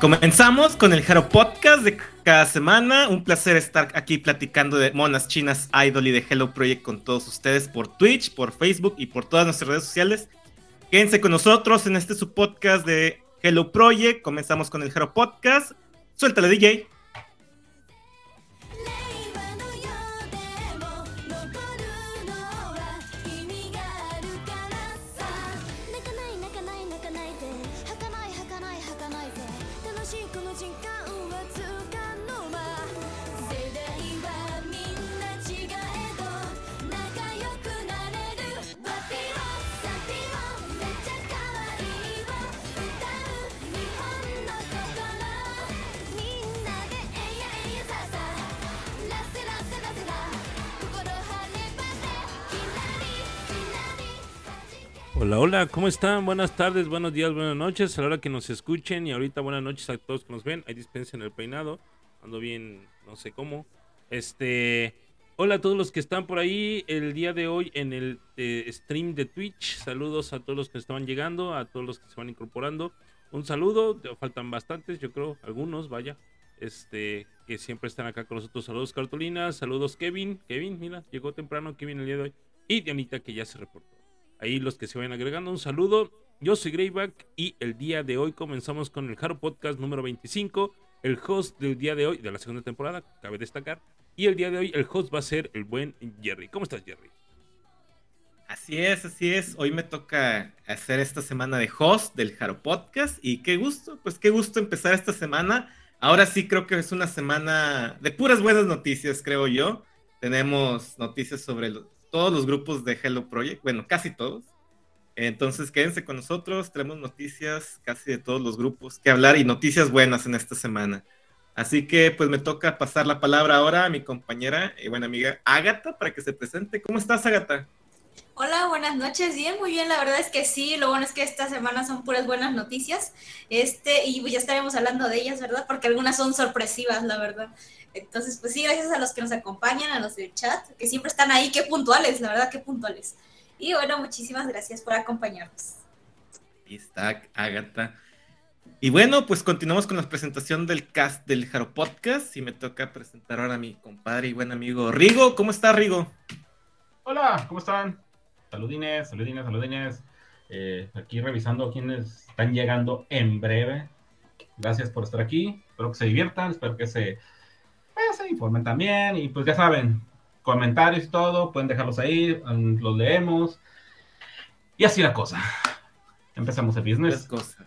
Comenzamos con el Jaro Podcast de cada semana. Un placer estar aquí platicando de monas chinas, idol y de Hello Project con todos ustedes por Twitch, por Facebook y por todas nuestras redes sociales. Quédense con nosotros en este su podcast de Hello Project. Comenzamos con el Jaro Podcast. Suéltale, DJ. Hola, hola, ¿cómo están? Buenas tardes, buenos días, buenas noches. A la hora que nos escuchen y ahorita buenas noches a todos que nos ven. Hay dispensa en el peinado. Ando bien, no sé cómo. Este, hola a todos los que están por ahí el día de hoy en el eh, stream de Twitch. Saludos a todos los que estaban llegando, a todos los que se van incorporando. Un saludo, faltan bastantes, yo creo, algunos, vaya. Este, que siempre están acá con nosotros. Saludos, Cartolina. Saludos, Kevin. Kevin, mira, llegó temprano Kevin el día de hoy. Y Dianita, que ya se reportó. Ahí los que se vayan agregando, un saludo. Yo soy Greyback y el día de hoy comenzamos con el Haro Podcast número 25. El host del día de hoy, de la segunda temporada, cabe destacar. Y el día de hoy el host va a ser el buen Jerry. ¿Cómo estás, Jerry? Así es, así es. Hoy me toca hacer esta semana de host del Haro Podcast y qué gusto, pues qué gusto empezar esta semana. Ahora sí creo que es una semana de puras buenas noticias, creo yo. Tenemos noticias sobre todos los grupos de Hello Project, bueno, casi todos. Entonces quédense con nosotros, tenemos noticias casi de todos los grupos que hablar y noticias buenas en esta semana. Así que pues me toca pasar la palabra ahora a mi compañera y buena amiga Ágata para que se presente. ¿Cómo estás, Ágata? Hola, buenas noches. Bien, muy bien. La verdad es que sí. Lo bueno es que esta semana son puras buenas noticias. Este, y ya estaremos hablando de ellas, ¿verdad? Porque algunas son sorpresivas, la verdad. Entonces, pues sí, gracias a los que nos acompañan, a los del chat, que siempre están ahí, qué puntuales, la verdad, qué puntuales. Y bueno, muchísimas gracias por acompañarnos. Ahí está, Agatha. Y bueno, pues continuamos con la presentación del cast del Jaro Podcast y me toca presentar ahora a mi compadre y buen amigo Rigo. ¿Cómo está, Rigo? Hola, ¿cómo están? Saludines, saludines, saludines. Eh, aquí revisando quiénes están llegando en breve. Gracias por estar aquí. Espero que se diviertan, espero que se pues, se informen también y pues ya saben, comentarios y todo, pueden dejarlos ahí, los leemos. Y así la cosa. Empezamos el business. Cosa.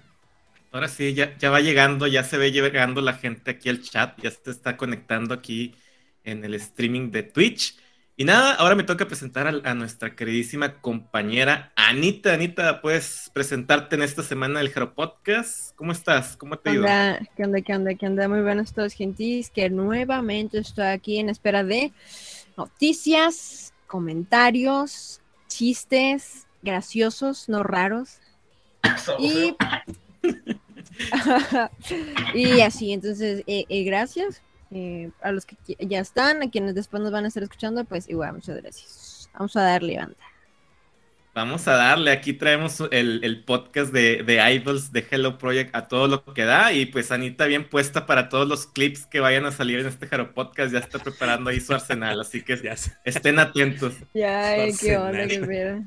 Ahora sí, ya, ya va llegando, ya se ve llegando la gente aquí al chat, ya se está conectando aquí en el streaming de Twitch. Y nada, ahora me toca presentar a, nuestra queridísima compañera Anita. Anita, ¿puedes presentarte en esta semana del Jaro Podcast? ¿Cómo estás? ¿Cómo te ha ido? ¿Qué onda, qué onda, qué onda? Muy buenos todos, gentis, que nuevamente estoy aquí en espera de noticias, comentarios, chistes graciosos, no raros. y... y así, entonces, eh, eh, gracias eh, a los que ya están, a quienes después nos van a estar escuchando, pues igual, muchas gracias. Vamos a darle, banda. Vamos a darle, aquí traemos el, podcast de, de, Idols de Hello Project a todo lo que da y pues Anita bien puesta para todos los clips que vayan a salir en este Hello Podcast, ya está preparando ahí su arsenal, así que estén atentos. Ya, qué onda, qué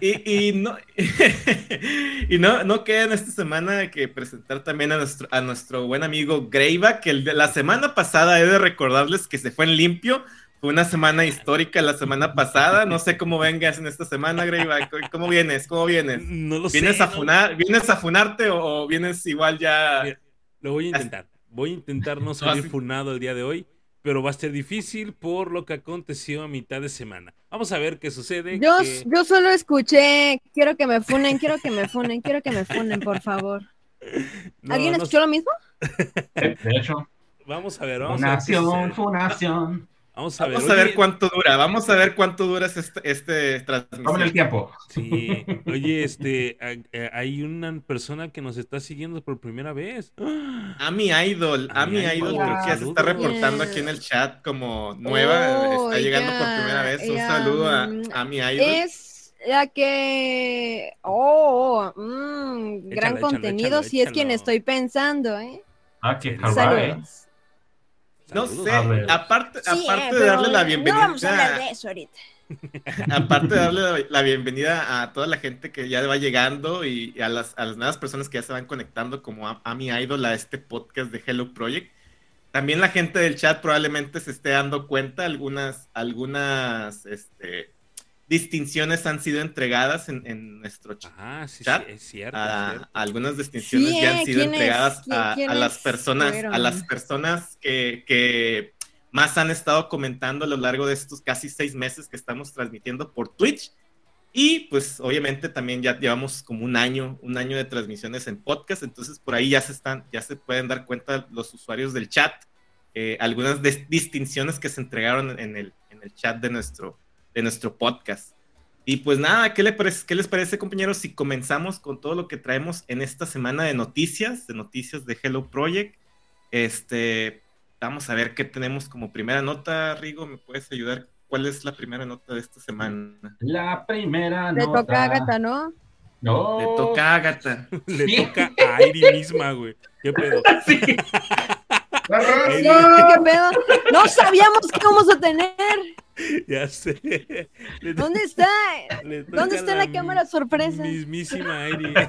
y, y, no, y no, no queda en esta semana que presentar también a nuestro, a nuestro buen amigo Greiva, que la semana pasada he de recordarles que se fue en limpio. Fue una semana histórica la semana pasada. No sé cómo vengas en esta semana, Greiva. ¿Cómo vienes? ¿Cómo vienes? No lo ¿Vienes sé. A funar, ¿Vienes a funarte o, vienes igual ya? lo voy a intentar. Voy a intentar no salir funado el día de hoy pero va a ser difícil por lo que aconteció a mitad de semana. Vamos a ver qué sucede. Yo, yo solo escuché, quiero que me funen, quiero que me funen, quiero que me funen, por favor. ¿Alguien escuchó lo mismo? De hecho. Vamos a ver, vamos funación, a ver. Funación. Vamos a ver, vamos a ver cuánto dura, vamos a ver cuánto dura este, este transmisión. el tiempo. Sí, oye, este, eh, hay una persona que nos está siguiendo por primera vez. A mi idol, a, mi idol, creo que ya se está reportando aquí en el chat como nueva, está llegando por primera vez. Un saludo a, a mi idol. Es la que. Oh, oh, mm, gran Échalo, contenido, échalo, si es quien estoy pensando, ¿eh? Ah, que Saludos. No sé, A aparte, Sí, aparte eh, de darle la No vamos a hablar bienvenida, de eso ahorita. aparte de darle la, bienvenida a toda la gente que ya va llegando y, y a, las, a las nuevas personas que ya se van conectando como a, a mi idol a este podcast de Hello Project, también la gente del chat probablemente se esté dando cuenta, algunas, algunas este, distinciones han sido entregadas en, en nuestro chat. Ah, sí, sí, es cierto. a- es cierto. algunas distinciones Sí, ya han sido ¿quiénes- entregadas a, a las personas, a fueron? las personas que, que más han estado comentando a lo largo de estos casi seis meses que estamos transmitiendo por Twitch. Y pues obviamente también ya llevamos como un año, un año de transmisiones en podcast, entonces por ahí ya se están, ya se pueden dar cuenta los usuarios del chat, eh, algunas distinciones que se entregaron en el, en el chat de nuestro, de nuestro podcast. Y pues nada, ¿qué, le parece, ¿qué les parece compañeros si comenzamos con todo lo que traemos en esta semana de noticias, de noticias de Hello Project? Este, vamos a ver qué tenemos como primera nota, Rigo, ¿me puedes ayudar? ¿Cuál es la primera nota de esta semana? La primera Le nota. toca a Agatha, ¿no? No. Le toca a Agatha. Le Sí. toca a Airi misma, güey. ¿Qué pedo? Sí. La Airi, razón. ¿Qué pedo? No sabíamos que íbamos a tener. ya sé. ¿Dónde está? ¿Dónde está la mi- cámara sorpresa? Mismísima Airi.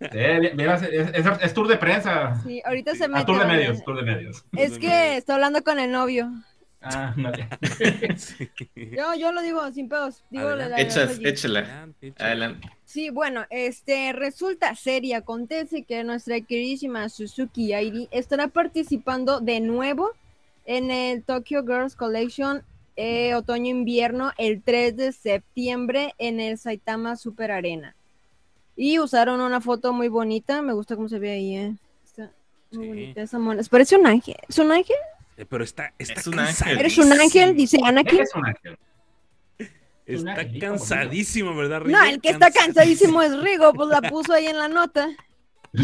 Eh, mira, es, es- es tour de prensa. Sí, ahorita se Ah, mete. tour de medios, tour de medios. Es que está hablando con el novio. Ah, no. Sí. Yo, yo lo digo sin pedos. Digo la- la- la- échala. Adelante, échale. Adelante. Sí, bueno, este resulta seria. Acontece que nuestra queridísima Suzuki Airi estará participando de nuevo en el Tokyo Girls Collection eh, otoño-invierno el 3 de septiembre en el Saitama Super Arena. Y usaron una foto muy bonita. Me gusta cómo se ve ahí, ¿eh? Está muy Sí. bonita esa mona. Parece un ángel. ¿Es un ángel? Eh, Pero está, está Es un ángel. ¿Eres un ángel? Dice Anakin. Es un ángel. Está angelito cansadísimo, ¿verdad, Rigo? No, el que está cansadísimo es Rigo, pues la puso ahí en la nota.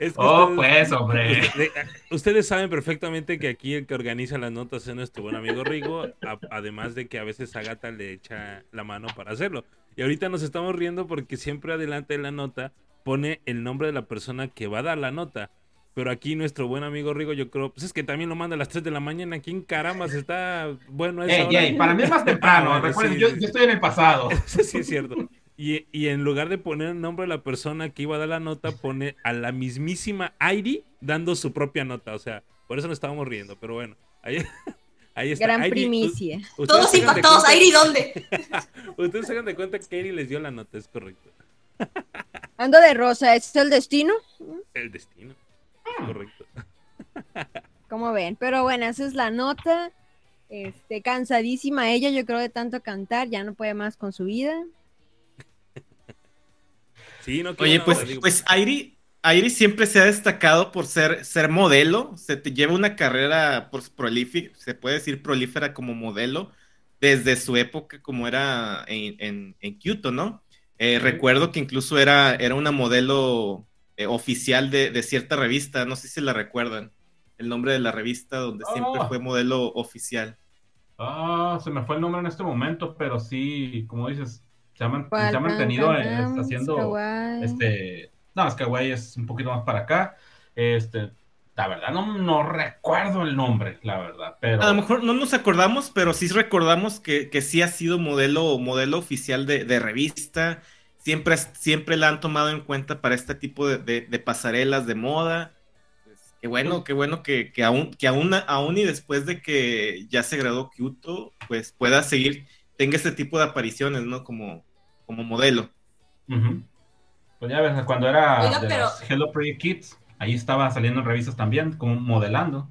Es que Oh, ustedes- pues, hombre. Ustedes, ustedes saben perfectamente que aquí el que organiza las notas es nuestro buen amigo Rigo, a- además de que a veces Agata le echa la mano para hacerlo. Y ahorita nos estamos riendo porque siempre adelante de la nota pone el nombre de la persona que va a dar la nota. Pero aquí nuestro buen amigo Rigo, yo creo, pues es que también lo manda a las 3 de la mañana. ¿Quién caramba se está bueno a esa Ey, hora? ey, para mí es más temprano. Ah, bueno, Recuerden, sí, yo, sí. yo estoy en el pasado. Sí es cierto. Y, y en lugar de poner el nombre de la persona que iba a dar la nota, pone a la mismísima Airi dando su propia nota. O sea, por eso nos estábamos riendo. Pero bueno, ahí, ahí está. Gran Airi, primicia. Todos impactados. Airi, ¿dónde? Ustedes se hagan de cuenta que Airi les dio la nota, es correcto. Ando de rosa, ¿es el destino? El destino. correcto. Como ven, pero bueno, esa es la nota. Este, cansadísima ella, yo creo de tanto cantar, ya no puede más con su vida. Sí, no, Oye, pues, digo, pues Airi, Airi siempre se ha destacado por ser, ser modelo, se te lleva una carrera prolífica, se puede decir prolífera como modelo, desde su época como era en, en, en Kyoto, ¿no? Eh, recuerdo que incluso era, era una modelo eh, oficial de, de cierta revista, no sé si la recuerdan, el nombre de la revista donde siempre Oh. fue modelo oficial. Ah, se me fue el nombre en este momento, pero sí, como dices, se ha, man- ¿Cuál? se ha mantenido eh, haciendo kawaii. este. No, es que Kawaii es un poquito más para acá. Este, la verdad, no, no recuerdo el nombre, la verdad, pero. A lo mejor no nos acordamos, pero sí recordamos que, que sí ha sido modelo, modelo oficial de, de revista. Siempre, siempre la han tomado en cuenta para este tipo de, de- de pasarelas de moda. Pues, qué bueno, qué bueno que, que aún, que aún, aún y después de que ya se graduó Kyoto, pues pueda seguir, tenga este tipo de apariciones, ¿no? Como, como modelo. Pues ya ves, cuando era Oiga, de pero- Hello Project Kids, ahí estaba saliendo en revistas también, como modelando.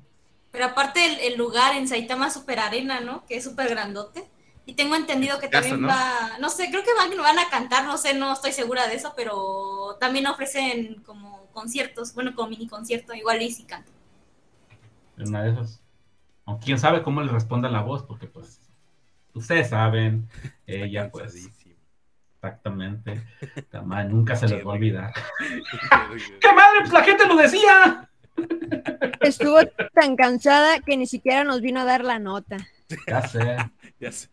Pero aparte el, el lugar en Saitama Super Arena, ¿no? Que es súper grandote. Y tengo entendido que también ¿no? va, no sé, creo que van, van a cantar, no sé, no estoy segura de eso, pero también ofrecen como conciertos, bueno, como mini concierto, igual y si cantan. una de esas. O quién sabe cómo le responda la voz, porque pues ustedes saben, ella pues exactamente, la madre nunca se les va a olvidar. ¡Qué madre! Pues la gente lo decía. Estuvo tan cansada que ni siquiera nos vino a dar la nota. Ya sé. Ya sé.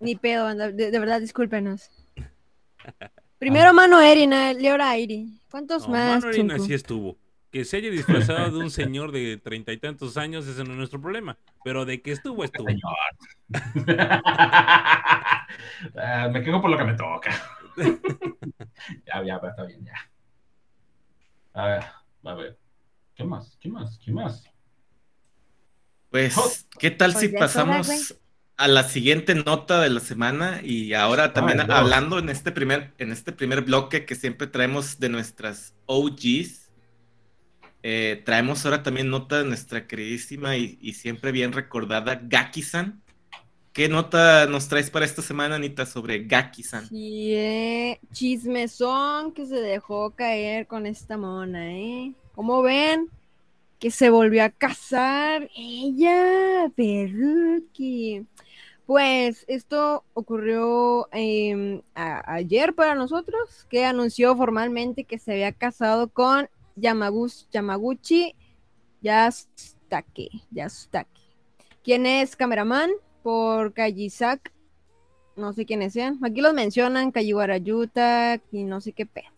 Ni pedo, de, de verdad, discúlpenos. Primero mano Erina, y ahora Iri. ¿Cuántos No, más? Mano Erina sí estuvo. Que se haya disfrazado de un señor de treinta y tantos años, ese no es nuestro problema. Pero de que estuvo, estuvo. Señor. Ah, me quejo por lo que me toca. ya, ya, está bien, ya. A ver, a ver. ¿Qué más? ¿Qué más? ¿Qué más? Pues, ¿qué tal Pues si ya es hora, pasamos a la siguiente nota de la semana? Y ahora también Ay, Dios. hablando en este primer, en este primer bloque que siempre traemos de nuestras OGs. eh, traemos ahora también nota de nuestra queridísima y, y siempre bien recordada Gaki-san. ¿Qué nota nos traes para esta semana, Anita, sobre Gaki-san? Sí, eh, chismezón que se dejó caer con esta mona, ¿eh? ¿Cómo ven? Que se volvió a casar ella, Perruki. Pues esto ocurrió em, ayer para nosotros, que anunció formalmente que se había casado con Yamagus- Yamaguchi Yasutake, Yasutake, quien es cameraman por Kajizak no sé quiénes sean. Aquí los mencionan, Kajiwara Yuta y no sé qué pedo.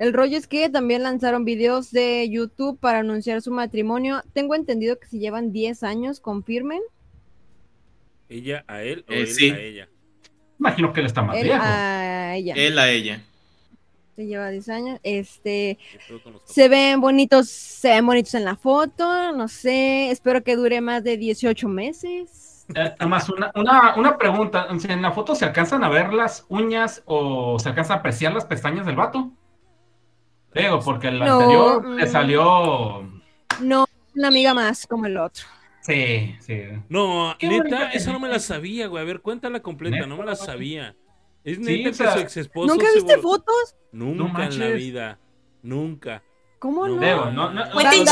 El rollo es que también lanzaron videos de YouTube para anunciar su matrimonio. Tengo entendido que si llevan 10 años, confirmen. ¿Ella a él o Eh, él sí. a ella? Imagino que él está más Él viejo. a ella. Él a ella. Se lleva 10 años. Este, ¿Qué pedo con los se ven bonitos, se ven bonitos en la foto. No sé, espero que dure más de 18 meses. Eh, Además, una, una, una pregunta. ¿En la foto se alcanzan a ver las uñas o se alcanza a apreciar las pestañas del vato? Digo, porque el No, anterior le mm. salió. No, una amiga más como el otro. Sí, sí. No, Qué neta, esa no me la sabía, güey. A ver, cuéntala completa, ¿Neta? no me la sabía. Es Sí, neta o sea, que su ex esposo ¿Nunca viste fotos? Nunca en la vida. Nunca. ¿Cómo No. no? Digo, no, no, Debo no que-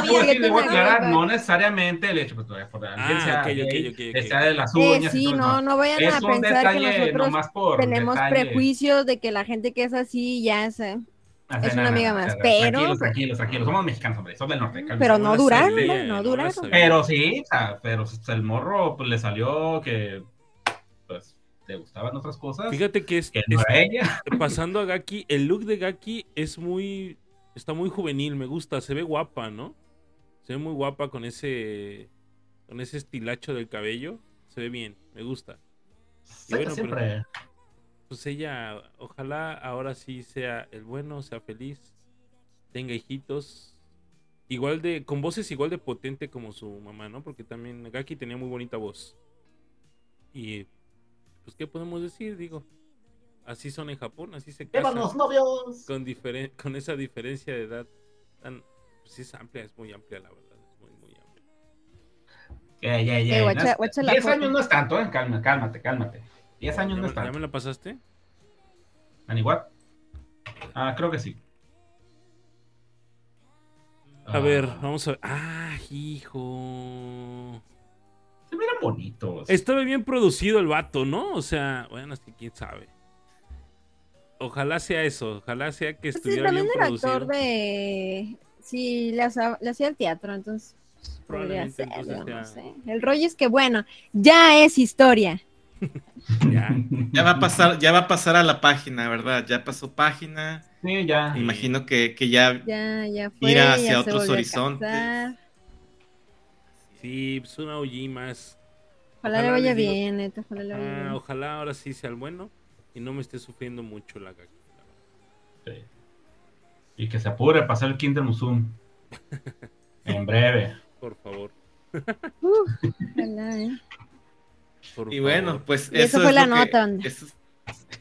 debo que- debo aclarar, no necesariamente el hecho, pues, por alguien Ah, sea ok, ok, gay, ok, ok. que sea de las Eh, uñas. sí, no, no vayan Es a pensar que detalle nosotros nomás por tenemos detalle. prejuicios de que la gente que es así ya es, eh, Es una no, no, amiga no, más, no, pero- Tranquilos, tranquilos, tranquilos. Somos mexicanos, hombre. Somos del norte. pero no duraron, no la duraron. Pero sí, o sea, pero el morro pues, le salió que pues te gustaban otras cosas. Fíjate que es, que no es- ella. pasando a Gaki, el look de Gaki es muy está muy juvenil, me gusta, se ve guapa, ¿no? Se ve muy guapa con ese con ese estilacho del cabello, se ve bien, me gusta. Y bueno, siempre. Pues ella, ojalá ahora sí sea el bueno, sea feliz, tenga hijitos, igual de, con voces igual de potente como su mamá, ¿no? Porque también Gaki tenía muy bonita voz. Y, pues, ¿qué podemos decir? Digo, así son en Japón, así se casan. novios! Con, diferen- con esa diferencia de edad tan, pues es amplia, es muy amplia, la verdad, es muy, muy amplia. Ya, ya, ya. Eh, no guacha- es- guacha la 10 foto. años no es tanto, ¿eh? Calma, cálmate, cálmate. 10 años ¿Ya, no me, es ya me la pasaste? ¿Aniguat? Ah, creo que sí. A ver, Ah, vamos a ver. Ah, hijo. Se miran bonitos. Estaba bien producido el vato, ¿no? O sea, bueno, es que quién sabe. Ojalá sea eso, ojalá sea que Pues sí, estuviera también bien era producido. actor de... Sí, le, hacía- le hacía el teatro, entonces podría Probablemente ser, entonces no sé. El rollo es que, bueno, ya es historia. Ya. Ya va a pasar, ya va a pasar a la página, ¿verdad? Ya pasó página. Sí, ya. Imagino que, que ya Ya, ya fue. Mira ya hacia otros a horizontes. Sí, pues una OG más. Ojalá, Ojalá le vaya digo- bien, neta, ojalá le vaya Ah, bien. ojalá ahora sí sea el bueno y no me esté sufriendo mucho la Gaki. Sí. Y que se apure para hacer el Kinder Musum. en breve. Por favor. Uh, ojalá, eh. Por Y bueno, favor. pues Y esa eso fue es la que- nota, banda. eso,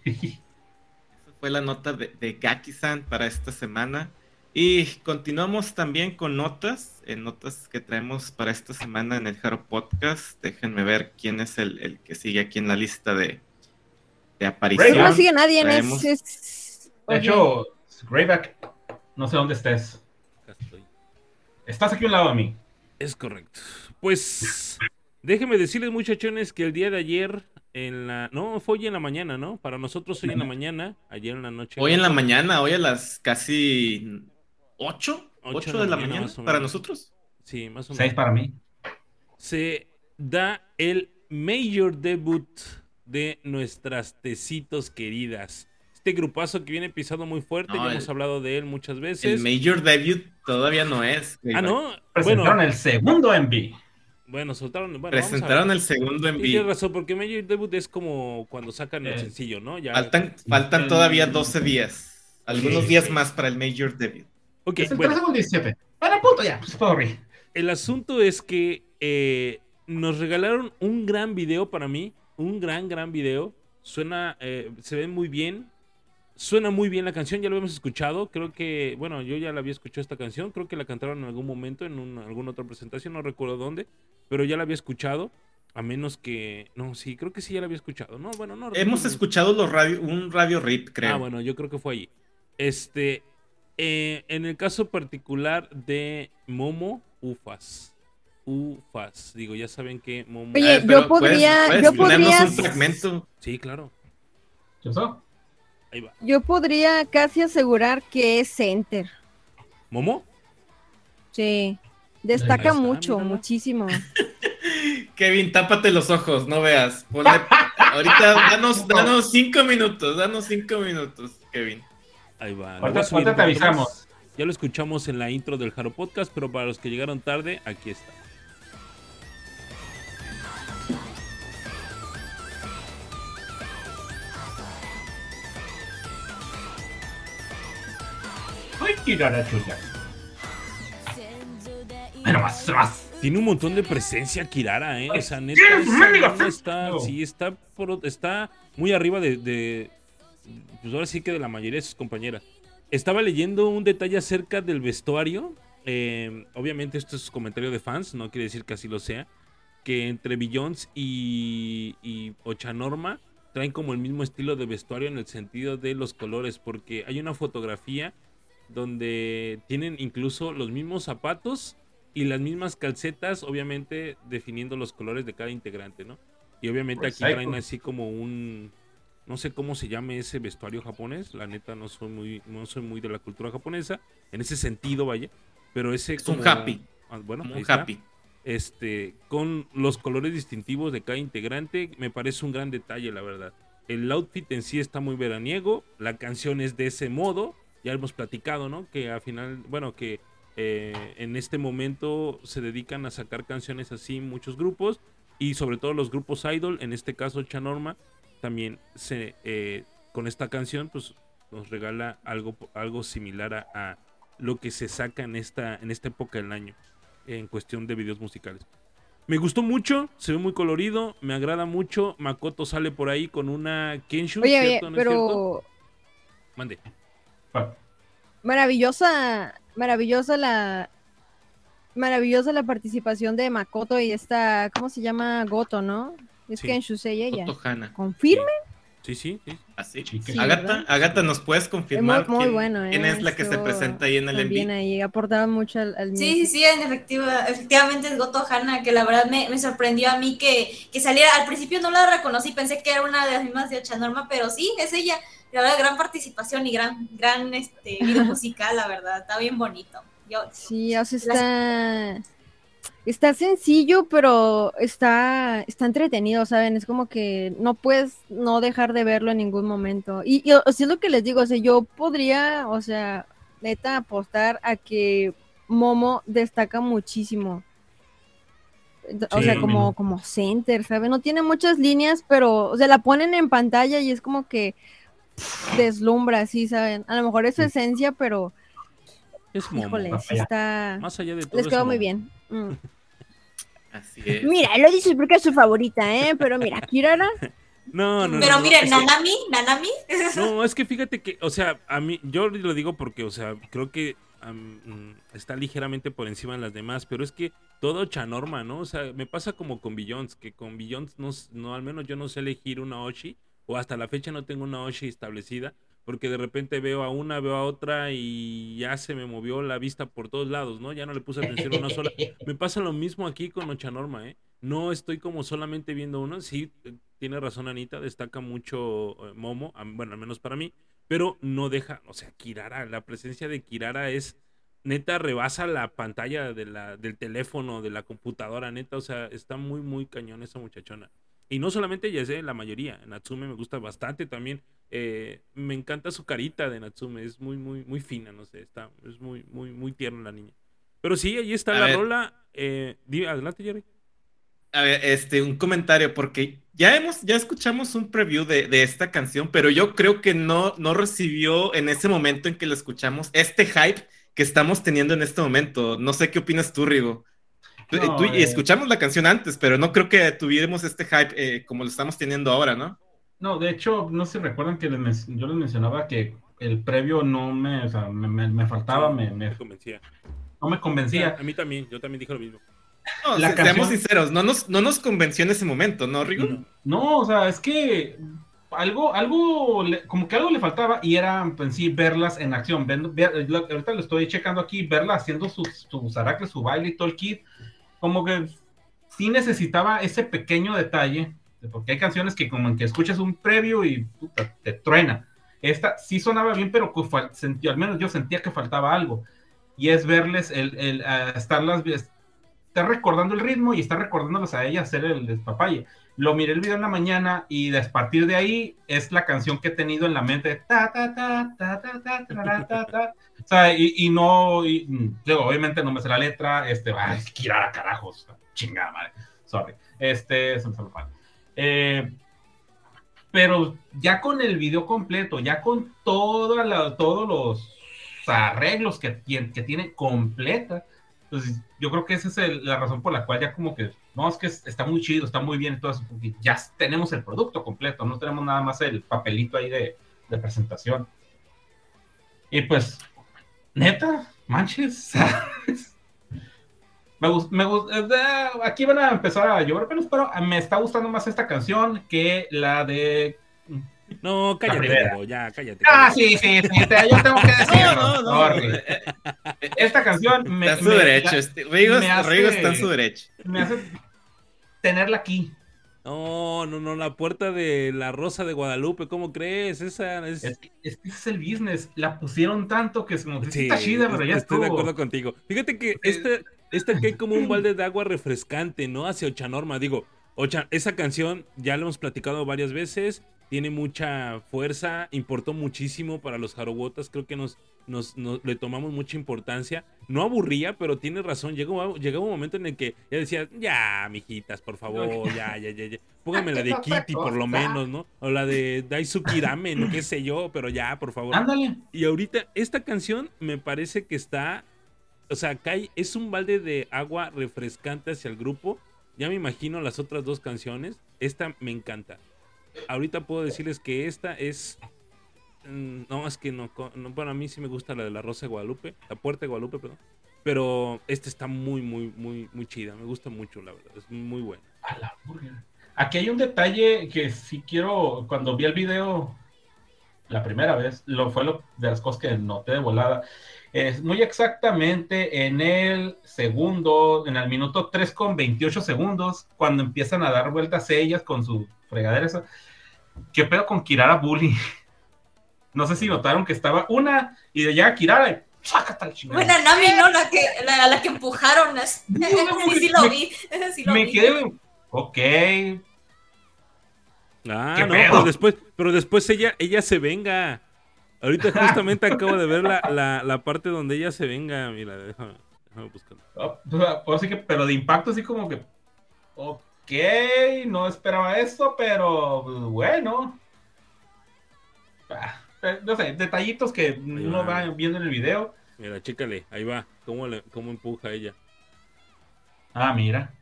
eso fue la nota de, de Gaki-san para esta semana. Y continuamos también con notas, en notas que traemos para esta semana en el Jaro Podcast. Déjenme ver quién es el, el que sigue aquí en la lista de, de aparición. No sigue nadie, Traemos- es... es- De hecho, Greyback, no sé dónde estés. Acá estoy. Estás aquí a un lado de mí. Es correcto. Pues déjenme decirles, muchachones, que el día de ayer en la. No, fue hoy en la mañana, ¿no? Para nosotros hoy en la mañana, ayer en la noche. Hoy en la mañana, hoy a las casi 8, Ocho 8 de la mañana más o para menos. nosotros. Sí, más o menos. Seis para mí. se da el major debut de nuestras tecitos queridas. Este grupazo que viene pisado muy fuerte, No, ya el- hemos hablado de él muchas El veces. Major Debut todavía no es. Ah, no. Presentaron Bueno, el segundo MV. Bueno, soltaron. Bueno, vamos a Presentaron ver. el segundo en Sí, tienes vivo. razón, porque Major Debut es como cuando sacan el Eh, sencillo, ¿no? Ya. Faltan, faltan el- todavía 12 días. Algunos Sí, días sí. más para el Major Debut. Ok, es el bueno. 13 o el 17. Bueno, punto ya. Pues, sorry. El asunto es que eh, nos regalaron un gran video para mí. Un gran, gran video. Suena, eh, se ve muy bien. Suena muy bien la canción, ya lo hemos escuchado. Creo que, bueno, yo ya la había escuchado esta canción. Creo que la cantaron en algún momento, en un- alguna otra presentación, no recuerdo dónde. Pero ya la había escuchado. A menos que. No, sí, creo que sí ya la había escuchado. No, bueno, no. Hemos escuchado los radio, un radio rip, creo. Ah, bueno, yo creo que fue allí. Este, eh, en el caso particular de Momo, ufas. Ufas. Digo, ya saben que Momo. Oye, yo podría- puedes yo podría- un fragmento. Sí, claro. ¿Qué pasó? Ahí va. Yo podría casi asegurar que es Center. ¿Momo? Sí. Destaca está, mucho, mírala. muchísimo. Kevin, tápate los ojos, no veas. Ponle- Ahorita danos, danos cinco minutos, danos cinco minutos, Kevin. Ahí va. Ahorita- a ahorita te avisamos. Ya lo escuchamos en la intro del Jaro Podcast, pero para los que llegaron tarde, aquí está. Ay, tirara chulla. Bueno, más, más. Tiene un montón de presencia Kirara, ¿eh? O sea, neta, ¿Quieres esa mendiga niña está, No. sí, está, por- está muy arriba de, de- pues ahora sí que de la mayoría de sus compañeras. Estaba leyendo un detalle acerca del vestuario. eh, obviamente esto es comentario de fans, no quiere decir que así lo sea. Que entre Beyoncé y, y Ochanorma traen como el mismo estilo de vestuario en el sentido de los colores, porque hay una fotografía donde tienen incluso los mismos zapatos y las mismas calcetas, obviamente definiendo los colores de cada integrante, ¿no? Y obviamente aquí traen así como un, no sé cómo se llame ese vestuario japonés, la neta no soy muy, no soy muy de la cultura japonesa, en ese sentido vaya, pero ese Es un happy. ah, bueno, un está happy. este, con los colores distintivos de cada integrante, me parece un gran detalle, la verdad. El outfit en sí está muy veraniego, la canción es de ese modo, ya hemos platicado, ¿no? Que al final, bueno, que eh, en este momento se dedican a sacar canciones así muchos grupos y sobre todo los grupos idol, en este caso Chanorma, también se, eh, con esta canción, pues nos regala algo, algo similar a, a lo que se saca en esta, en esta época del año en cuestión de videos musicales. Me gustó mucho, se ve muy colorido, me agrada mucho. Makoto sale por ahí con una Kenshu, Oye, oye, ¿cierto? ¿No es cierto? pero Mande. Ah, maravillosa, maravillosa la maravillosa la participación de Makoto y esta, ¿cómo se llama? Goto, ¿no? Es Sí. que en Shusei ella. Otto Hanna. ¿Confirme? Sí, sí, sí. Así. Sí, Agata, ¿verdad? Agata, ¿nos puedes confirmar muy- muy quién, bueno, quién ¿eh? es la que se presenta ahí en el También envío? ahí aportaba mucho al, al Sí, sí, sí, en efectiva, efectivamente es Goto Hana, que la verdad me, me sorprendió a mí que, que saliera. Al principio no la reconocí, pensé que era una de las mismas de Ochanorma, pero sí, es ella. La verdad, gran participación y gran, gran este, video musical, la verdad, está bien bonito. Yo, Sí, o sea, está está sencillo, pero está está entretenido, ¿saben? Es como que no puedes no dejar de verlo en ningún momento. Y, y, o sea, es lo que les digo, o sea, yo podría, o sea, neta apostar a que Momo destaca muchísimo. O Sí, sea, como, como center, ¿saben? No tiene muchas líneas, pero, o sea, la ponen en pantalla y es como que deslumbra, sí, ¿saben? A lo mejor es su esencia, pero, Es Momo. híjole, está... Más allá de todo. Les es quedó muy bien. Mm. Así es. Mira, lo dices porque es su favorita, ¿eh? Pero mira, Kirara, No, no, no. pero no, miren, es que- Nanami, Nanami, No, es que fíjate que, o sea, a mí, yo lo digo porque, o sea, creo que mm, está ligeramente por encima de las demás, pero es que todo chanorma, ¿no? O sea, me pasa como con Billions, que con Billions no, no, al menos yo no sé elegir una Oshi, o hasta la fecha no tengo una Oshi establecida, porque de repente veo a una, veo a otra y ya se me movió la vista por todos lados, ¿no? Ya no le puse atención a una sola. Me pasa lo mismo aquí con Ochanorma, ¿eh? No estoy como solamente viendo uno. Sí, eh, tiene razón Anita, destaca mucho eh, Momo, bueno, al menos para mí, pero no deja, o sea, Kirara, la presencia de Kirara es neta rebasa la pantalla de la, del teléfono, de la computadora, neta, o sea, está muy, muy cañón esa muchachona. Y no solamente ella, ¿eh? la mayoría. Natsume me gusta bastante también. Eh, me encanta su carita de Natsume, es muy, muy, muy fina, no sé, está, es muy, muy, muy tierna la niña. Pero sí, ahí está A la ver. rola. Eh, di- adelante, Jerry. A ver, este, un comentario, porque ya hemos, ya escuchamos un preview de, de esta canción, pero yo creo que no, no recibió en ese momento en que lo escuchamos este hype que estamos teniendo en este momento. No sé qué opinas tú, Rigo. Tú- No, tú- eh. escuchamos la canción antes, pero no creo que tuviéramos este hype eh, como lo estamos teniendo ahora, ¿no? No, de hecho, no sé si recuerdan que les yo les mencionaba que el previo no me, o sea, me, me- me faltaba, Sí, me, me- convencía. no me convencía. A mí también, yo también dije lo mismo. No, La se- canción- seamos sinceros, no nos, no nos convenció en ese momento, ¿no, Rigo? No. No, o sea, es que algo, algo, le- como que algo le faltaba y era en sí verlas en acción. Ver- ahorita lo estoy checando aquí, verla haciendo sus, sus aracles, su baile y todo el kit. Como que sí necesitaba ese pequeño detalle, porque hay canciones que como en que escuchas un previo y puta, te truena. Esta sí sonaba bien, pero que fal- sentí- al menos yo sentía que faltaba algo. Y es verles, el, el, a estarlas, estar recordando el ritmo y estar recordándolas a ella hacer el despapalle. Lo miré el video en la mañana y a partir de ahí es la canción que he tenido en la mente. Ta, ta, ta, O sea, y, y no, y, mm, digo, obviamente no me sé la letra, este, va, es Kirara, carajos, chingada madre, sorry, este, se me salió mal. Eh, pero ya con el video completo, ya con toda la- todos los arreglos que, tien- que tiene completa, pues yo creo que esa es el- la razón por la cual ya como que, no, es que es- está muy chido, está muy bien, todo eso, porque ya tenemos el producto completo, no tenemos nada más el papelito ahí de, de presentación. Y pues, neta, manches. me gusta, me gus- eh, aquí van a empezar a llover pelos, pero me está gustando más esta canción que la de... No, cállate. Diego, ya, cállate. Ah, cállate. sí, sí, sí, te- yo tengo que decirlo. No, no, no. Esta canción me, Está en su me- derecho. la- este- Rigo, me hace- Rigo está en su derecho. me hace tenerla aquí. No, no, no, la puerta de la Rosa de Guadalupe, ¿cómo crees? Esa es... Es que, es que ese es el business. La pusieron tanto que es como que sí está chida, pero ya estoy de acuerdo contigo. Fíjate que este, este que hay como un balde de agua refrescante, ¿no? Hacia Ochanorma. Digo, Ocha, esa canción ya lo hemos platicado varias veces. Tiene mucha fuerza, importó muchísimo para los Jarobotas. Creo que nos, nos, nos- le tomamos mucha importancia. No aburría, pero tiene razón. Llegó, llegaba un momento en el que ya decía, ya, mijitas, por favor, ya, ya, ya, ya. Póngame la de Kitty, por lo menos, ¿no? O la de Daisuki Ramen, qué sé yo, pero ya, por favor. Ándale. Y ahorita, esta canción me parece que está. O sea, cae, es un balde de agua refrescante hacia el grupo. Ya me imagino las otras dos canciones. Esta me encanta. Ahorita puedo decirles que esta es. mm, No, es que no, no. Para mí sí me gusta la de la Rosa de Guadalupe. La Puerta de Guadalupe, perdón. Pero esta está muy, muy, muy, muy chida. Me gusta mucho, la verdad. Es muy buena. A la burger. Aquí hay un detalle que sí quiero. Cuando vi el video la primera vez, lo fue lo, de las cosas que noté de volada. Es muy exactamente en el segundo, en el minuto 3 con 28 segundos, cuando empiezan a dar vueltas ellas con su fregadera. esa. ¿Qué pedo con Kirara Bully? No sé si notaron que estaba una y de allá Kirara y ¡sácate al chingada! Bueno, Nami, ¿no? La que, la, la que empujaron. No, Sí, sí lo me- vi. Sí lo me vi. quedé. Ok, Ah, ¿Qué no, pedo? pero después, pero después ella, ella se venga. Ahorita justamente acabo de ver la, la, la parte donde ella se venga. Mira, déjame, déjame buscarlo. Ah, pues, así que, pero de impacto así como que, ok, no esperaba esto, pero pues, bueno. Ah, eh, no sé, detallitos que uno va. va viendo en el video. Mira, chécale, ahí va. ¿Cómo, le, cómo empuja ella? Ah, mira.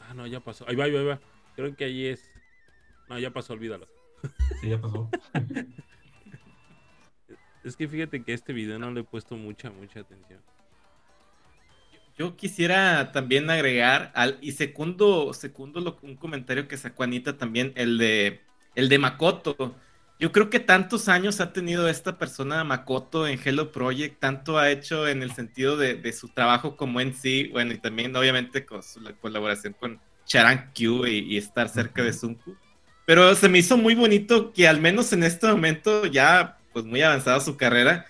Ah, no, ya pasó. Ahí va, ahí va, ahí va. Creo que ahí es. No, ya pasó, olvídalo. Sí, ya pasó. Es que fíjate que a este video no le he puesto mucha, mucha atención. Yo quisiera también agregar al, y segundo, segundo lo- un comentario que sacó Anita también, el de el de Makoto. Yo creo que tantos años ha tenido esta persona Makoto en Hello Project, tanto ha hecho en el sentido de, de su trabajo como en sí, bueno, y también obviamente con su la colaboración con Charan Q y, y estar cerca de Sunku. Pero se me hizo muy bonito que al menos en este momento, ya pues muy avanzada su carrera,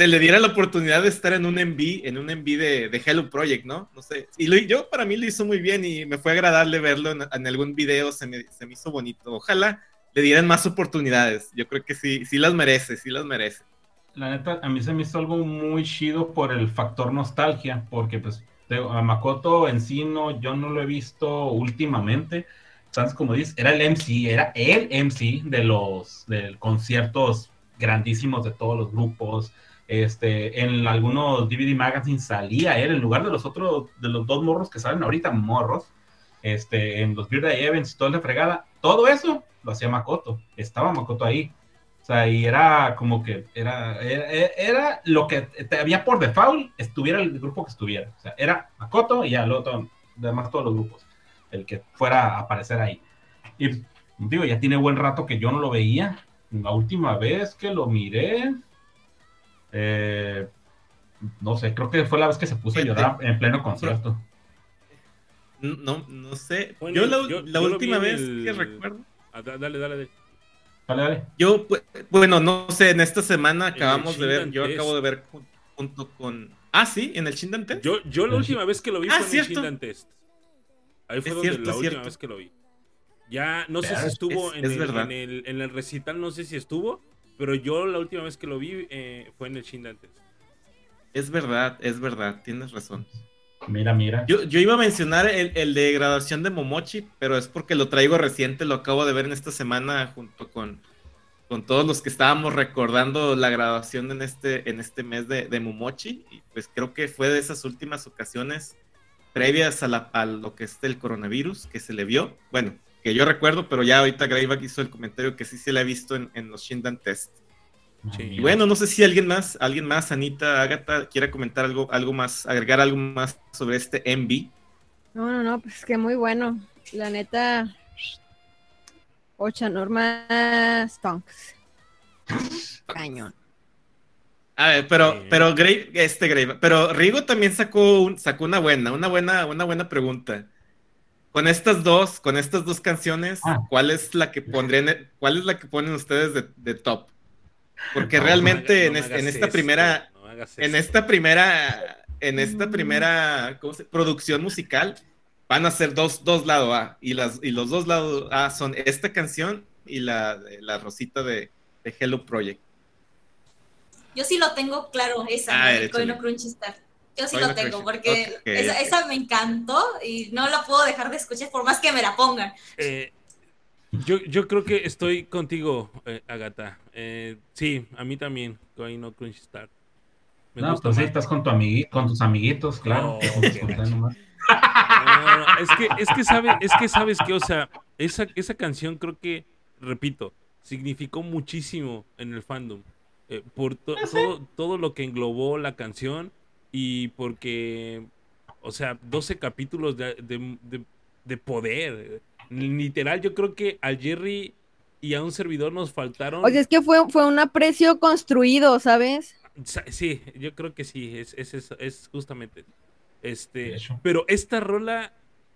se le diera la oportunidad de estar en un MV, en un MV de, de Hello Project, ¿no? No sé. Y lo, yo para mí lo hizo muy bien y me fue agradable verlo en, en algún video, se me, se me, hizo bonito. Ojalá le dieran más oportunidades. Yo creo que sí, sí las merece, sí las merece. La neta, a mí se me hizo algo muy chido por el factor nostalgia, porque pues a Makoto en sí no, yo no lo he visto últimamente. Entonces, como dices, era el MC, era el MC de los de conciertos grandísimos de todos los grupos. Este, en algunos DVD magazines salía él en lugar de los otros, de los dos morros que salen ahorita, morros, este, en los Birthday Events y toda la fregada, todo eso lo hacía Makoto, estaba Makoto ahí. O sea, y era como que era, era, lo que había por default, estuviera el grupo que estuviera. O sea, era Makoto y ya lo otro, además todos los grupos, el que fuera a aparecer ahí. Y digo, ya tiene buen rato que yo no lo veía. La última vez que lo miré, eh, no sé, creo que fue la vez que se puso a llorar en pleno concierto. No, no sé. Bueno, yo la, yo, la yo última vez el... que recuerdo. Ah, dale, dale, dale. Dale, dale. Yo, bueno, no sé, en esta semana acabamos de ver, yo acabo de ver junto con. Ah, sí, en el Shindan Test. Yo, yo la última vez que lo vi ah, fue en cierto. el Shindan Test. Ahí fue Es donde cierto, la última cierto. vez que lo vi. Ya no sé si es- estuvo es- en, es el, verdad. en, el, en el recital, no sé si estuvo, pero yo la última vez que lo vi eh, fue en el Shindan Test. Es verdad, es verdad, tienes razón. Mira, mira. Yo, yo iba a mencionar el, el de graduación de Momochi, pero es porque lo traigo reciente, lo acabo de ver en esta semana junto con, con todos los que estábamos recordando la graduación en este, en este mes de, de Momochi. Y pues creo que fue de esas últimas ocasiones previas a, la, a lo que es el coronavirus que se le vio. Bueno, que yo recuerdo, pero ya ahorita Greyback hizo el comentario que sí se le ha visto en, en los Shindan Test. Sí. Y bueno, no sé si alguien más, alguien más, Anita, Agatha, quiera comentar algo, algo más, agregar algo más sobre este MV. No, no, no, pues que muy bueno. La neta. Ocha Norma Stonks. Cañón. A ver, pero, Sí. pero Grey, este Grey, pero Rigo también sacó, un- sacó una buena, una buena, una buena pregunta. Con estas dos, con estas dos canciones, Ah. ¿cuál es la que pondrían, cuál es la que ponen ustedes de, de top? Porque No, realmente no en, hagas- es- en no me esta primera, en esta primera, en esta Mm. primera ¿cómo se- producción musical van a ser dos, dos lados A y las y los dos lados A son esta canción y la, la rosita de, de Hello Project. Yo sí lo tengo claro, esa, Ah, de. Koino Crunchy Star. Yo sí lo tengo, porque esa, me encantó y no la puedo dejar de escuchar por más que me la pongan. Eh, yo, yo creo que estoy contigo, eh, Agata. Eh, sí, a mí también, no Crunchy Star. Me No, gusta pues sí, más. estás con, tu amigui- con tus amiguitos, claro. No, nomás. No, no, es que, es que sabes, es que sabes que, o sea, esa, esa canción creo que, repito, significó muchísimo en el fandom. eh, por to- todo, todo lo que englobó la canción y porque, o sea, 12 capítulos de, de- de- de poder. Literal, yo creo que a Jerry y a un servidor nos faltaron. O sea, es que fue, fue un aprecio construido, ¿sabes? Sa- Sí, yo creo que sí, es, es, es, es justamente. Este, pero esta rola,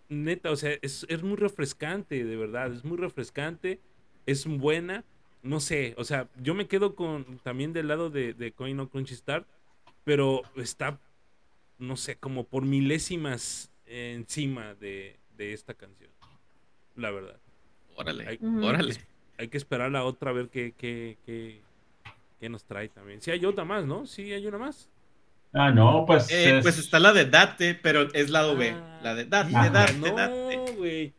neta, o sea, es, es muy refrescante, de verdad, es muy refrescante, es buena, no sé, o sea, yo me quedo con también del lado de, de Coin o Crunchy Star, pero está, no sé, como por milésimas encima de, de esta canción, la verdad. Órale, órale. Hay que esperar la otra a ver qué, qué, qué, qué nos trae también. Sí, hay otra más, ¿no? Sí, hay una más. Ah, no, pues. Eh, es- pues está la de Date, pero es lado B. Ah, La de Date, ah, Date, no, Date. güey.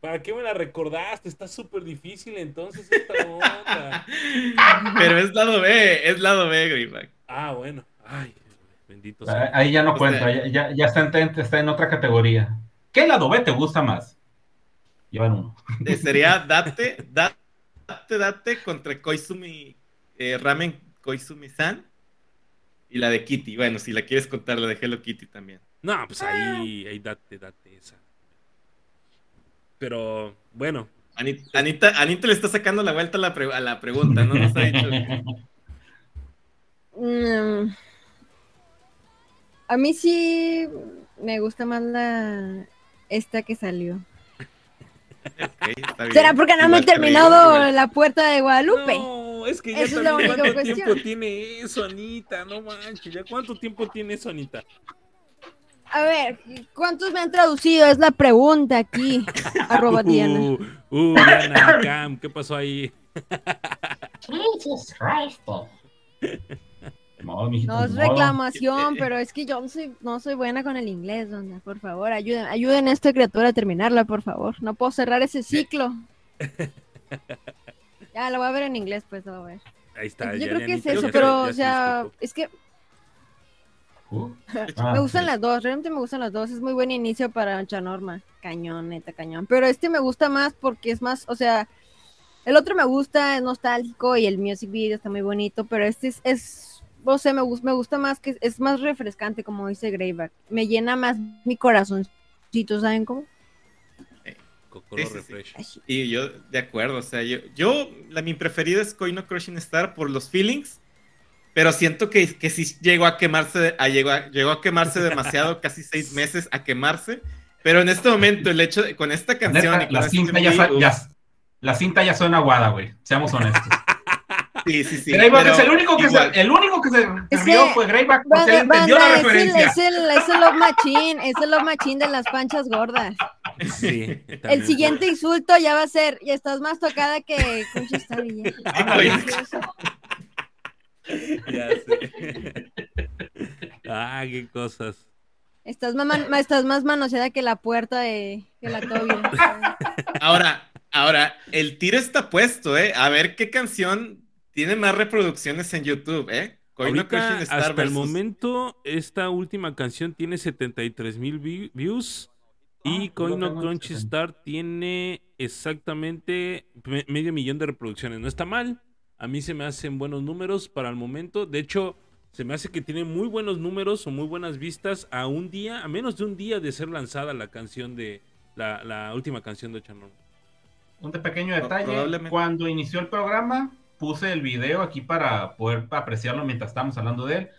¿Para qué me la recordaste? Está súper difícil entonces esta onda. Pero es lado B, es lado B, Greyback. Ah, bueno. Ay, bendito sea. Ahí ya no O cuenta, sea- ya, ya, ya está, en, está en otra categoría. ¿Qué lado B te gusta más? Llevan uno. Eh, sería Date, Date, Date contra Koizumi, eh, Ramen Koizumi-san. Y la de Kitty. Bueno, si la quieres contar, la de Hello Kitty también. No, pues ahí, ahí date, date esa. Pero, bueno. Ani- Anita, Anita le está sacando la vuelta a la, pre- a la pregunta, ¿no? Nos ha dicho. A mí sí me gusta más la esta que salió. Ok, está bien. ¿Será porque no me he terminado igual. la puerta de Guadalupe? No, es que ya Esa es la también única cuánto cuestión. tiempo tiene eso, Anita. No manches, ¿ya cuánto tiempo tiene eso, Anita? A ver, ¿cuántos me han traducido? Es la pregunta aquí. Arroba Diana. Uh, uh, Diana, Cam, ¿qué pasó ahí? Jesus Christ. No, mijito, No es no. reclamación, pero es que yo no soy, no soy buena con el inglés, onda. Por favor, ayuden, ayuden a esta criatura a terminarla, por favor. No puedo cerrar ese ciclo. Ya, lo voy a ver en inglés, pues, lo voy a ver. Ahí está. Yo ya, creo que es eso, pero, o sea, es que Uh, ah, me gustan sí. las dos, realmente me gustan las dos. Es muy buen inicio para Chanorma. Cañón, neta, cañón. Pero este me gusta más porque es más, o sea, el otro me gusta, es nostálgico y el music video está muy bonito, pero este es, es no sé, me, me gusta más que es más refrescante, como dice Greyback. Me llena más mi corazoncito, ¿saben cómo? Cocorro Sí, sí, sí. Y yo, de acuerdo, o sea, yo, yo la, mi preferida es Koino Crushing Star por los feelings, pero siento que, que sí llegó a quemarse, a, llegó, a, llegó a quemarse demasiado, casi seis meses a quemarse, pero en este momento, el hecho de, con esta canción... neta, y con la, cinta ya, ya- la cinta ya suena aguada, güey. Seamos honestos. Sí, sí, sí. Greyback es el único que igual. se, el único que se, se Es rió que- fue Greyback porque él Banda, entendió la banda, es el, referencia. es el, es el love machine, es el love machine de las panchas gordas. Sí, El siguiente insulto ya va a ser, y estás más tocada que Concha está bien. Ya sé. ah, qué cosas. Estás, mama- ma- estás más manoseada que la puerta de que la Toby. Ahora, ahora, el tiro está puesto, ¿eh? A ver qué canción tiene más reproducciones en YouTube, ¿eh? Ahorita, Star hasta el momento, esta última canción tiene 73 mil views y Ah, tengo en Crunchy 60. Star tiene exactamente me- medio millón de reproducciones. No está mal. A mí se me hacen buenos números para el momento. De hecho, se me hace que tiene muy buenos números o muy buenas vistas a un día, a menos de un día de ser lanzada la canción de la, la última canción de Chanon. Un pequeño detalle. Cuando inició el programa, puse el video aquí para poder apreciarlo mientras estábamos hablando de él.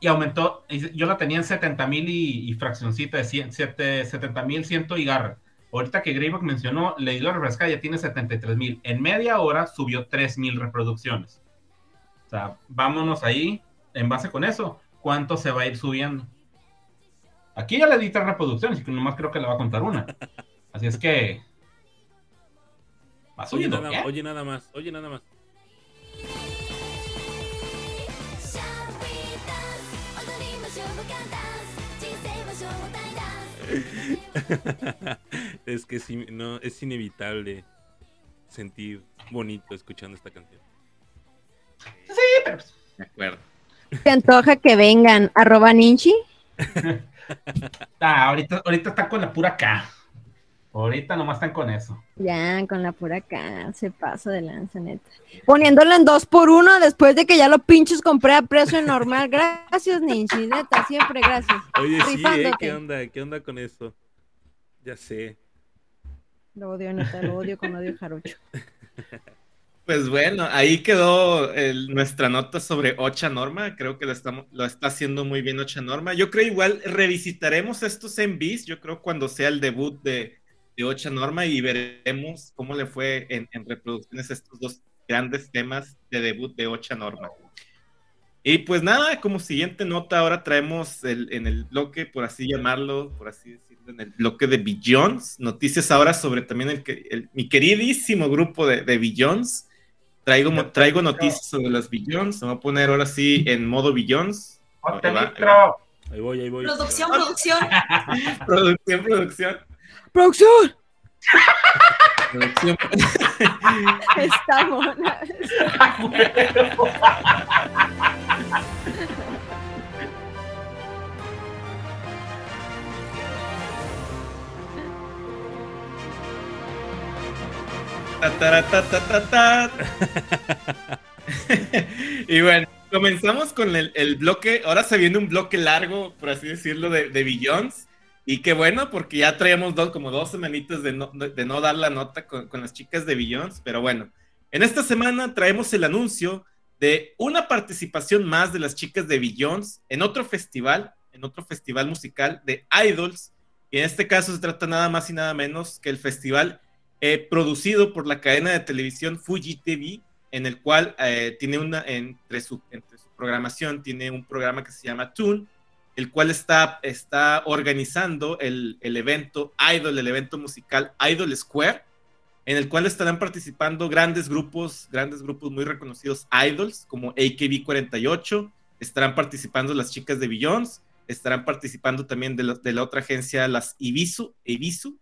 Y aumentó, yo la tenía en 70 mil y, y fraccioncita de 100, 70 mil ciento y garra. Ahorita que Greyback mencionó, le di la refrescada, ya tiene 73 mil. En media hora subió 3 mil reproducciones. O sea, vámonos ahí, en base con eso, ¿cuánto se va a ir subiendo? Aquí ya le di tres reproducciones y que nomás creo que le va a contar una. Así es que... Va Oye subiendo, nada, ¿eh? oye nada más, oye nada más. es que sí, no, es inevitable sentir bonito escuchando esta canción. De acuerdo. ¿Te antoja que vengan arroba ninchi? Ah, ahorita, ahorita están con la pura K. Ahorita nomás están con eso. Ya, con la pura K, se pasa de lanza, neta. Poniéndolo en dos por uno después de que ya lo pinches compré a precio normal. Gracias, Ninchi, neta, siempre gracias. Oye, sí, ¿eh? Rifándote. ¿qué onda? ¿Qué onda con eso? Ya sé. Lo odio, neta, lo odio con odio jarocho. Pues bueno, ahí quedó el- nuestra nota sobre Ocha Norma. Creo que lo, estamos, lo está haciendo muy bien Ocha Norma. Yo creo igual revisitaremos estos MVs, yo creo cuando sea el debut de, de Ocha Norma y veremos cómo le fue en, en reproducciones estos dos grandes temas de debut de Ocha Norma. Y pues nada, como siguiente nota, ahora traemos el- en el bloque, por así llamarlo, por así decirlo, en el bloque de Billions, noticias ahora sobre también el, el- mi queridísimo grupo de, de Billions. Traigo, traigo noticias sobre los Billions, me voy a poner ahora sí en modo Billions. ¡Ponte Ahí va! Ahí voy, ahí voy. Producción, producción. Producción, producción, ¡Producción! producción. Está mona. Ta, tara, ta, ta, ta, ta. y bueno, comenzamos con el, el bloque. Ahora se viene un bloque largo, por así decirlo, de, de Billions. Y qué bueno, porque ya traíamos dos, como dos semanitas de no, de no dar la nota con, con las chicas de Billions. Pero bueno, en esta semana traemos el anuncio de una participación más de las chicas de Billions en otro festival, en otro festival musical de Idols. Y en este caso se trata nada más y nada menos que el festival eh, producido por la cadena de televisión Fuji TV, en el cual eh, tiene una, entre su, entre su programación, tiene un programa que se llama Tune, el cual está, está organizando el, el evento Idol, el evento musical Idol Square, en el cual estarán participando grandes grupos, grandes grupos muy reconocidos idols, como AKB48, estarán participando las chicas de Billions, estarán participando también de la, otra agencia, las Ibisu, Ibisu,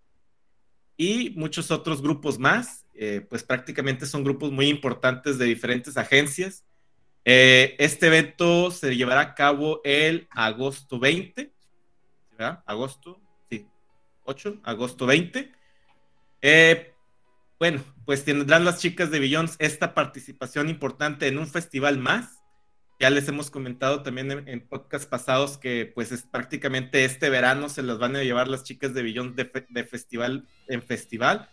y muchos otros grupos más, eh, pues prácticamente son grupos muy importantes de diferentes agencias. Eh, este evento se llevará a cabo el agosto 20, ¿verdad? Agosto, sí, 8, agosto 20. Eh, bueno, pues tendrán las chicas de Billions esta participación importante en un festival más ya les hemos comentado también en, en podcasts pasados que pues es prácticamente este verano se las van a llevar las chicas de Billón de, de, festival en festival.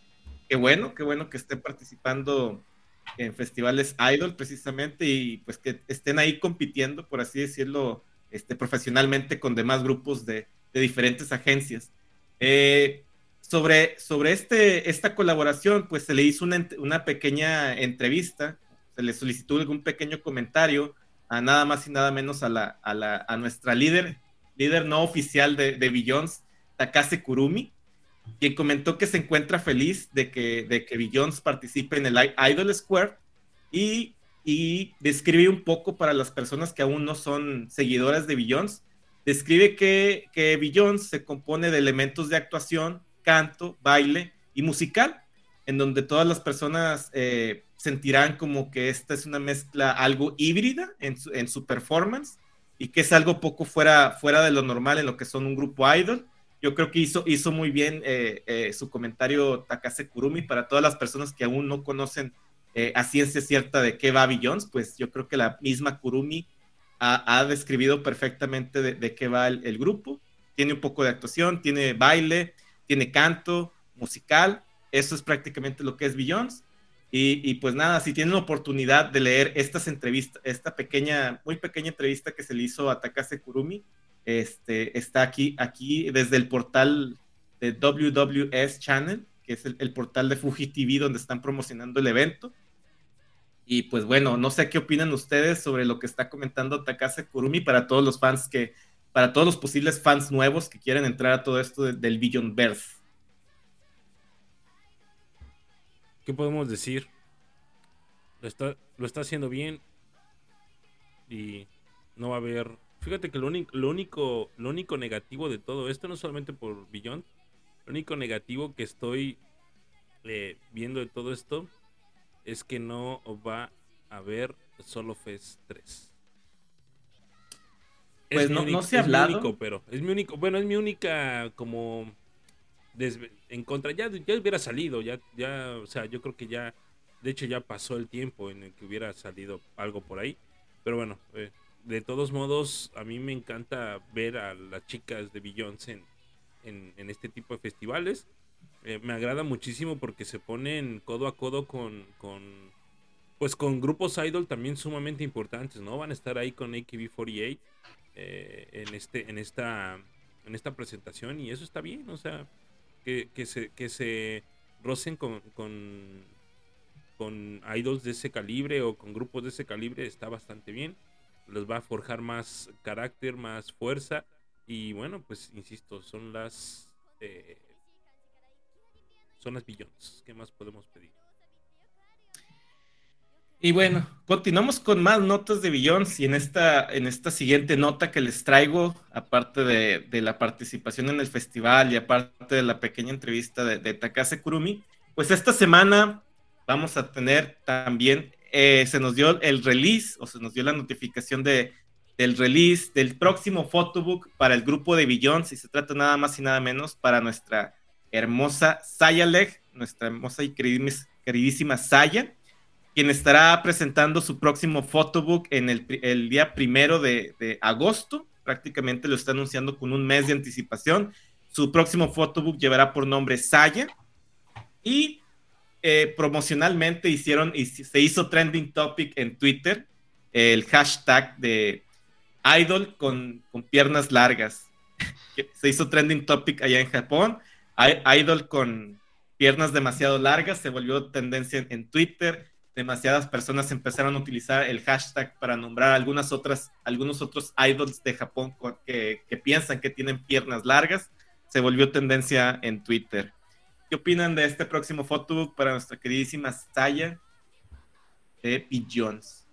Qué bueno, qué bueno que estén participando en festivales idol precisamente y pues que estén ahí compitiendo, por así decirlo, este, profesionalmente con demás grupos de, de diferentes agencias. Eh, sobre, sobre este, esta colaboración, pues se le hizo una, una pequeña entrevista, se le solicitó algún pequeño comentario a nada más y nada menos a, la, a, la, a nuestra líder, líder no oficial de, de Billions, Takase Kurumi, quien comentó que se encuentra feliz de que, de que Billions participe en el Idol Square y, y describe un poco para las personas que aún no son seguidoras de Billions, describe que, que Billions se compone de elementos de actuación, canto, baile y musical, en donde todas las personas eh, sentirán como que esta es una mezcla algo híbrida en su, en su performance y que es algo poco fuera, fuera de lo normal en lo que son un grupo idol. Yo creo que hizo, hizo muy bien eh, eh, su comentario Takase Kurumi para todas las personas que aún no conocen eh, a ciencia cierta de qué va Billions, pues yo creo que la misma Kurumi ha, ha describido perfectamente de, de qué va el, grupo. Tiene un poco de actuación, tiene baile, tiene canto, musical. Eso es prácticamente lo que es Billions. Y, y, pues nada, si tienen la oportunidad de leer estas entrevistas, esta pequeña, muy pequeña entrevista que se le hizo a Takase Kurumi, este, está aquí, aquí desde el portal de WWS Channel, que es el, portal de Fuji TV donde están promocionando el evento. Y pues bueno, no sé qué opinan ustedes sobre lo que está comentando Takase Kurumi para todos los fans que, para todos los posibles fans nuevos que quieren entrar a todo esto de, del Billion Verse. ¿Qué podemos decir? Lo está, lo está haciendo bien y no va a haber... Fíjate que lo único, lo único, lo único negativo de todo esto, no solamente por Beyond, lo único negativo que estoy eh, viendo de todo esto es que no va a haber Solo Fest 3. Pues no, único, no, se ha hablado. Único, pero es mi único, bueno, es mi única como en contra, ya, ya hubiera salido, ya, ya, o sea, yo creo que ya, de hecho ya pasó el tiempo en el que hubiera salido algo por ahí, pero bueno, eh, de todos modos, a mí me encanta ver a las chicas de Beyoncé en, en, este tipo de festivales, eh, me agrada muchísimo porque se ponen codo a codo con, con, pues con grupos idol también sumamente importantes, ¿no? Van a estar ahí con AKB48 eh, en, este, en, esta, en esta presentación y eso está bien, o sea, que, que, se, que se rocen con, con, con idols de ese calibre o con grupos de ese calibre está bastante bien. Les va a forjar más carácter, más fuerza. Y bueno, pues insisto, son las eh, son las billones. ¿Qué más podemos pedir? Y bueno, continuamos con más notas de Billions y en esta, en esta siguiente nota que les traigo, aparte de, de, la participación en el festival y aparte de la pequeña entrevista de, de Takase Kurumi, pues esta semana vamos a tener también, eh, se nos dio el release o se nos dio la notificación de, del release del próximo photobook para el grupo de Billions y se trata nada más y nada menos para nuestra hermosa Sayaleg, nuestra hermosa y queridísima, Saya quien estará presentando su próximo photobook en el, el día primero de, de, agosto. Prácticamente lo está anunciando con un mes de anticipación. Su próximo photobook llevará por nombre Saya. Y eh, promocionalmente hicieron, y se hizo trending topic en Twitter, el hashtag de idol con, con piernas largas. se hizo trending topic allá en Japón. Idol con piernas demasiado largas se volvió tendencia en, en Twitter demasiadas personas empezaron a utilizar el hashtag para nombrar algunas otras, algunos otros idols de Japón que, que piensan que tienen piernas largas. Se volvió tendencia en Twitter. ¿Qué opinan de este próximo photobook para nuestra queridísima Saya de P. Jones?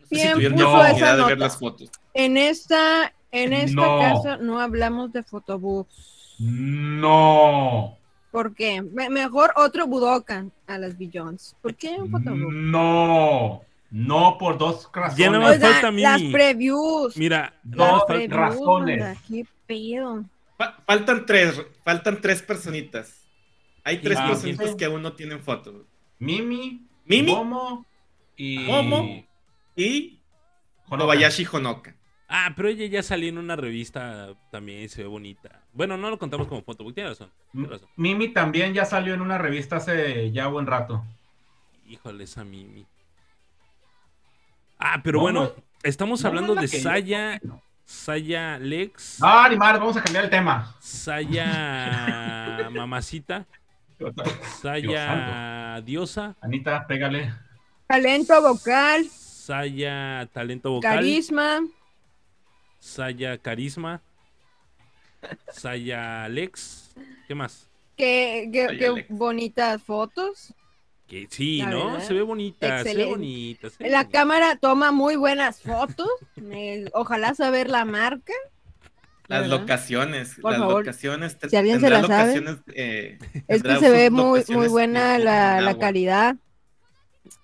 No sé si tuvieron la oportunidad de ver las fotos. En esta, en esta no. casa no hablamos de photobooks. No. ¿Por qué? mejor otro Budokan a las Billions. ¿Por qué un fotobook? No. No por dos razones. Ya no me falta a mí. Las previews. Mira, dos razones. ¿Qué pedo? faltan tres, faltan tres personitas. Hay tres ah, personitas que aún no tienen foto. Mimi, Mimi, Momo y Momo y Kobayashi Honoka. Ah, pero ella ya salió en una revista también y se ve bonita. Bueno, no lo contamos como foto, tiene razón, tiene razón. Mimi también ya salió en una revista hace ya buen rato. Híjole, esa Mimi. Ah, pero bueno, estamos hablando de Saya, Saya Lex. Ah, ni madre, vamos a cambiar el tema. Saya Mamacita. Saya Diosa. Anita, pégale. Talento vocal. Saya Talento vocal. Carisma. Saya Carisma. Saya Lex. ¿Qué más? Qué, qué, qué bonitas fotos. Que sí, ¿no? Se ve bonita, se ve bonita. Se ve la bonita. cámara toma muy buenas fotos. Eh, ojalá saber la marca. Las ¿verdad? locaciones, Por las favor, locaciones. si alguien se tendrá la sabe. locaciones, eh, Es que se ve muy, muy buena en- la, en la calidad.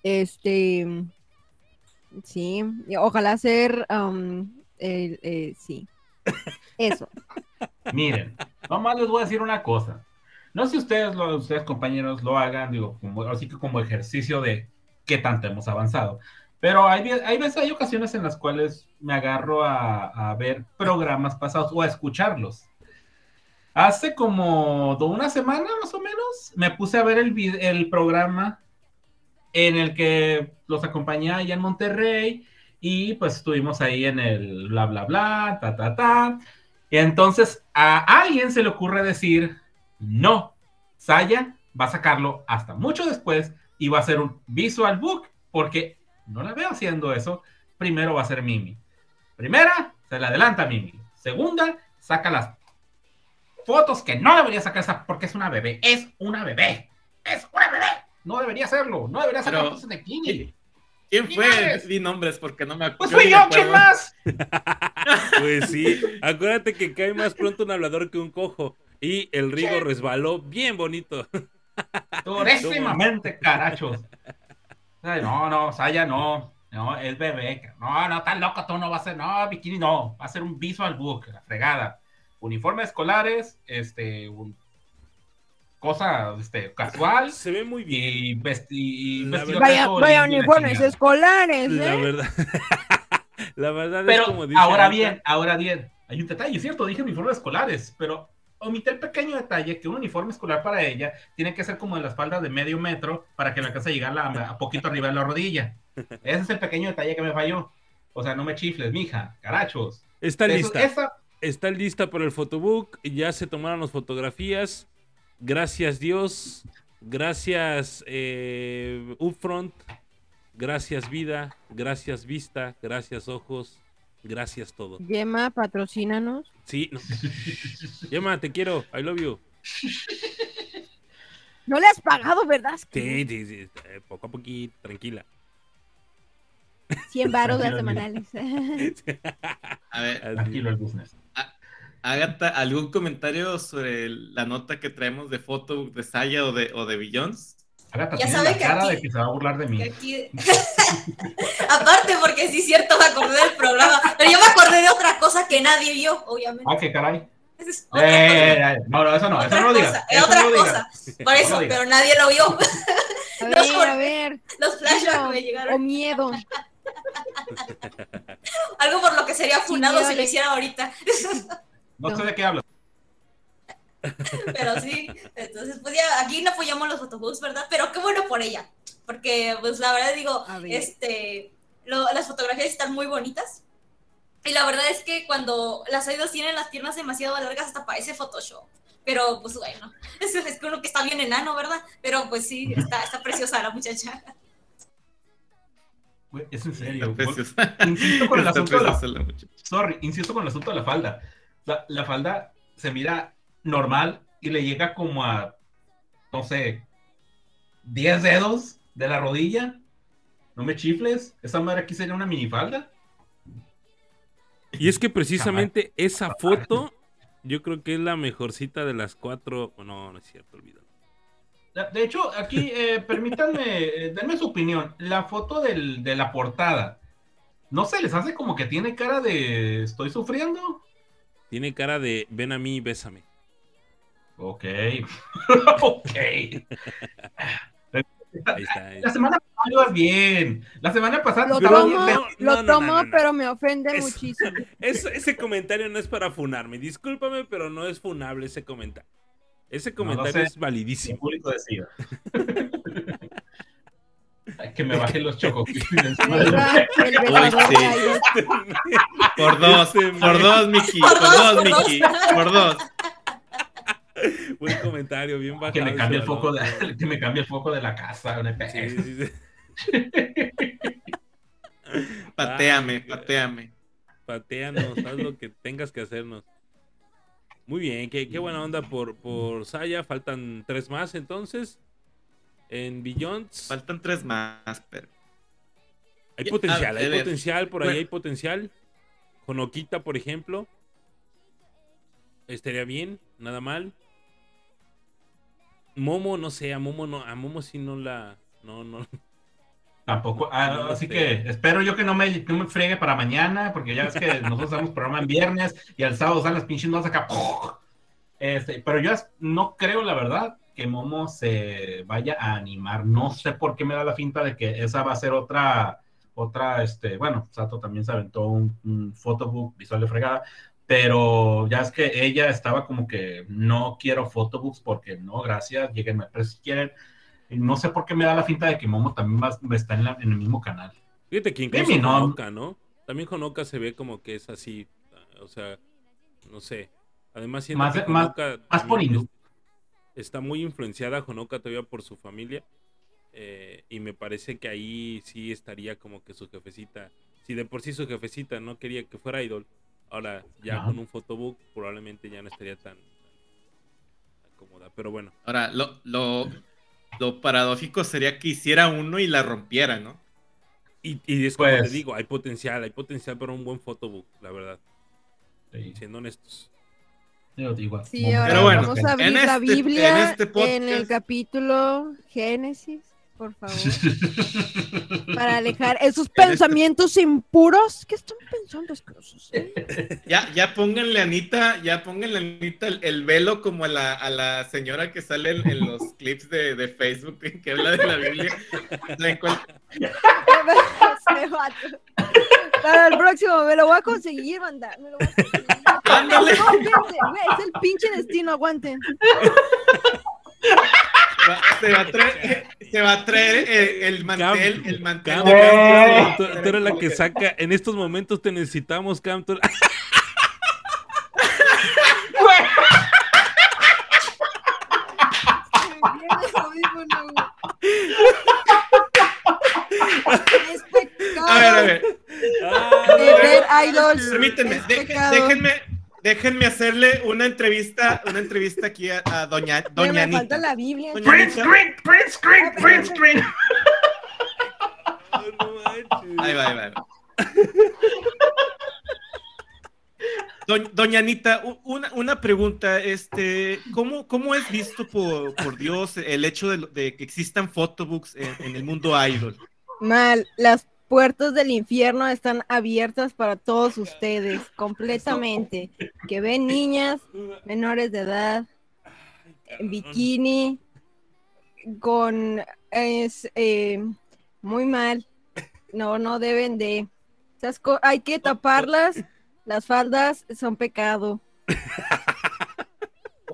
Este, sí, y ojalá ser, um, eh, sí, eso. Miren, nomás les voy a decir una cosa. No sé si ustedes, lo- ustedes compañeros, lo hagan, digo, como, así que como ejercicio de qué tanto hemos avanzado. Pero hay, ve- hay veces, hay ocasiones en las cuales me agarro a, ver programas pasados o a escucharlos. Hace como una semana más o menos me puse a ver el programa en el que los acompañé allá en Monterrey y pues estuvimos ahí en el bla bla bla, ta ta ta. Y entonces a alguien se le ocurre decir, no, Saya va a sacarlo hasta mucho después y va a ser un visual book porque no la veo haciendo eso. Primero va a ser Mimi. Primera, se le adelanta a Mimi. Segunda, saca las fotos que no debería sacar esa porque es una bebé. Es una bebé. Es una bebé. No debería hacerlo. No debería sacar fotos de Kini. ¿Quién fue? Di nombres porque no me acuerdo. Pues fui yo, ¿quién más? Pues sí, acuérdate que cae más pronto un hablador que un cojo. Y el Rigo resbaló bien bonito. Durísimamente, carachos. Ay, no, no, Saya no. No, es bebé. No, no, tan loco, tú no va a ser. No, bikini no. Va a ser un visual book, la fregada. Uniformes escolares, este, un- cosa este, casual Se ve muy bien. y, vesti y La vestido Vaya, la uniformes escolares, La ¿eh? verdad. La verdad es Pero como dice ahora bien, ahora bien, hay un detalle, ¿cierto? Dije uniformes escolares, pero omité el pequeño detalle que un uniforme escolar para ella tiene que ser como de la espalda de medio metro para que la alcance a llegar a, a poquito arriba de la rodilla. Ese es el pequeño detalle que me falló. O sea, no me chifles, mija, carachos. Está Eso- lista. esa- Está lista para el photobook. Ya se tomaron las fotografías. Gracias Dios. Gracias eh, Upfront. Gracias vida. Gracias vista. Gracias ojos. Gracias todo. Yema, patrocínanos. Sí. No. Yema, te quiero. I love you. No le has pagado, ¿verdad? Sí, sí, sí. eh, Poco a poquito. Tranquila. 100 varos las semanales. A ver. Tranquilo el business. Agatha, ¿algún comentario sobre la nota que traemos de foto de Saya o de, o de Billions? Agatha, Ya tiene sabe la que cara aquí- de que se va a burlar de mí. Que aquí- Aparte, porque sí es cierto, me acordé del programa. Pero yo me acordé de otra cosa que nadie vio, obviamente. Ah, qué caray. Esa es Eh, otra cosa. eh, eh, no, no, eso no, eso no lo digas. es otra no cosa. Por eso, No pero nadie lo vio. A No, ver, por- a ver. Los flashbacks me O llegaron. miedo. Algo por lo que sería funado si lo hiciera ahorita. No sé de qué hablas. Pero sí, entonces, pues ya, aquí no apoyamos los photobooks, ¿verdad? Pero qué bueno por ella. Porque, pues la verdad digo, este, lo- las fotografías están muy bonitas. Y la verdad es que cuando las idols tienen las piernas demasiado largas, hasta parece Photoshop. Pero, pues bueno, es, es que uno que está bien enano, ¿verdad? Pero, pues sí, está, está preciosa la muchacha. Es en serio. Insisto con el asunto de la la. Sorry, insisto con el asunto de la falda. La, la falda se mira normal y le llega como a, no sé, 10 dedos de la rodilla. No me chifles. Esa madre aquí sería una minifalda. Y es que precisamente esa foto, yo creo que es la mejorcita de las cuatro. No, no es cierto, olvídalo. De hecho, aquí, eh, permítanme, eh, denme su opinión. La foto del- de la portada, ¿no se les hace como que tiene cara de estoy sufriendo? Tiene cara de ven a mí y bésame. Ok. ok. Ahí está. ahí La semana pasada ibas bien. La semana pasada Lo Pero- tomo, no, no, lo no, tomo, no, no, no. pero me ofende Es- muchísimo. Es- ese comentario no es para funarme. Discúlpame, pero no es funable ese comentario. Ese comentario sé. es el validísimo. público decida. Ay, que me bajen los el Aidol. Por dos, por dos, Miki. Por dos. Miki. Por dos. Buen comentario, bien bajado. Que me cambie el foco de, que me cambie el foco de la casa. hay Sí, sí, sí. Pateame, Ay, pateame. Pateanos, haz lo que tengas que hacernos. Muy bien, qué, qué buena onda por, por Saya. Faltan tres más entonces. En Billions Faltan tres más, pero. hay potencial, hay potencial, por ahí bueno. hay potencial. Con Okita, por ejemplo. Estaría bien, nada mal. Momo, no sé, a Momo no, a Momo sí no la. No, no. Tampoco. ah, No así que espero yo que no me, no me friegue para mañana, porque ya ves que nosotros hacemos programa en viernes y al sábado salen las pinches notas acá. Este, pero yo no creo, la verdad, que Momo se vaya a animar. No sé por qué me da la finta de que esa va a ser otra, otra, este, bueno, Sato también se aventó un, un photobook visual de fregada, pero ya es que ella estaba como que no quiero photobooks porque no, gracias, lléguenme, pero si quieren. No sé por qué me da la finta de que Momo también va, estar en, la- en el mismo canal. Fíjate que incluso. Honoka, ¿no? También Honoka se ve como que es así. O sea, no sé. Además, siento Más- que más- Honoka más por está muy influenciada Honoka todavía por su familia. eh, y me parece que ahí sí estaría como que su jefecita. Si de por sí su jefecita no quería que fuera idol, ahora ya Ajá. con un photobook probablemente ya no estaría tan, tan cómoda. Pero bueno, Ahora, lo, lo, lo paradójico sería que hiciera uno y la rompiera, ¿no? y, y es como Pues- te digo, hay potencial, hay potencial para un buen photobook, la verdad, Sí, siendo honestos. yo digo, Sí, ahora Pero bueno, vamos a abrir en la este- Biblia en este podcast- en el capítulo Génesis, por favor, para alejar esos pensamientos impuros. ¿Qué están pensando asquerosos? eh? Ya, ya pónganle Anita, ya pónganle Anita el, el velo como a la, a la señora que sale en, en los clips de, de Facebook que habla de la Biblia. Para el próximo, me lo voy a conseguir, banda. Me lo voy a conseguir. No, es el pinche destino, aguanten. Va- se, va a traer, se va a traer el, el mantel, el mantel Cam, de Cam, tú, tú eres la que saca. En estos momentos te necesitamos, Cam. tú-. A ver, a ver, Ah, de ver idols. permítanme, déjenme, déjenme hacerle una entrevista, una entrevista aquí a, a doña, doña me falta Anita. la Biblia. Doña Print Anita. screen, print screen, print screen. no manches. Ahí va, ahí va. ahí va. Doñ- Doña Anita, una, una pregunta, este, ¿cómo, cómo es visto por, por Dios el hecho de, lo- de que existan photobooks en, en el mundo idol? Mal, las puertas del infierno están abiertas para todos ustedes, completamente. Que ven niñas menores de edad, en bikini, con es eh, muy mal. No, no deben de. Hay que taparlas. Las faldas son pecado.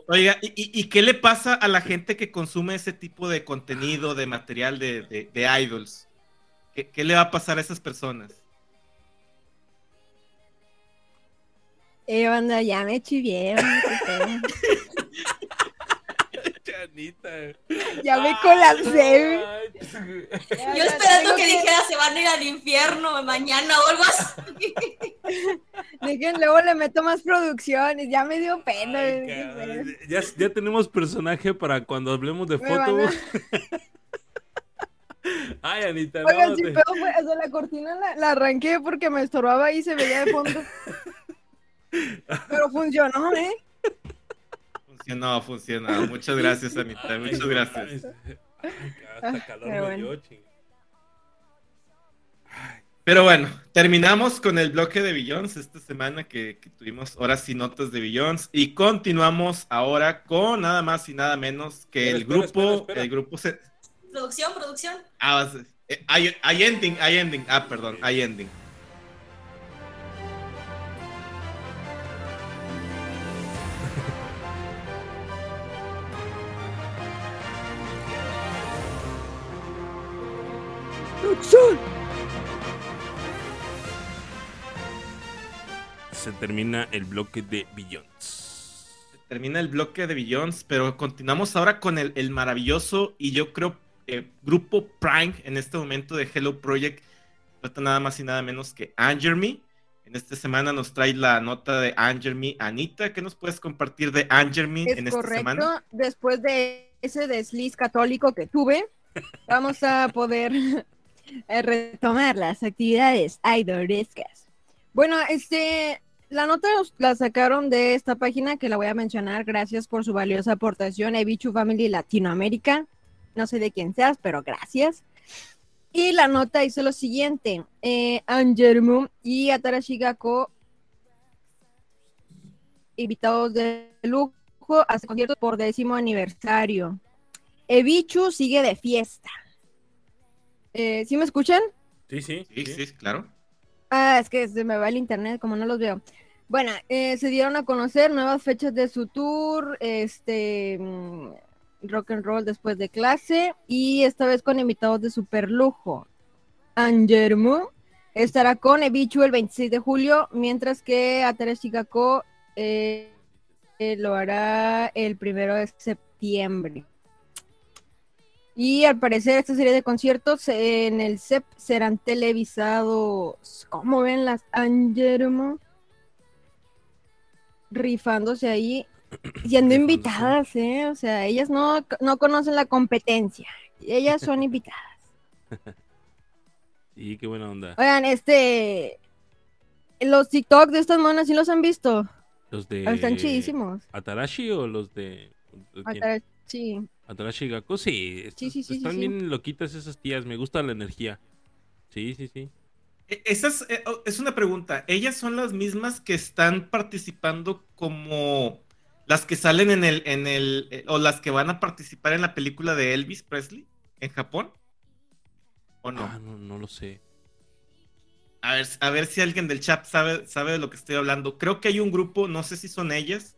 Oiga, ¿y, qué le pasa a la gente que consume ese tipo de contenido, de material de- de idols? ¿Qué, qué le va a pasar a esas personas? Eh, banda, ya me chivieron. qué feo. Anita. Ya me colapsé. Ay, Yo esperando que dijera se van a ir al infierno mañana o algo así. Dejen, luego le meto más producciones. Ya me dio pena. ay, ya, ya tenemos personaje para cuando hablemos de fotos. Ay, Anita, no. Oigan, si te- pedo fue, o sea, la cortina la, la arranqué porque me estorbaba y se veía de fondo. Pero funcionó, ¿eh? Funcionó, funcionó. Muchas gracias, Anita. Ay, Muchas gracias. Ay, hasta Ah, calor pero me bueno. dio, ching. Pero bueno, terminamos con el bloque de Billions esta semana que, que tuvimos horas y notas de Billions y continuamos ahora con nada más y nada menos que Espera, el espera, grupo, espera, espera. el grupo se... Producción, producción. Ah, vas- eh, hay, hay ending, hay ending. Ah, perdón, hay ending. Se termina el bloque de Billions. Termina el bloque de Billions, pero continuamos ahora con el, el maravilloso y yo creo eh, grupo Prime en este momento de Hello Project. Falta nada más y nada menos que Anger Me. En esta semana nos trae la nota de Anger Me. Anita, ¿qué nos puedes compartir de Anger Me Es en esta correcto. semana? Después de ese desliz católico que tuve, vamos a poder eh, retomar las actividades idorescas. Bueno, este, la nota la sacaron de esta página que la voy a mencionar. Gracias por su valiosa aportación, Ebichu Family Latinoamérica. No sé de quién seas, pero gracias. Y la nota dice lo siguiente: eh, Angermu y Atarashi Gakko, invitados de lujo, hace concierto por décimo aniversario. Ebichu sigue de fiesta. Eh, ¿Sí me escuchan? Sí, sí. Sí, sí, claro. Ah, es que se me va el internet, como no los veo. Bueno, eh, se dieron a conocer nuevas fechas de su tour, este rock and roll después de clase, y esta vez con invitados de super lujo. Angermu estará con Ebichu el 26 de julio, mientras que Atarashi Gakko eh, eh, lo hará el primero de septiembre. Y al parecer esta serie de conciertos en el CEP serán televisados. ¿Cómo ven las Angermo? Rifándose ahí, siendo invitadas, ¿eh? O sea, ellas no, no conocen la competencia. Ellas son invitadas. Sí, qué buena onda. Oigan, este... Los TikTok de estas monas, ¿sí los han visto? Los de. Están chidísimos. ¿Atarashi o los de. de quién? Atara- Sí. Atarashi Gakko? Sí, est- Sí, sí, sí, sí, están sí. bien loquitas esas tías. Me gusta la energía. Sí, sí, sí. E- Esa es, eh, oh, es una pregunta. ¿Ellas son las mismas que están participando como las que salen en el, en el, eh, o las que van a participar en la película de Elvis Presley en Japón? ¿O no? Ah, no, no lo sé. A ver, a ver si alguien del chat sabe, sabe de lo que estoy hablando. Creo que hay un grupo, no sé si son ellas,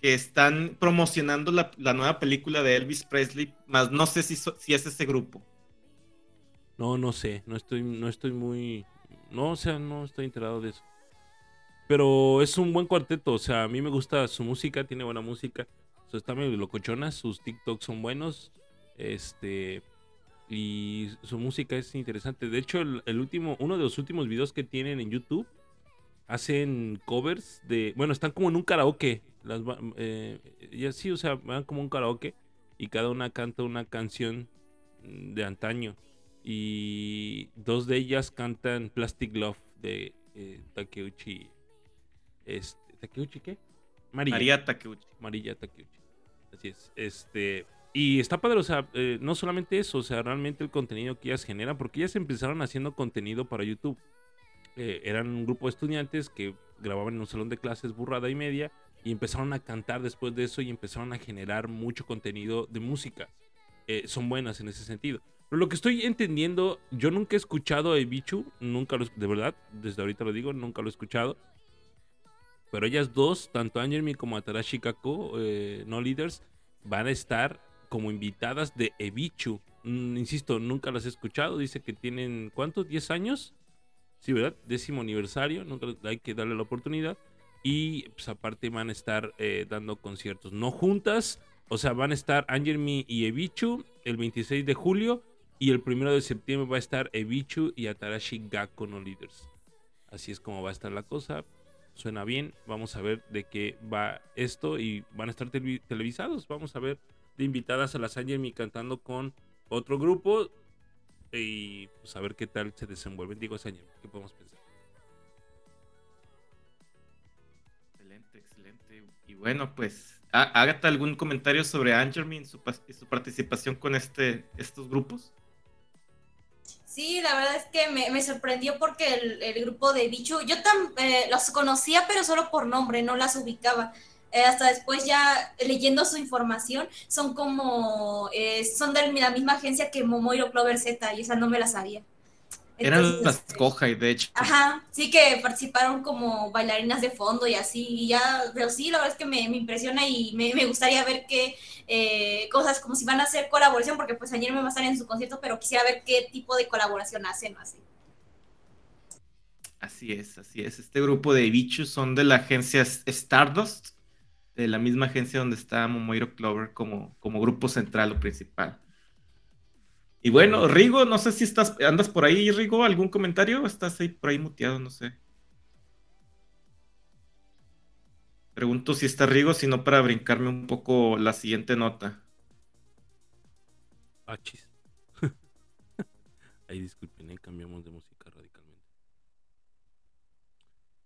que están promocionando la, la nueva película de Elvis Presley, más no sé si, so- si es ese grupo. No, no sé. No estoy, no estoy muy. No, o sea, no estoy enterado de eso. Pero es un buen cuarteto. O sea, a mí me gusta su música, tiene buena música. O sea, está medio locochona, sus TikToks son buenos. Este. Y su música es interesante. De hecho, el, último, uno de los últimos videos que tienen en YouTube hacen covers de. Bueno, están como en un karaoke. Las, eh, así, o sea, van como un karaoke. Y cada una canta una canción de antaño. Y dos de ellas cantan Plastic Love de eh, Takeuchi. Este, ¿Takeuchi qué? María. María Takeuchi. Marilla Takeuchi. Así es. Este. Y está padre, o sea, eh, no solamente eso, o sea, realmente el contenido que ellas generan, porque ellas empezaron haciendo contenido para YouTube. Eh, eran un grupo de estudiantes que grababan en un salón de clases burrada y media y empezaron a cantar después de eso y empezaron a generar mucho contenido de música. Eh, son buenas en ese sentido. Pero lo que estoy entendiendo, yo nunca he escuchado a Ebichu, nunca lo, de verdad, desde ahorita lo digo, nunca lo he escuchado. Pero ellas dos, tanto Angermi como Atarashi Kako, eh, No Leaders, van a estar como invitadas de Ebichu. Mm, insisto, nunca las he escuchado. Dice que tienen, ¿cuántos? ¿10 años? Sí, ¿verdad? Décimo aniversario. Nunca hay que darle la oportunidad. Y pues aparte van a estar eh, dando conciertos. No juntas, O sea, van a estar Angermi y Ebichu el 26 de julio y el 1 de septiembre va a estar Ebichu y Atarashi Gakko no Leaders. Así es como va a estar la cosa. Suena bien. Vamos a ver de qué va esto y van a estar televisados. Vamos a ver de invitadas a las Angermi cantando con otro grupo y pues a ver qué tal se desenvuelven. Digo, Angermi, ¿qué podemos pensar? Excelente, excelente. Y bueno, pues, hágate algún comentario sobre Angermi y su participación con este, estos grupos. Sí, la verdad es que me, sorprendió porque el, grupo de Bichu, yo tam, eh, los conocía, pero solo por nombre, no las ubicaba. Eh, hasta después ya leyendo su información, son como, eh, son de la misma agencia que Momoiro Clover Z, y esa no me la sabía. Eran las y de hecho. Ajá, sí que participaron como bailarinas de fondo y así, y ya, pero sí, la verdad es que me, impresiona y me, gustaría ver qué eh, cosas, como si van a hacer colaboración, porque pues ayer me va a estar en su concierto, pero quisiera ver qué tipo de colaboración hacen o así. Así es, así es. Este grupo de bichos son de la agencia Stardust, de la misma agencia donde está Momoiro Clover como, como grupo central o principal. Y bueno, Rigo, no sé si estás, andas por ahí, Rigo, ¿algún comentario? ¿Estás ahí por ahí muteado? No sé. Pregunto si está Rigo, si no para brincarme un poco la siguiente nota. Achis. ahí disculpen, ¿eh? cambiamos de música radicalmente.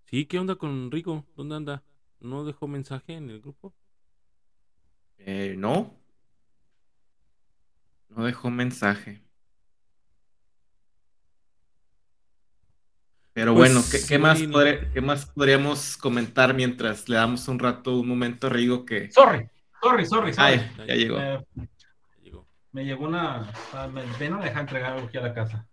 Sí, ¿qué onda con Rigo? ¿Dónde anda? ¿No dejó mensaje en el grupo? Eh, no. No dejó mensaje. Pero pues, bueno, ¿qué, más ¿qué, más podríamos comentar mientras le damos un rato, un momento a Rigo que... Sorry, sorry, sorry, sorry. ya, llegó. Me, llegó una... Me, me no deja entregar algo aquí a la casa.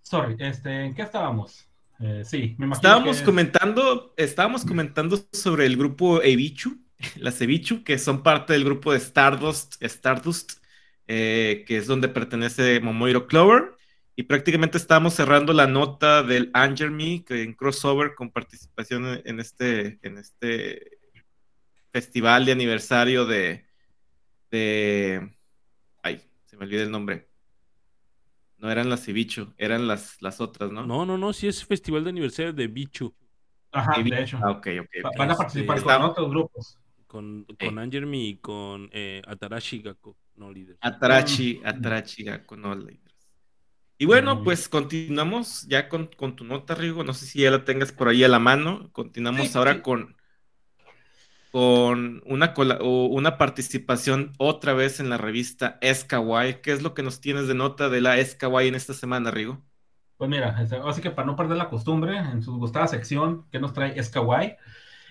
Sorry, este, ¿en qué estábamos? Eh, sí, me imagino Estábamos comentando, estábamos comentando sobre el grupo Ebichu, las Ebichu, que son parte del grupo de Stardust, Stardust, eh, que es donde pertenece Momoiro Clover. Y prácticamente estamos cerrando la nota del Anger Me, que en crossover con participación en este, en este festival de aniversario de, de. Ay, se me olvida el nombre. No eran las Ibichu, eran las, las otras, ¿no? No, no, no, sí es festival de aniversario de Bichu. Ajá, de hecho. Ah, ok, ok. Van a participar este, con otros grupos. Con, con Anger Me y con eh, Atarashi Gakko no líderes. Atarachi, Atarachi no líderes. Y bueno, pues continuamos ya con, tu nota, Rigo. No sé si ya la tengas por ahí a la mano. Continuamos ahora con con una, una participación otra vez en la revista Escawai. ¿Qué es lo que nos tienes de nota de la Escawai en esta semana, Rigo? Pues mira, así que para no perder la costumbre, en su gustada sección que nos trae Escawai,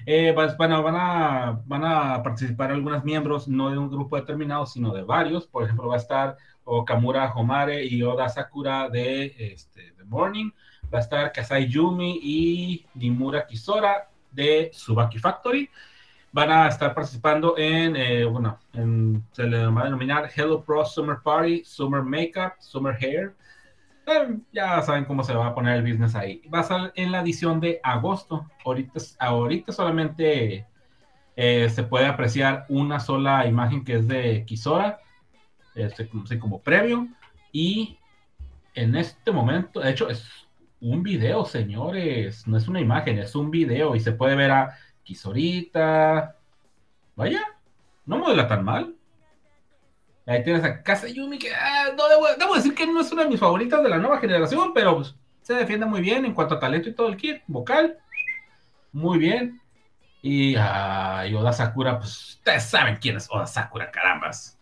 eh, van, a, van, a, participar algunos miembros, no de un grupo determinado, sino de varios. Por ejemplo, va a estar Okamura Homare y Oda Sakura de, este, Morning. Va a estar Kasai Yumi y Nimura Kisora de Subaki Factory. Van a estar participando en, eh, bueno, se le va a denominar Hello Pro Summer Party, Summer Makeup, Summer Hair, ya saben cómo se va a poner el business ahí. Va a ser en la edición de agosto. Ahorita, solamente eh, se puede apreciar una sola imagen que es de Kisora, este, como previo. Y en este momento, de hecho, es un video, señores. No es una imagen, es un video. Y se puede ver a Kisorita. Vaya, no modela tan mal. Ahí tienes a Kasayumi, que ah, no debo, decir que no es una de mis favoritas de la nueva generación, pero pues, se defiende muy bien en cuanto a talento y todo el kit, vocal, muy bien. Y, ah, Oda Sakura, pues ustedes saben quién es Oda Sakura, carambas.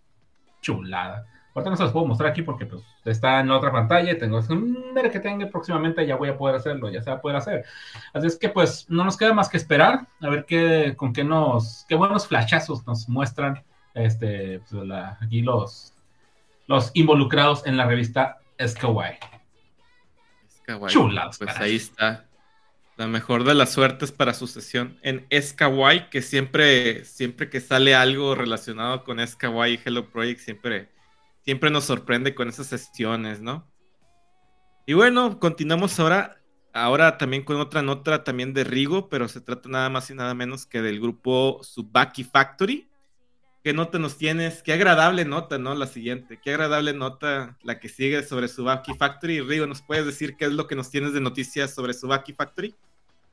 Chulada. Ahorita no se los puedo mostrar aquí porque pues está en la otra pantalla y tengo que tenga próximamente ya voy a poder hacerlo, ya se va a poder hacer. Así es que pues no nos queda más que esperar a ver qué, con qué nos, qué buenos flashazos nos muestran este, pues, aquí los, los involucrados en la revista Skawai. Chulados. Pues ahí está. La mejor de las suertes para su sesión en Skawai, que siempre, siempre que sale algo relacionado con Skawai y Hello Project, siempre, siempre nos sorprende con esas sesiones, ¿no? Y bueno, continuamos ahora, ahora también con otra nota también de Rigo, pero se trata nada más y nada menos que del grupo Subaki Factory ¿Qué nota nos tienes? Qué agradable nota, ¿no? La siguiente. Qué agradable nota la que sigue sobre Subaki Factory. Rigo, ¿nos puedes decir qué es lo que nos tienes de noticias sobre Subaki Factory?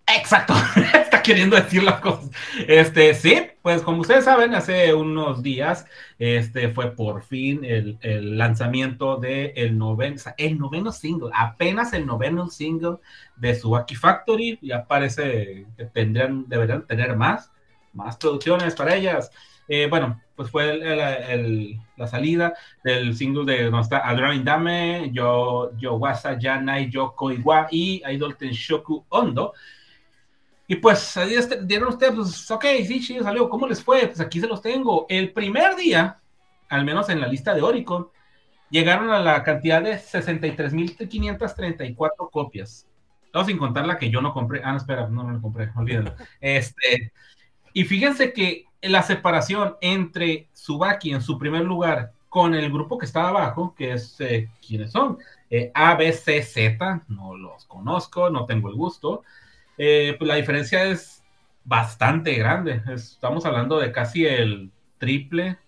Exacto, está queriendo decir las cosas. Este, sí, pues como ustedes saben, hace unos días, este fue por fin el, el lanzamiento del el noveno, el noveno single, apenas el noveno single de Subaki Factory. Ya parece que tendrían, deberían tener más, más producciones para ellas. Eh, bueno, pues fue el, el, la salida del single de donde está Adrian Dame, Yo, Yo Wasa, Yanai, Yo Koiwa y Idol Tenshoku Ondo. Y pues ahí este, dieron ustedes, pues, ok, sí, sí, salió, ¿cómo les fue? Pues aquí se los tengo. El primer día, al menos en la lista de Oricon, llegaron a la cantidad de 63.534 copias. Todo sin contar la que yo no compré. Ah, no, espera, no, no la compré, olvídenlo. Este, y fíjense que la separación entre Subaki en su primer lugar con el grupo que está abajo, que es, eh, ¿quiénes son? Eh, A, B, C, Z, no los conozco, no tengo el gusto. Eh, pues la diferencia es bastante grande. Estamos hablando de casi el triple,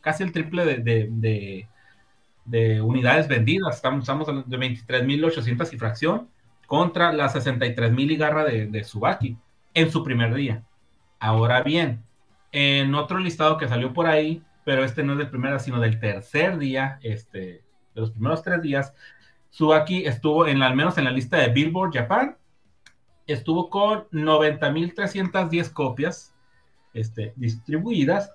casi el triple de, de unidades vendidas. Estamos, estamos hablando de 23.800 y fracción contra las 63.000 y garra de, de Subaki en su primer día. Ahora bien, en otro listado que salió por ahí, pero este no es del primer, sino del tercer día, este, de los primeros tres días, Subaki estuvo en al menos en la lista de Billboard Japan estuvo con 90.310 copias este, distribuidas.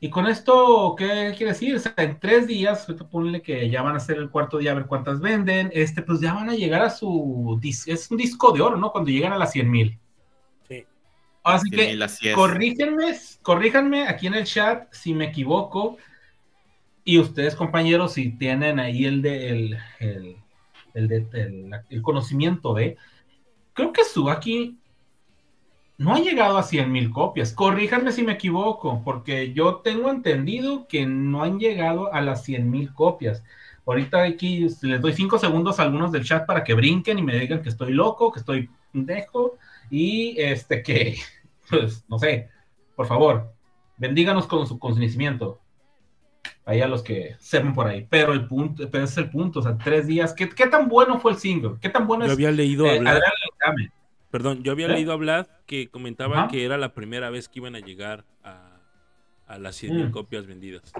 Y con esto, ¿qué quiere decir? O sea, en tres días, ponle que ya van a ser el cuarto día a ver cuántas venden, este, pues ya van a llegar a su, es un disco de oro, ¿no? Cuando llegan a las 100 mil. Sí. Así que, corrígenme, corríjanme aquí en el chat si me equivoco. Y ustedes, compañeros, si tienen ahí el de el, el, el, de, el, conocimiento de creo que Subaki no ha llegado a 100 mil copias. Corríjanme si me equivoco, porque yo tengo entendido que no han llegado a las 100 mil copias. Ahorita aquí les doy cinco segundos a algunos del chat para que brinquen y me digan que estoy loco, que estoy pendejo y este que, pues, no sé, por favor, bendíganos con su conocimiento. Ahí a los que sepan por ahí. Pero el punto, pero ese es el punto, o sea, tres días. ¿Qué, qué tan bueno fue el single? ¿Qué tan bueno yo es? había leído eh, hablar, Perdón, yo había ¿Eh? leído hablar que comentaba que era la primera vez que iban a llegar a, a las 100 mil Mm. copias vendidas.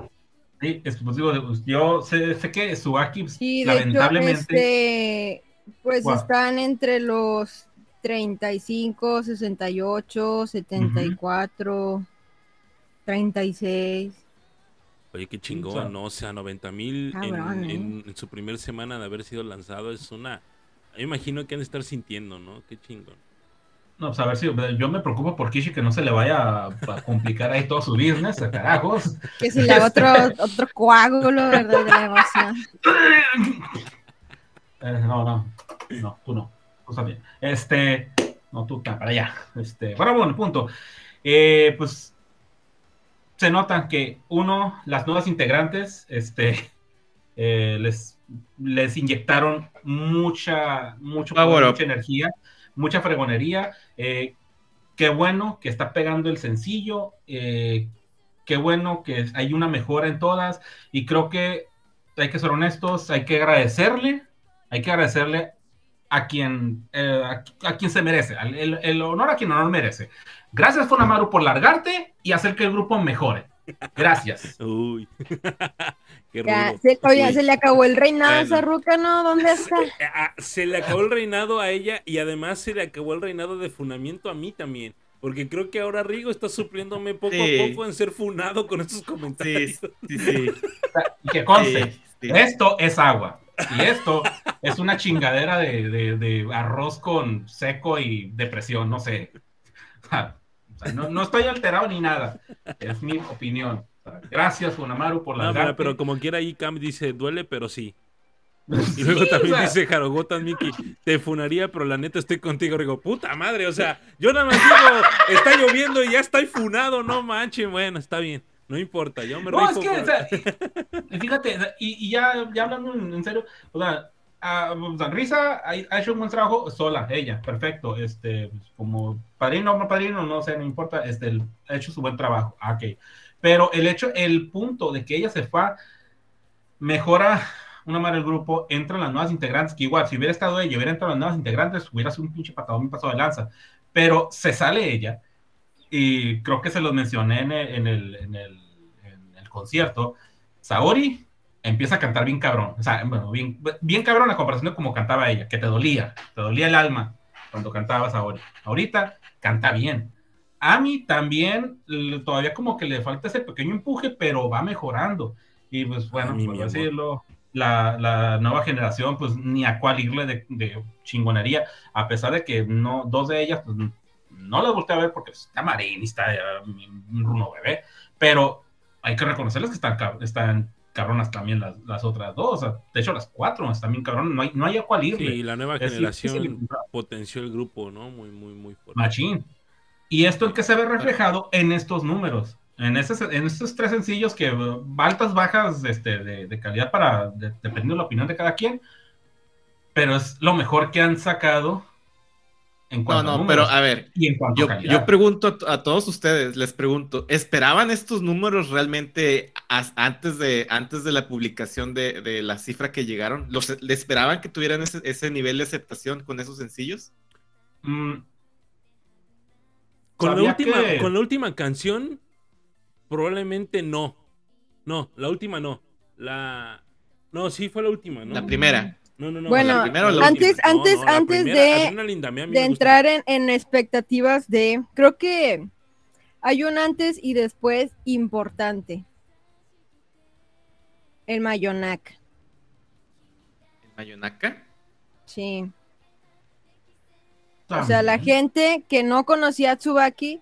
Sí, es que, pues, digo, yo sé, sé que Subaki, pues, Sí, hecho, lamentablemente. este, pues están entre los 35, 68, 74, 36. Oye, qué chingón. ¿no? O sea, 90 mil en, ¿eh? en- en su primer semana de haber sido lanzado es una... Yo imagino que han de estar sintiendo, ¿no? Qué chingón. No, pues a ver si yo me preocupo por Kishi que no se le vaya a, complicar ahí todo su business, a carajos. Que si le hago otro, otro coágulo, ¿verdad? De la emoción. Eh, no, no, no, tú no. También. Este, no, tú para allá. Este, bueno, bueno, punto. Eh, pues se nota que uno, las nuevas integrantes, este, eh, les, les inyectaron mucha, mucho, up. mucha energía, mucha fregonería. Eh, qué bueno que está pegando el sencillo. eh, qué bueno que hay una mejora en todas. Y creo que hay que ser honestos, hay que agradecerle, hay que agradecerle a quien, eh, a, a quien se merece, al- el, el honor a quien honor merece. Gracias, Fonamaru, por largarte y hacer que el grupo mejore. Gracias. Uy. qué Ya, rudo. se, oye, Uy. se le acabó el reinado a esa ruca, ¿no? ¿Dónde está? Ah, Se le acabó el reinado a ella y además se le acabó el reinado de funamiento a mí también. Porque creo que ahora Rigo está supliéndome poco Sí. a poco en ser funado con estos Sí, comentarios. sí, sí. Y que conste, Sí, sí. esto es agua. Y esto es una chingadera de, de- de arroz con seco y depresión, no sé. O sea, no, no estoy alterado ni nada. Es mi opinión. Gracias, Funamaru, por No, largarte. mira, pero como quiera ahí Cam dice, duele, pero sí. Y Sí, luego también o sea, dice Jarogotas Miki, te funaría, pero la neta estoy contigo. Digo, puta madre, o sea, yo nada más digo, está lloviendo y ya estoy funado, no manches. Bueno, está bien, no importa, yo me No, es que, por- o sea, fíjate, y, y ya, ya hablando en serio, o sea, ah, pues, Risa ha, ha hecho un buen trabajo sola, ella, perfecto. Este, pues, como padrino o no padrino, no sé, no importa, este, el- ha hecho su buen trabajo. Ah, ok. Pero el hecho, el punto de que ella se fue, mejora una madre del grupo, entran las nuevas integrantes, que igual, si hubiera estado ella, hubiera entrado las nuevas integrantes, hubiera sido un pinche patadón, un paso de lanza. Pero se sale ella, y creo que se los mencioné en el, en el, en el, en el concierto. Saori empieza a cantar bien cabrón, o sea, bueno, bien, bien cabrón a comparación de como cantaba ella, que te dolía, te dolía el alma cuando cantaba Saori. Ahorita canta bien. Ami también l- todavía como que le falta ese pequeño empuje, pero va mejorando. Y pues bueno, por decirlo, la, la nueva generación, pues ni a cuál irle de, de chingonería, a pesar de que no, dos de ellas, pues no las volteé a ver porque está Marín y está eh, un Runo Bebé, pero hay que reconocerles que están, están cabronas también las, las otras dos, o sea, de hecho las cuatro están bien cabronas, no hay, no hay a cuál irle. Sí, la nueva Es generación difícil. potenció el grupo, ¿no? Muy, muy, muy fuerte. Machín. ¿Y esto en qué se ve reflejado? En estos números. En, ese, en estos tres sencillos que uh, altas, bajas este, de, de calidad para, de- dependiendo de la opinión de cada quien, pero es lo mejor que han sacado en No, a no, números pero a ver, y en cuanto yo, a yo pregunto a, to- a todos ustedes, les pregunto, ¿esperaban estos números realmente as- antes, de, antes de la publicación de, de la cifra que llegaron? ¿Los, ¿Le esperaban que tuvieran ese, ese nivel de aceptación con esos sencillos? Mm, Con la, última, que- con la última canción, probablemente no. No, la última no. La. No, sí fue la última, ¿no? La primera. No, no, no. Bueno, la primera o la última. antes- No, antes- no, antes primera, de- entrar en, en expectativas de, creo que hay un antes y después importante. El Mayonac, ¿En Mayonaka? sí. O sea, la gente que no conocía a Tsubaki,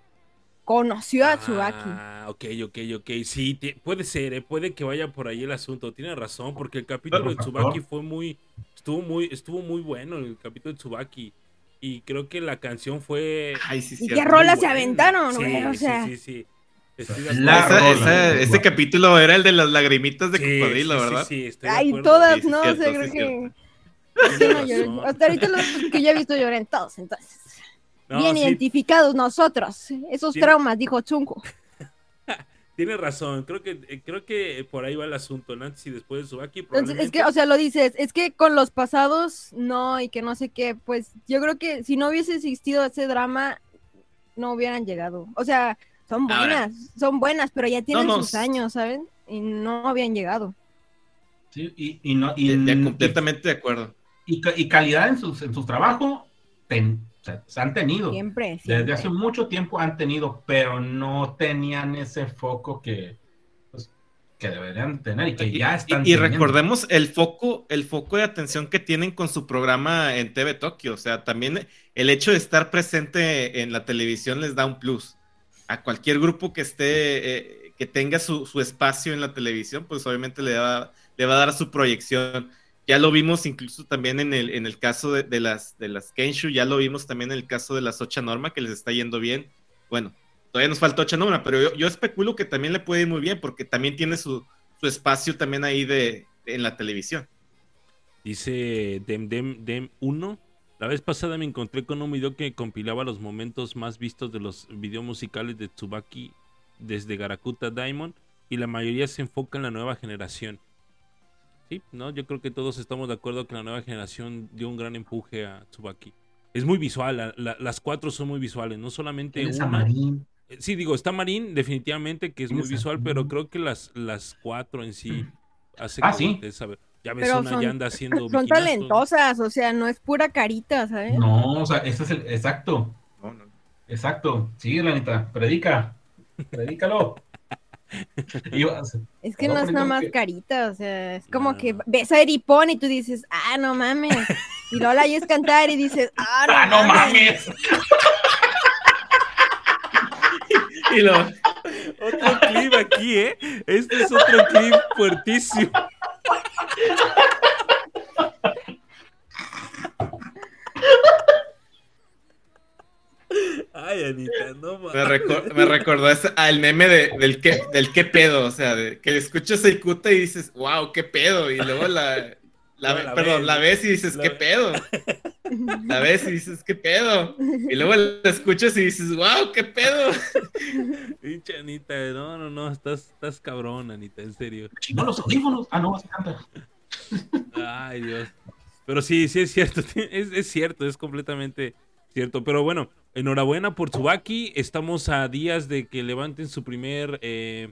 conoció a Tsubaki. Ah, ok, ok, ok. Sí, te- puede ser, eh, puede que vaya por ahí el asunto. Tiene razón, porque el capítulo de Tsubaki fue muy, estuvo muy, estuvo muy bueno el capítulo de Tsubaki. Y creo que la canción fue. Ay, sí, ¿Y qué rolas se aventaron, Sí, güey? O sí, sea, sí, sí. La ese capítulo era el de las lagrimitas de Sí, cocodrilo, sí, sí, ¿verdad? Sí, estoy de Ay, acuerdo. todas, no sé, creo que... Sí, Tienes no, yo- razón. hasta ahorita los que yo he visto lloré en todos, entonces. No, Bien sí, identificados nosotros. Esos traumas, dijo Chunco. Tienes razón, creo que, eh, creo que por ahí va el asunto, ¿no? antes y después de Tsubaki. Entonces, es que, probablemente- o sea, lo dices, es que con los pasados, no, y que no sé qué, pues yo creo que si no hubiese existido ese drama, no hubieran llegado. O sea, son Ahora. buenas, son buenas, pero ya tienen no, sus años, ¿saben? Y no habían llegado. Sí, y, y no, y, completamente de acuerdo. y, ca- y calidad en sus, en sus trabajos ten- sea, se han tenido. Siempre, Desde siempre. hace mucho tiempo han tenido, pero no tenían ese foco que, pues, que deberían tener y que Y- ya y- están y, teniendo. recordemos el foco, el foco de atención que tienen con su programa en TV Tokio. O sea, también el hecho de estar presente en la televisión les da un plus. A cualquier grupo que esté, eh, que tenga su, su espacio en la televisión, pues obviamente le va, le va a dar su proyección. Ya lo vimos incluso también en el, en el caso de, las, de las Kenshu, ya lo vimos también en el caso de las Ocha Norma, que les está yendo bien. Bueno, todavía nos falta Ocha Norma, pero yo, yo especulo que también le puede ir muy bien, porque también tiene su, su espacio también ahí de, en la televisión. Dice Dem Dem Dem 1. La vez pasada me encontré con un video que compilaba los momentos más vistos de los videos musicales de Tsubaki desde Garakuta Diamond y la mayoría se enfoca en la nueva generación. Sí, no, yo creo que todos estamos de acuerdo que la nueva generación dio un gran empuje a Tsubaki. Es muy visual, la- la- las cuatro son muy visuales, no solamente una. Marín. Eh, Sí, digo, está Marín definitivamente que es muy visual, pero creo que las, las cuatro en sí hace Ah, que sí. Ya ves, Pero una son- ya anda haciendo Son talentosas, o sea, no es pura carita, ¿sabes? No, o sea, ese es el exacto, No, no. exacto. Sí, Lanita, predica, predícalo. Es que No, no es nada más que- carita, o sea, es como No. que ves a Eripón y tú dices, ah, no mames. Y luego la oyes cantar y dices, ah, no, ¡Ah, no mames. mames! Y lo, Otro clip aquí, ¿eh? Este es otro clip fuertísimo. Ay, Anita, no me, mames. recor- me recordó ese- al meme de- del, qué, del qué pedo, o sea, de, que escuchas el Ikuta y dices, wow, qué pedo, y luego la, La, No, ve- perdón, la ves y dices, La ¿qué ve- pedo? La ves y dices, ¿qué pedo? Y luego la escuchas y dices, wow, ¿qué pedo? Pinche Anita, no, no, no, estás, estás cabrón, Anita, en serio. Chingó los audífonos. Ah, no, así canta. Ay, Dios. Pero sí, sí es cierto, es, es cierto, es completamente cierto. Pero bueno, enhorabuena por Tsubaki. Estamos a días de que levanten su primer eh,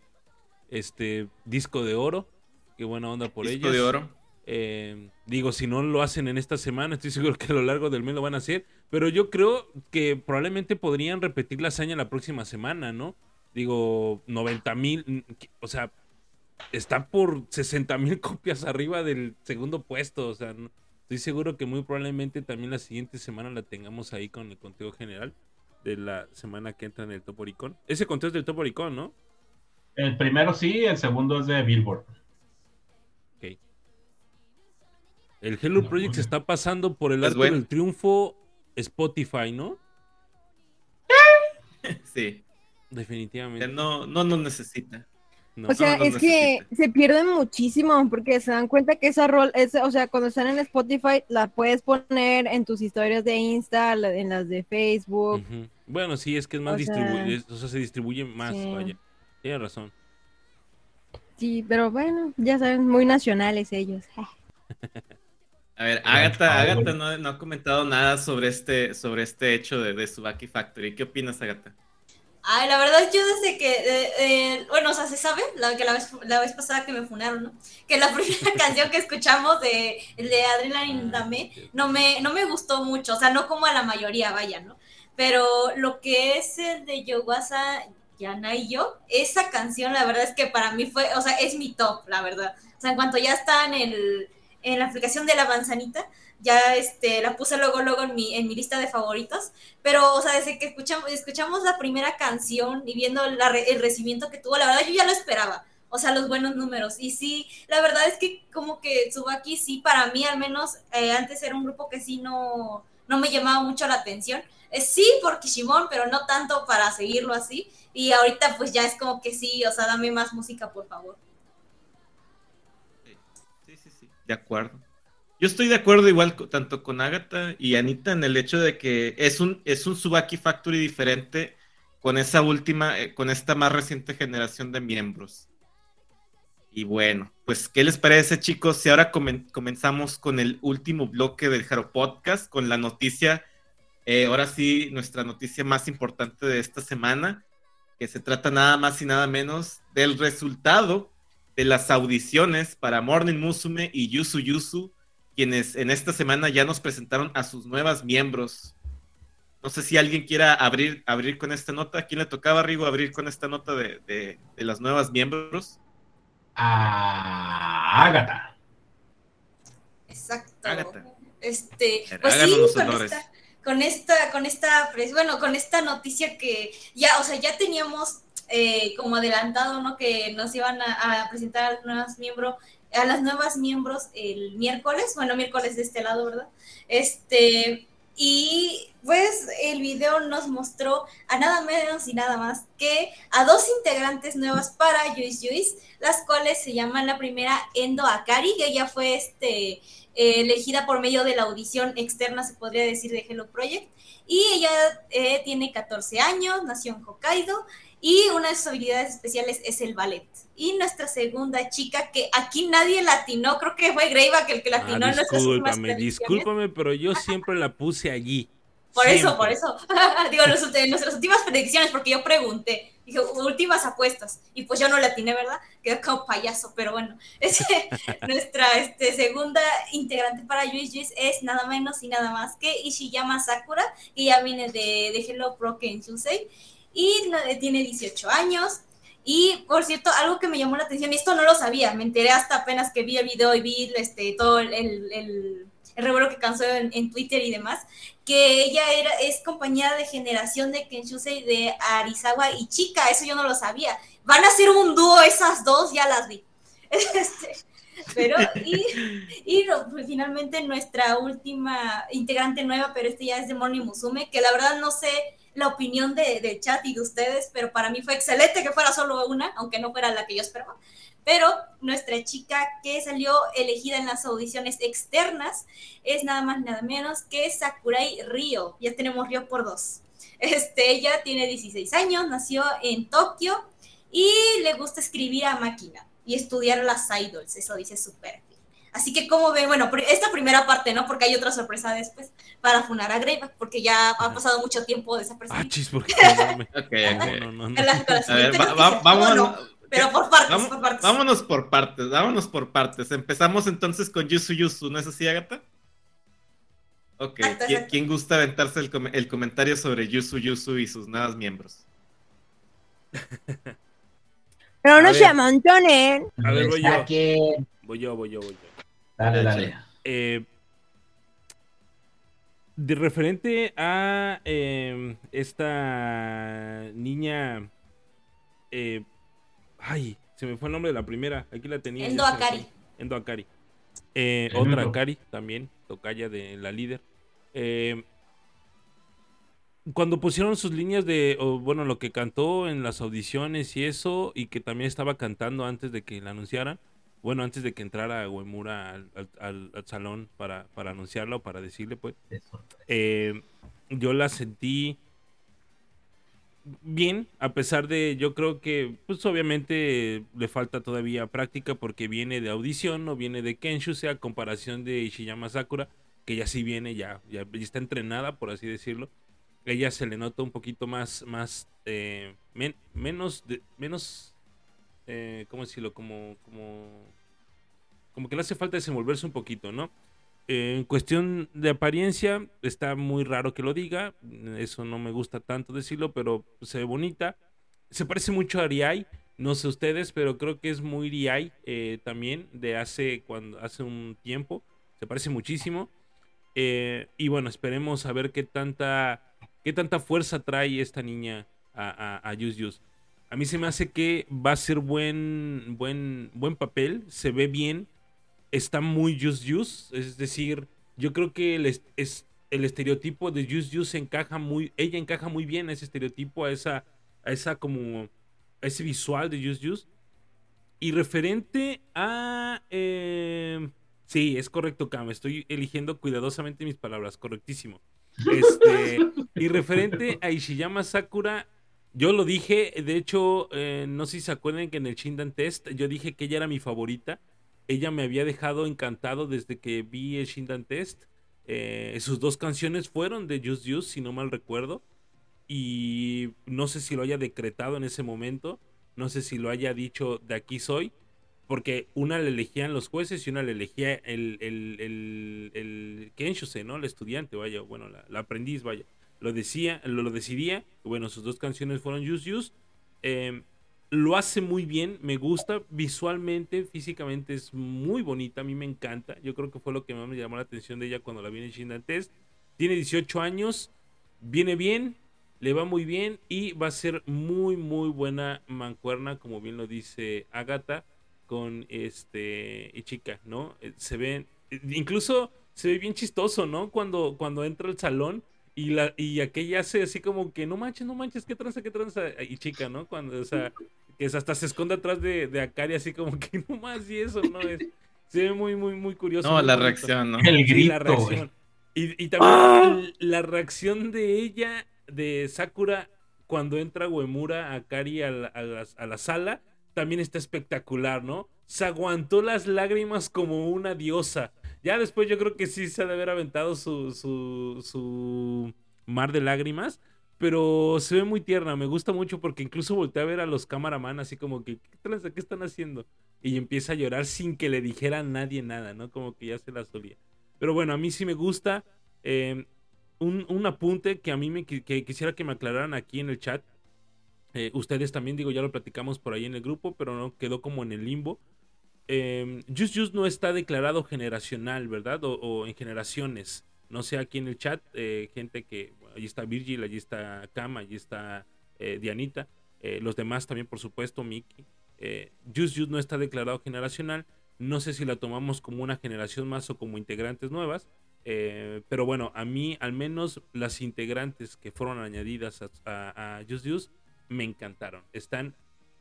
este disco de oro. Qué buena onda por Disco ellos. de oro. Eh, digo, si no lo hacen en esta semana, estoy seguro que a lo largo del mes lo van a hacer. Pero yo creo que probablemente podrían repetir la hazaña la próxima semana, ¿no? Digo, 90 mil, o sea, está por 60 mil copias arriba del segundo puesto. O sea, no- estoy seguro que muy probablemente también la siguiente semana la tengamos ahí con el conteo general de la semana que entra en el Top Oricon. Ese conteo es del Top Oricon, ¿no? El primero sí, el segundo es de Billboard. Ok. El Hello No, Project se está pasando por el arco bueno. del triunfo Spotify, ¿no? Sí, Definitivamente. no, no nos necesita. No. O sea, no es que se pierden muchísimo porque se dan cuenta que esa rol, es, o sea, cuando están en Spotify la puedes poner en tus historias de Insta, en las de Facebook. Bueno, sí, es que es más distribuido, o sea, se distribuye más, sí. vaya. Tienes razón. Sí, pero bueno, ya saben, muy nacionales ellos. A ver, Agatha, Agatha no ha comentado nada sobre este, sobre este hecho de, de Subaki Factory. ¿Qué opinas, Agatha? Ay, la verdad, yo desde que, eh, eh, bueno, o sea, se sabe, la, que la vez, la vez pasada que me funaron, ¿no? Que la primera canción que escuchamos de, el de Adrenaline Ah, Dame no me, no me gustó mucho, o sea, no como a la mayoría, vaya, ¿no? Pero lo que es el de Yowasa Yana y yo, esa canción, la verdad es que para mí fue, o sea, es mi top, la verdad. O sea, en cuanto ya está en, el, en la aplicación de la manzanita, ya este, la puse luego, luego en mi, en mi lista de favoritos. Pero, o sea, desde que escuchamos, escuchamos la primera canción y viendo la el recibimiento que tuvo, la verdad yo ya lo esperaba. O sea, los buenos números. Y sí, la verdad es que como que Tsubaki sí, para mí al menos, eh, antes era un grupo que sí no, no me llamaba mucho la atención. Eh, sí por Kishimon, pero no tanto para seguirlo así. Y ahorita pues ya es como que sí, o sea, dame más música, por favor. Sí, sí, sí, de acuerdo. Yo estoy de acuerdo igual tanto con Agatha y Anita en el hecho de que es un, es un Subaki Factory diferente con esa última, eh, con esta más reciente generación de miembros. Y bueno, pues, ¿qué les parece, chicos? Si ahora comen- comenzamos con el último bloque del Jaro Podcast, con la noticia, eh, ahora sí, nuestra noticia más importante de esta semana, que se trata nada más y nada menos del resultado de las audiciones para Morning Musume y Yusu Yusu, quienes en esta semana ya nos presentaron a sus nuevas miembros. No sé si alguien quiera abrir, abrir con esta nota. ¿A quién le tocaba, Rigo, abrir con esta nota de, de- de las nuevas miembros? A Agatha. Exacto. Ágata. Este, Háganos pues sí, con esta, con esta, con esta, pues, bueno, con esta noticia que ya, o sea, ya teníamos eh, como adelantado, ¿no? Que nos iban a, a presentar a los nuevos miembros, a las nuevas miembros el miércoles, bueno, miércoles de este lado, ¿verdad? Este, y pues el video nos mostró a nada menos y nada más que a dos integrantes nuevas para Juice Juice, las cuales se llaman la primera Endo Akari, que ella fue este, elegida por medio de la audición externa, se podría decir, de Hello Project. Y ella eh, tiene 14 años, nació en Hokkaido y una de sus habilidades especiales es el ballet. Y nuestra segunda chica, que aquí nadie latinó, creo que fue Greyback el que Ah, latinó últimas discúlpame, discúlpame, pero yo siempre la puse allí. Por eso, Siempre. por eso. Digo, nuestras- últimas predicciones, porque yo pregunté, dije, últimas apuestas, y pues yo no la atiné, ¿verdad? Quedé como payaso, pero bueno. Nuestra este, segunda integrante para Juice Juice es nada menos y nada más que Ishiyama Sakura, que ya viene de, de Hello Pro Kenshusei, y tiene 18 años. Y por cierto, algo que me llamó la atención, y esto no lo sabía, me enteré hasta apenas que vi el video y vi este, todo el, el, el, el revuelo que causó en, Twitter y demás, que ella era, es compañera de generación de Kenshusei de Arizawa y Chica, eso yo no lo sabía. Van a ser un dúo esas dos, ya las vi. Este, pero, y, y pues, finalmente nuestra última integrante nueva, pero este ya es de Morning Musume, que la verdad no sé la opinión de, de chat y de ustedes, pero para mí fue excelente que fuera solo una, aunque no fuera la que yo esperaba. Pero nuestra chica que salió elegida en las audiciones externas es nada más nada menos que Sakurai Ryo. Ya tenemos Ryo por dos. Este, ella tiene 16 años, nació en Tokio y le gusta escribir a máquina y estudiar las idols, eso dice súper Así que, como ven? Bueno, esta primera parte, ¿no? Porque hay otra sorpresa después para funar a Greyback, porque ya ha pasado mucho tiempo desapercibido. Ah, chis, porque no, no, no, A ver, vamos. Pero por partes, por partes. Vámonos por partes, vámonos por partes. Empezamos entonces con Yusu Yusu, ¿no es así, Agatha? Ok, ¿quién gusta aventarse el, el comentario sobre Yusu Yusu y sus nuevos miembros? Pero no se amontonen. A ver, voy yo. Voy yo, voy yo, voy yo. Dale, dale. Eh, de referente a eh, esta niña. Eh, ay, se me fue el nombre de la primera. Aquí la tenía. Endo Akari. Endo Akari. Eh, otra Akari también, tocaya de la líder. Eh, cuando pusieron sus líneas de, bueno, lo que cantó en las audiciones y eso, y que también estaba cantando antes de que la anunciaran, bueno, antes de que entrara Uemura al, salón para, para anunciarla o para decirle, pues, eh, yo la sentí bien, a pesar de, yo creo que, pues obviamente le falta todavía práctica porque viene de audición, o viene de Kenshu, sea comparación de Ishiyama Sakura, que ya sí viene, ya, ya está entrenada, por así decirlo. Ella se le nota un poquito más, más eh, menos, de, menos, eh, ¿cómo decirlo? Como, como, como que le hace falta desenvolverse un poquito, ¿no? Eh, en cuestión de apariencia, está muy raro que lo diga, eso no me gusta tanto decirlo, pero se ve bonita. Se parece mucho a Riai, no sé ustedes, pero creo que es muy Riai también, de hace, cuando, hace un tiempo, se parece muchísimo. y bueno, esperemos a ver qué tanta ¿Qué tanta fuerza trae esta niña a, a, a A mí se me hace que va a ser buen, buen, buen papel, se ve bien, está muy Yus Yus, es decir, yo creo que el, es, el estereotipo de Yus Yus encaja muy, ella encaja muy bien a ese estereotipo, a esa, a esa como, a ese visual de Yus Yus. Y referente a... Eh, sí, es correcto, Cam, estoy eligiendo cuidadosamente mis palabras, correctísimo. Este, y referente a Ishiyama Sakura, yo lo dije, de hecho, eh, no sé si se acuerdan que en el Shindan Test yo dije que ella era mi favorita. Ella me había dejado encantado desde que vi el Shindan Test. Eh, sus dos canciones fueron de Just Use, si no mal recuerdo. Y no sé si lo haya decretado en ese momento. No sé si lo haya dicho de aquí soy porque una le elegían los jueces y una le elegía el, el, el, el Kenshuse, ¿no? El estudiante, vaya, bueno, la, aprendiz, vaya. Lo decía, lo, lo, decidía. Bueno, sus dos canciones fueron Use Use. Em, lo hace muy bien, me gusta visualmente, físicamente es muy bonita, a mí me encanta. Yo creo que fue lo que más me llamó la atención de ella cuando la vi en Shindan Test. Tiene 18 años, viene bien, le va muy bien y va a ser muy, muy buena mancuerna, como bien lo dice Agata con este chica, ¿no? Eh, se ven, incluso se ve bien chistoso, ¿no? Cuando, cuando entra al salón y la y aquella hace así como que no manches, no manches, qué tranza, qué tranza, y chica, ¿no? Cuando, o sea, que hasta se esconde atrás de, de Akari así como que no más y eso, ¿no? Es, se ve muy, muy, muy curioso. No, la reacción, ¿no? El grito. la reacción. Y, y, también ¡Ah! la reacción de ella, de Sakura, cuando entra Uemura Akari a la, a la, a la sala también está espectacular, ¿no? Se aguantó las lágrimas como una diosa. Ya después yo creo que sí se ha de haber aventado su, su, su mar de lágrimas. Pero se ve muy tierna, me gusta mucho porque incluso volteé a ver a los camaraman así como que, ¿qué, ¿qué están haciendo? Y empieza a llorar sin que le dijera a nadie nada, ¿no? Como que ya se la solía. Pero bueno, a mí sí me gusta. Eh, un, un, apunte que a mí me que quisiera que me aclararan aquí en el chat. Eh, ustedes también, digo, ya lo platicamos por ahí en el grupo, pero no quedó como en el limbo. Eh, Just Just no está declarado generacional, ¿verdad? O, en generaciones. No sé aquí en el chat, eh, gente que. allí está Virgil, allí está Cam, allí está eh, Dianita. los demás también, por supuesto, Mickey. Just Just no está declarado generacional. No sé si la tomamos como una generación más o como integrantes nuevas. Eh, pero bueno, a mí al menos las integrantes que fueron añadidas a, a, a Just Use me encantaron. Están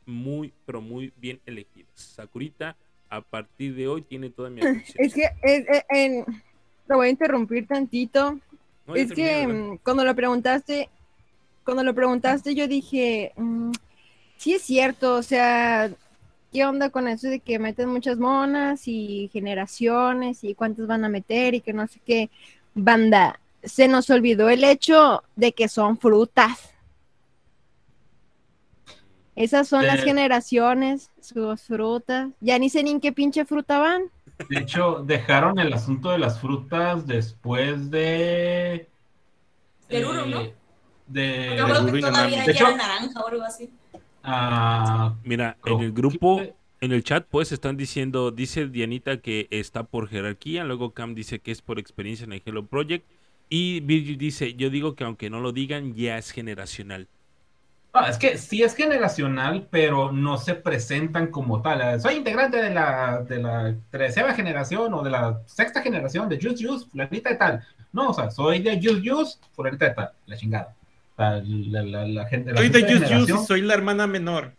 muy, pero muy bien elegidas. Sakurita, a partir de hoy, tiene toda mi atención. Es que es, es- en- te voy a interrumpir tantito. No, es que mm, cuando lo preguntaste, cuando lo preguntaste, yo dije, mm, sí es cierto, o sea, ¿qué onda con eso de que meten muchas monas y generaciones y cuántas van a meter y que no sé qué? Banda, se nos olvidó el hecho de que son frutas. Esas son las Eh. generaciones, sus frutas. Ya ni sé ni en qué pinche fruta van. De hecho, dejaron el asunto de las frutas después de. Del Uru, ¿no? eh, De. Uru que todavía. De ya hecho- era naranja o algo así. ah, Mira, en el grupo, en el chat, pues están diciendo, dice Dianita que está por jerarquía, luego Cam dice que es por experiencia en el Hello Project, y Virgil dice, yo digo que aunque no lo digan, ya es generacional. Ah, es que sí es generacional, pero no se presentan como tal. Soy integrante de la, de la treceava generación o de la sexta generación de Juice Juice, fulanita de tal. No, o sea, soy de Juice Juice, fulanita de tal, la chingada. La, la, la gente, la Soy de Juice generación- y soy la hermana menor.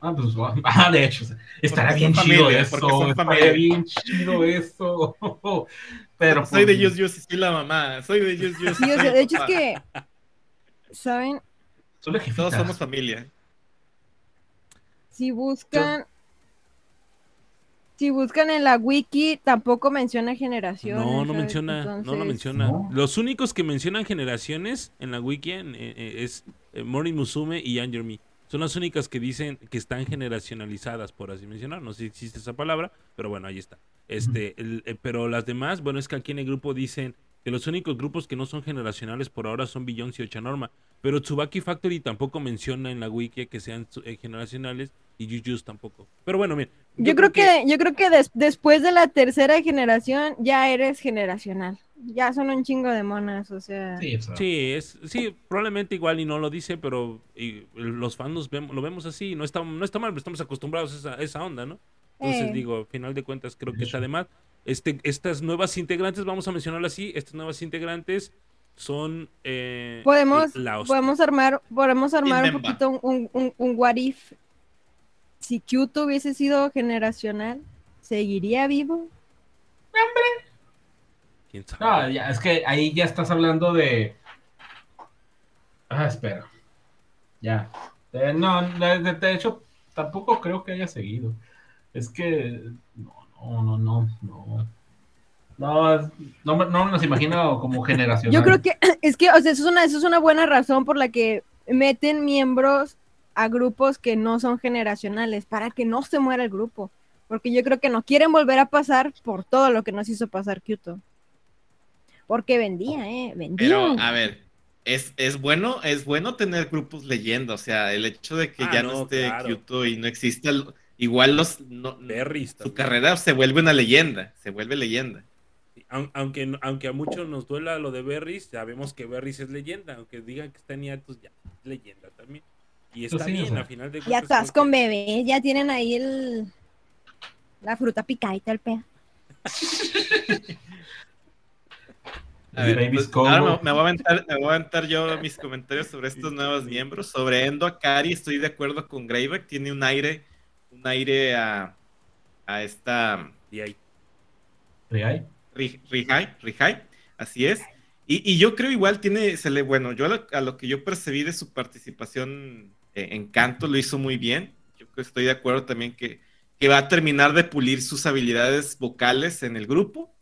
Ah, pues, ah, de hecho, estará bien chido familia, eso, familia. bien chido eso. Pero Soy de pues, Just Juice y soy la mamá. Soy de Juice. Sí, o soy sea, el de hecho es que, ¿saben? Son las Todos jefitas. somos familia. Si buscan, si buscan en la wiki, tampoco menciona generaciones. No, no ¿sabes? menciona, no lo menciona. ¿no? Los únicos que mencionan generaciones en la wiki eh, eh, es eh, Mori Musume y Anger Me. Son las únicas que dicen que están generacionalizadas, por así mencionar. No sé si existe esa palabra, pero bueno, ahí está. Este, el- eh, pero las demás, bueno, es que aquí en el grupo dicen que los únicos grupos que no son generacionales por ahora son Beyoncé y Ochanorma. Pero Tsubaki Factory tampoco menciona en la wiki que sean eh, generacionales y Jujutsu tampoco. Pero bueno, miren. Yo, creo que, yo creo que des- después de la tercera generación ya eres generacional. Ya son un chingo de monas, o sea. Sí, Sí, es, sí, probablemente igual y no lo dice, pero y, los fans vemos, lo vemos así, no está, no está mal, estamos acostumbrados a esa, a esa onda, ¿no? Entonces Eh. digo, al final de cuentas creo que está de más. Este, estas nuevas integrantes, vamos a mencionarlo así, estas nuevas integrantes son eh, Podemos, podemos armar, podemos armar un poquito un, un, un what if. Si Kyoto hubiese sido generacional, ¿seguiría vivo? ¿Quién sabe? No, ya, es que ahí ya estás hablando de. Ah, espera. Ya. Eh, no, de, de- de hecho, tampoco creo que haya seguido. Es que. No, no, no, no. No, no, no, me- no los imagino como generacional. Yo creo que es que, o sea, eso es una, eso es una buena razón por la que meten miembros a grupos que no son generacionales, para que no se muera el grupo. Porque yo creo que no quieren volver a pasar por todo lo que nos hizo pasar Kyoto. Porque vendía, ¿eh? Vendía. Pero, a ver, es, es bueno, es bueno tener grupos leyenda. O sea, el hecho de que Ah, ya no, no, esté claro. Kyoto y no exista, el- igual los no- Berries su carrera se vuelve una leyenda. Se vuelve leyenda. Aun- Aunque, aunque a muchos nos duela lo de Berries, sabemos que Berries es leyenda. Aunque digan que está en hiatus, ya es leyenda también. Y está sí, o bien, sea. a final de ya cuentas. estás creo con bebés, ya tienen ahí el la fruta picadita el pedo. A ver, pues, ahora me, me voy a aventar, me voy a aventar yo mis comentarios sobre estos nuevos miembros. Sobre Endo Akari, estoy de acuerdo con Greyback. Tiene un aire, un aire a, a esta Y ahí. ¿Sí hay? Ri- Rihai, Rihai, así es. Y, y yo creo igual tiene, se le, bueno, yo a lo, a lo que yo percibí de su participación eh, en canto lo hizo muy bien. Yo creo que estoy de acuerdo también que, que va a terminar de pulir sus habilidades vocales en el grupo.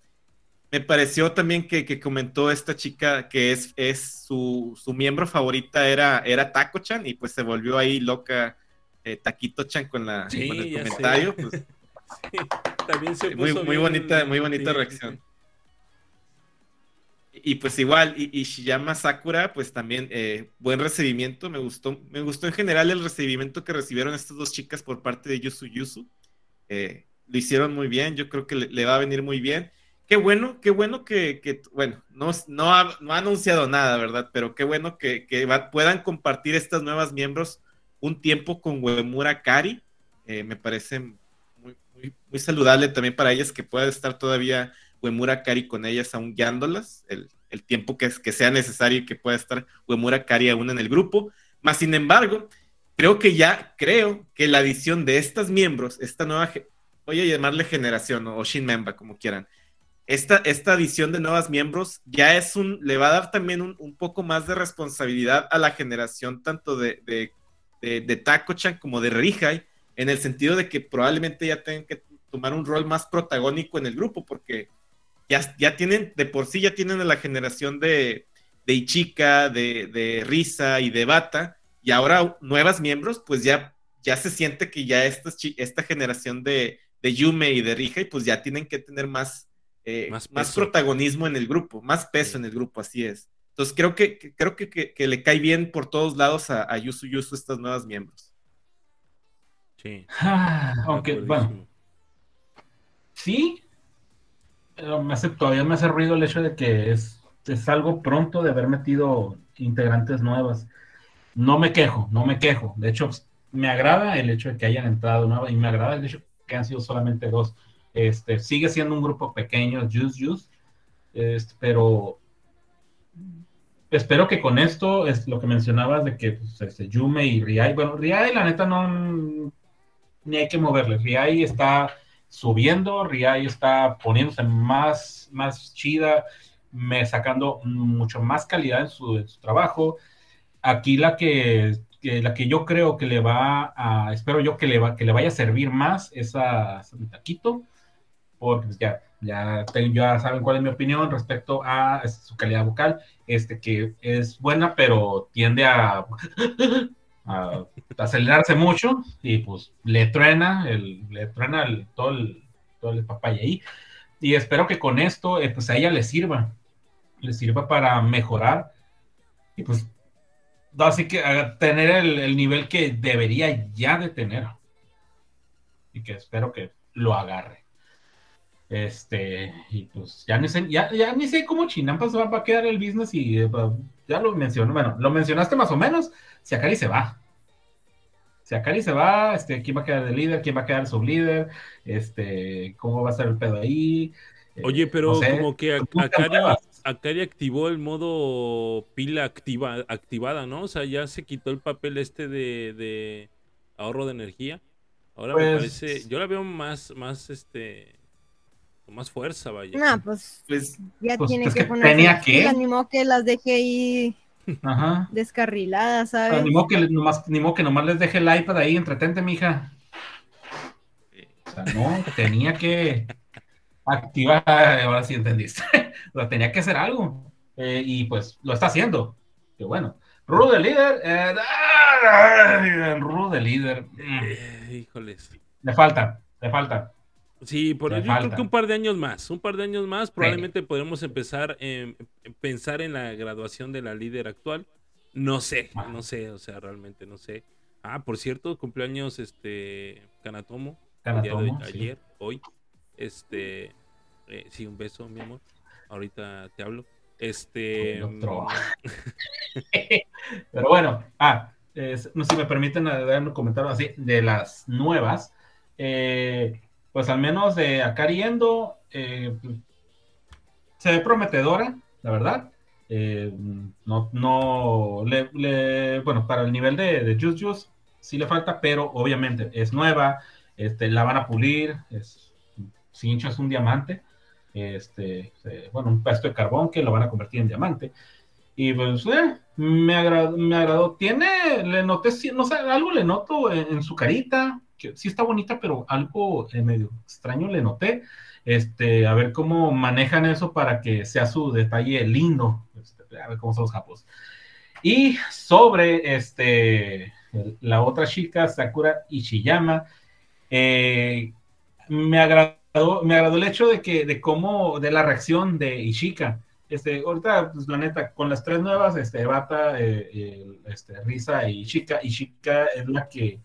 Me pareció también que, que comentó esta chica que es, es su, su miembro favorita era, era Taco-chan y pues se volvió ahí loca eh, Taquito-chan con, la, Sí, con el comentario. Pues, También se muy, puso muy bien- bonita, muy bonita sí, reacción. sí, Y pues igual, y, y Shiyama Sakura, pues también eh, buen recibimiento, me gustó, me gustó en general el recibimiento que recibieron estas dos chicas por parte de Yusu Yusu. Eh, lo hicieron muy bien, yo creo que le, le va a venir muy bien. Qué bueno, qué bueno que, que bueno, no, no, ha, no ha anunciado nada, ¿verdad? Pero qué bueno que, que va- puedan compartir estas nuevas miembros un tiempo con Uemura Kari. Eh, me parece muy, saludable también para ellas que pueda estar todavía Uemura Kari con ellas aún guiándolas, el, tiempo que, que sea necesario y que pueda estar Uemura Kari aún en el grupo. Más sin embargo, creo que ya, creo que la adición de estas miembros, esta nueva, voy a llamarle generación o Shin Memba, como quieran, esta, esta adición de nuevos miembros ya es un, le va a dar también un, poco más de responsabilidad a la generación tanto de, de, de Taco-chan como de Rihai, en el sentido de que probablemente ya tengan que tomar un rol más protagónico en el grupo, porque ya, ya tienen, de por sí ya tienen a la generación de, de Ichika, de, de Risa y de Bata, y ahora nuevas miembros, pues ya, ya se siente que ya esta, esta generación de, de Yume y de Rihai, pues ya tienen que tener más, eh, más, más, protagonismo en el grupo, más peso sí. en el grupo, así es. Entonces creo que, que creo que, que, que, le cae bien por todos lados a, a Yusu Yusu estas nuevas miembros. Sí. Ah, aunque, bueno. Sí. Pero me hace, todavía me hace ruido el hecho de que es, es algo pronto de haber metido integrantes nuevas. No me quejo, no me quejo. De hecho, me agrada el hecho de que hayan entrado nuevas y me agrada el hecho que han sido solamente dos. Este, sigue siendo un grupo pequeño, Juice Juice, este, pero espero que con esto es lo que mencionabas de que pues, este, Yume y Riai, bueno, Riai la neta no ni hay que moverle, Riai está subiendo, Riai está poniéndose más, más chida, me sacando mucho más calidad en su, trabajo. Aquí la que, la que yo creo que le va a, espero yo que le, va, que le vaya a servir más es a Taquito, porque pues, ya ya, ya saben cuál es mi opinión respecto a su calidad vocal, este que es buena, pero tiende a, acelerarse mucho y pues le truena, el, le truena el, todo, el, todo el papaya ahí. Y espero que con esto, eh, pues a ella le sirva, le sirva para mejorar y pues así que tener el, el nivel que debería ya de tener y que espero que lo agarre. Este, y pues ya ni sé, ya, ya ni sé cómo Chinampa se va, va, a quedar el business y uh, ya lo mencionó, bueno, lo mencionaste más o menos, si Akari se va. Si Akari se va, este, ¿quién va a quedar de líder? ¿Quién va a quedar sublíder? Este, ¿cómo va a ser el pedo ahí? Oye, pero no sé, como que Akari, Akari, activó el modo pila activa, activada, ¿no? O sea, ya se quitó el papel este de, de ahorro de energía. Ahora pues, me parece, yo la veo más, más, este, con más fuerza, vaya. No, pues, pues ya pues, tiene pues que, que poner. tenía que. Animó que las deje ahí Ajá. descarriladas, ¿sabes? Ni modo que, nomás, ni modo que nomás les deje el iPad ahí, entretente, mija. O sea, no, tenía que activar, ahora sí entendiste. o sea, tenía que hacer algo. Eh, y pues lo está haciendo. Que bueno. Rudo de líder. Eh, Rudo de líder. Eh, híjoles. Le falta, le falta. Sí, por yo creo que un par de años más, un par de años más, probablemente sí. podremos empezar a pensar en la graduación de la líder actual. No sé, ah. no sé, o sea, realmente no sé. Ah, por cierto, cumpleaños este de sí. ayer, hoy. Este, eh, sí, un beso, mi amor. Ahorita te hablo. Este. Otro. Pero bueno, ah, sé si me permiten dar un comentario así de las nuevas. Eh, pues al menos de Endo eh, se ve prometedora, la verdad. Eh, no, no, le, bueno, para el nivel de, de Juice Juice sí le falta, pero obviamente es nueva, este, la van a pulir, es, Cincho es un diamante, este, bueno, un pedazo de carbón que lo van a convertir en diamante. Y pues eh, me, agradó, me agradó. Tiene, le noté, no sé, algo le noto en, su carita, que sí está bonita, pero algo eh, medio extraño le noté. Este, a ver cómo manejan eso para que sea su detalle lindo. Este, a ver cómo son los japos. Y sobre este, la otra chica, Sakura Ichiyama, eh, me agradó, me agradó el hecho de que, de cómo, de la reacción de Ishika. Este, ahorita, pues la neta, con las tres nuevas, este, Bata, eh, este, Risa y Ishika, Ishika es la que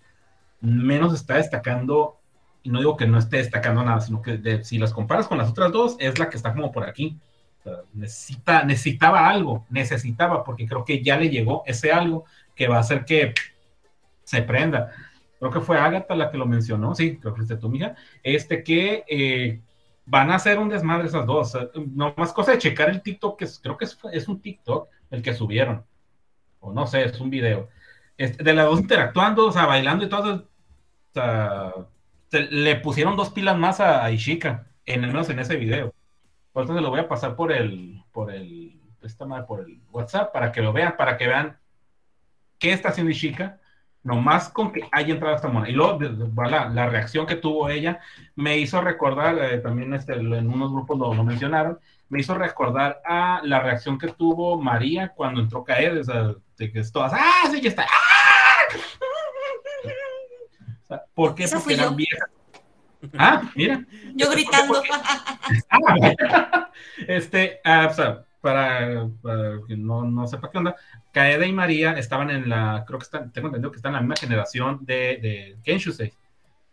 menos está destacando, y no digo que no esté destacando nada, sino que de, si las comparas con las otras dos, es la que está como por aquí. O sea, necesita, necesitaba algo, necesitaba, porque creo que ya le llegó ese algo que va a hacer que se prenda. Creo que fue Agatha la que lo mencionó, sí, creo que de tu mija, este que eh, van a hacer un desmadre esas dos. No más cosa de checar el TikTok, que creo que es, un TikTok el que subieron. O no sé, es un video. Este, de las dos interactuando, o sea, bailando y todo. O sea, le pusieron dos pilas más a, Ishika, en el menos en ese video. Por eso se lo voy a pasar por el, por el, esta madre, por el WhatsApp para que lo vean, para que vean qué está haciendo Ishika nomás con que haya entrado esta mona. Y luego la, la, reacción que tuvo ella me hizo recordar, eh, también este, en unos grupos lo, lo, mencionaron, me hizo recordar a la reacción que tuvo María cuando entró Caed, o de que es todas, ¡ah, sí, ya está! ¡Ah! O sea, ¿Por qué? Porque eran viejas. Ah, mira. Yo gritando. Ah, este, ah, o sea, para, que no, no, sepa qué onda, Kaede y María estaban en la, creo que están, tengo entendido que están en la misma generación de, de Kenshusei.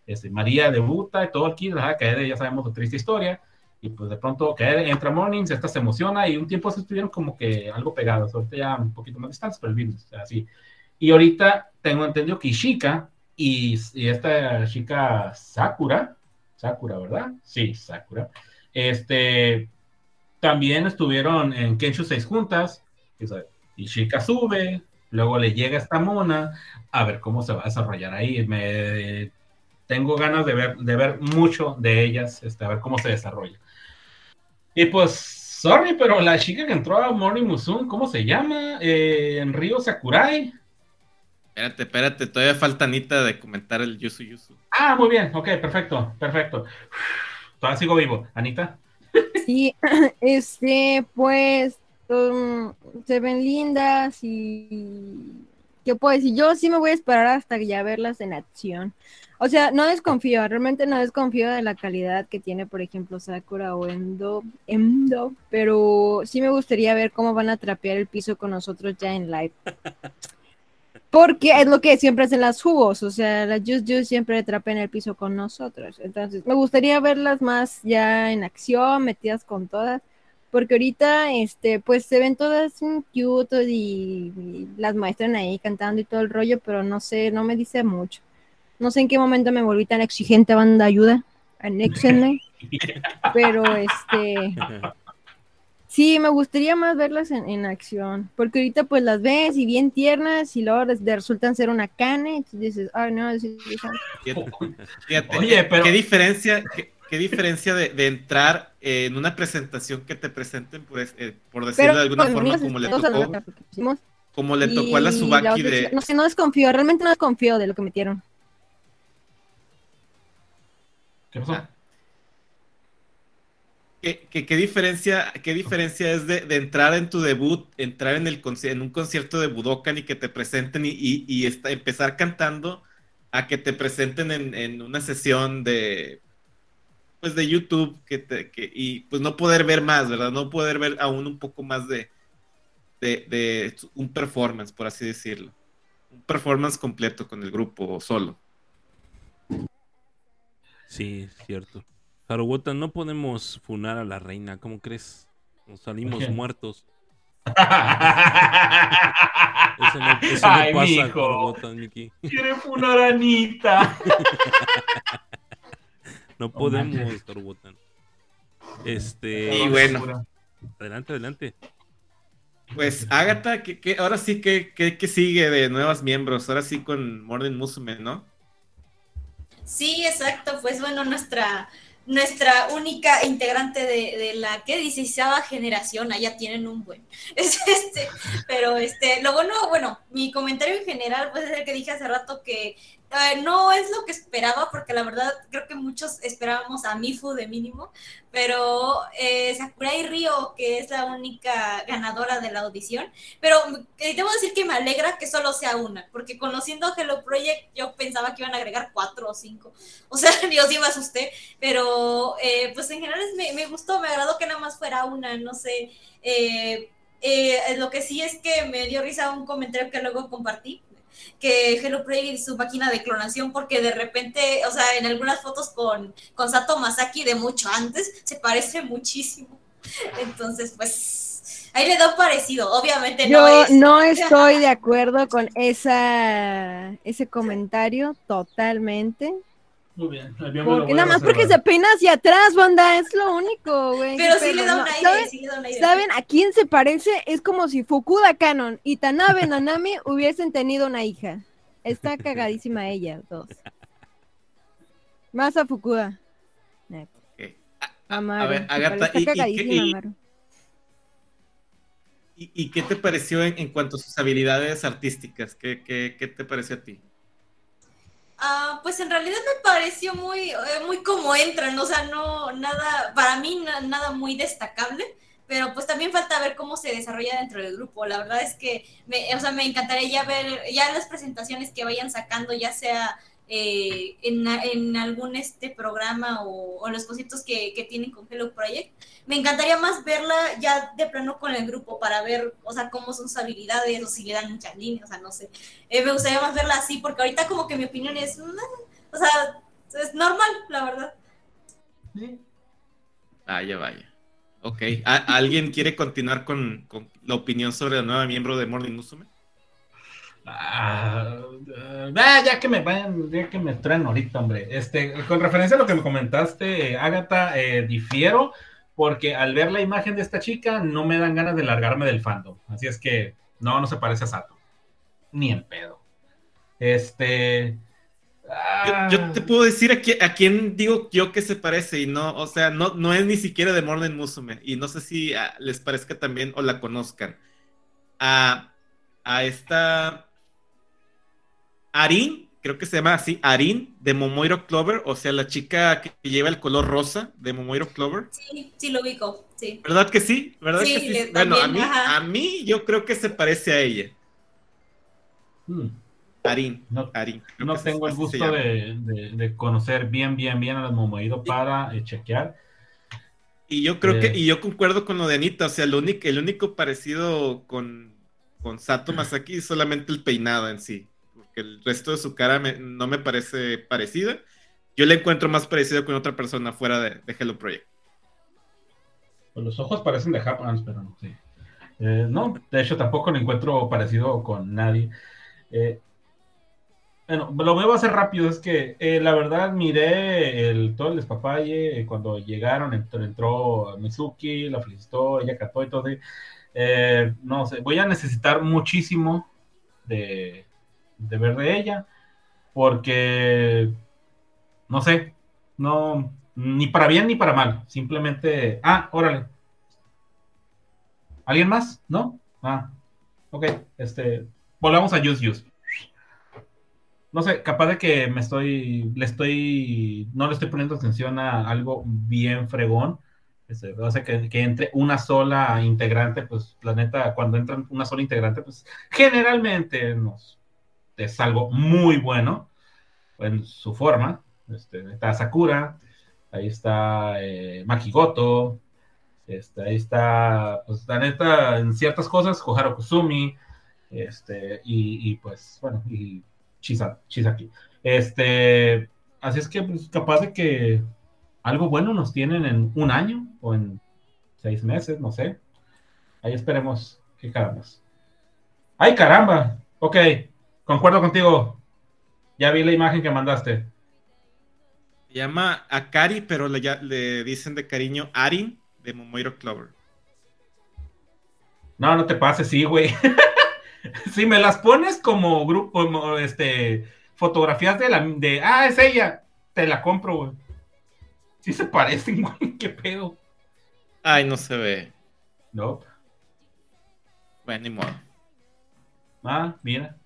Este, María debuta y todo aquí, Kaede ya sabemos su triste historia, y pues de pronto Kaede entra Mornings, esta se emociona y un tiempo se estuvieron como que algo pegados, ahorita ya un poquito más distantes, pero el virus, así. Y ahorita tengo entendido que Ishika y, y esta chica Sakura, Sakura, ¿verdad? Sí, Sakura. Este, también estuvieron en Kenshu 6 juntas, y Chica sube, luego le llega esta mona, a ver cómo se va a desarrollar ahí. Me, tengo ganas de ver, de ver mucho de ellas, este, a ver cómo se desarrolla. Y pues, sorry, pero la chica que entró a Morning Musume, ¿cómo se llama? Eh, en Río Sakurai. Espérate, espérate, todavía falta Anita de comentar el Yusu Yusu. Ah, muy bien, ok, perfecto, perfecto. Todavía sigo vivo. Anita. Sí, este, pues se ven lindas y ¿qué puedo decir? Yo sí me voy a esperar hasta ya verlas en acción. O sea, no desconfío, realmente no desconfío de la calidad que tiene, por ejemplo, Sakura o Endo, pero sí me gustaría ver cómo van a trapear el piso con nosotros ya en live. Porque es lo que siempre hacen las jugos, o sea, las Just Juice siempre trapen el piso con nosotros. Entonces, me gustaría verlas más ya en acción, metidas con todas, porque ahorita, este, pues se ven todas cute y, y, las muestran ahí cantando y todo el rollo, pero no sé, no me dice mucho. No sé en qué momento me volví tan exigente, banda ayuda, anéxenme. pero este, Sí, me gustaría más verlas en, acción, porque ahorita pues las ves y bien tiernas y luego resultan ser una cane, y dices, ay no, sí, Fíjate, Oye, pero... ¿qué diferencia, qué, diferencia de, entrar en una presentación que te presenten, pues, eh, por decirlo de alguna forma, como le tocó, como le tocó a la Subaki de... No sé, no desconfío, realmente no desconfío de lo que metieron. ¿Qué pasó? Ah. ¿Qué, diferencia, qué diferencia es de, entrar en tu debut, entrar en, el, en un concierto de Budokan y que te presenten y, empezar cantando a que te presenten en, una sesión de pues de YouTube que y pues no poder ver más, ¿verdad? No poder ver aún un poco más de, de, un performance, por así decirlo. Un performance completo con el grupo solo. Sí, cierto. Haruwota, no podemos funar a la reina, ¿cómo crees? Nos salimos muertos. eso no, eso Ay, no pasa, Haruwota, Miki. Quiere funar a Anita. no podemos, Haruwota. Este. Y bueno. Adelante, adelante. Pues Agatha, que, ahora sí que, que, sigue de nuevos miembros, ahora sí con Morden Musume, ¿no? Sí, exacto, pues bueno, nuestra nuestra única integrante de, la que dice generación, allá tienen un buen. este, pero este, lo bueno, bueno, mi comentario en general pues es el que dije hace rato que no es lo que esperaba, porque la verdad creo que muchos esperábamos a Mifu de mínimo, pero eh, Sakurai Río, que es la única ganadora de la audición, pero eh, debo decir que me alegra que solo sea una, porque conociendo Hello Project yo pensaba que iban a agregar cuatro o cinco, o sea, Dios sí me asusté, pero eh, pues en general me, me, gustó, me agradó que nada más fuera una, no sé. lo que sí es que me dio risa un comentario que luego compartí, que Hello Project y su máquina de clonación, porque de repente, o sea, en algunas fotos con, con Sato Masaki de mucho antes, se parece muchísimo. Entonces, pues, ahí le da un parecido, obviamente Yo no es... no estoy de acuerdo con esa, ese comentario totalmente. Muy bien. Porque, nada más porque se peina hacia atrás, banda, es lo único, güey. Pero sí le da un aire, ¿saben? sí le da un aire. ¿Saben a quién se parece? Es como si Fukuda Canon y Tanabe Nanami hubiesen tenido una hija. Está cagadísima ella, dos. Más a Fukuda. A, ver, Agatha, y, y, ¿Y, qué te pareció en, cuanto a sus habilidades artísticas? ¿Qué, qué, qué te pareció a ti? Ah, pues en realidad me pareció muy, eh, muy como entran, o sea, no, nada, para mí nada muy destacable, pero pues también falta ver cómo se desarrolla dentro del grupo. La verdad es que, me, o sea, me encantaría ya ver, ya las presentaciones que vayan sacando, ya sea eh, en, en, algún este programa o, los cositos que, que, tienen con Hello Project. Me encantaría más verla ya de plano con el grupo para ver, o sea, cómo son sus habilidades o si le dan muchas líneas, o sea, no sé. Eh, me gustaría más verla así porque ahorita como que mi opinión es, mm, o sea, es normal, la verdad. Vaya, vaya. Ok, ¿alguien quiere continuar con, con, la opinión sobre la nueva miembro de Morning Musume? Ah, ah, ya que me vayan, ya que me traen ahorita, hombre. Este, con referencia a lo que me comentaste, Agatha, eh, difiero, porque al ver la imagen de esta chica no me dan ganas de largarme del fandom. Así es que no, no se parece a Sato. Ni en pedo. Este. Yo, te puedo decir a, quién digo yo que se parece y no, o sea, no, no es ni siquiera de Morden Musume y no sé si ah, les parezca también o la conozcan. A, a esta Arin, creo que se llama así, Arin de Momoiro Clover, o sea, la chica que lleva el color rosa de Momoiro Clover. Sí, sí lo ubico, sí. ¿Verdad que sí? ¿Verdad que sí? Bueno, a mí, a mí yo creo que se parece a ella. Hmm. Arin, no, Arin. No tengo el gusto de, conocer bien, bien, bien a las Momoiro para eh, chequear. Y yo creo que, eh. y yo concuerdo con lo de Anita, o sea, el único, el único parecido con, con Sato Masaki es solamente el peinado en sí el resto de su cara no me parece parecida. Yo le encuentro más parecido con otra persona fuera de, Hello Project. Pues los ojos parecen de Japón, pero no, sí. Eh, no, de hecho tampoco lo encuentro parecido con nadie. Eh, bueno, lo voy a hacer rápido, es que eh, la verdad miré el, todo el despapalle cuando llegaron, entró, entró Mizuki, la felicitó, ella cantó y todo. no sé, voy a necesitar muchísimo de, de ver de ella, porque, no sé, no, ni para bien ni para mal, simplemente, ah, órale. ¿Alguien más? ¿No? Ah, ok, este, volvamos a Use Use. No sé, capaz de que me estoy, le estoy, no le estoy poniendo atención a algo bien fregón. Este, que, que, entre una sola integrante, pues la neta, cuando entra una sola integrante, pues generalmente nos es algo muy bueno en su forma. Este, está Sakura, ahí está eh, Makigoto, este, ahí está, pues la neta, en ciertas cosas, Koharo Kusumi, este, y, pues, bueno, y Chisa, Chisaki. Este, así es que, pues, capaz de que algo bueno nos tienen en un año o en seis meses, no sé. Ahí esperemos que caramba. ¡Ay, caramba! Ok, Concuerdo contigo. Ya vi la imagen que mandaste. Se llama Akari, pero le, le dicen de cariño Arin de Momoiro Clover. No, no te pases, sí, güey. si me las pones como grupo, este, fotografías de la, de, ah, es ella, te la compro, güey. Sí se parecen, güey, qué pedo. Ay, no se ve. No. Bueno, ni modo. Ah, mira.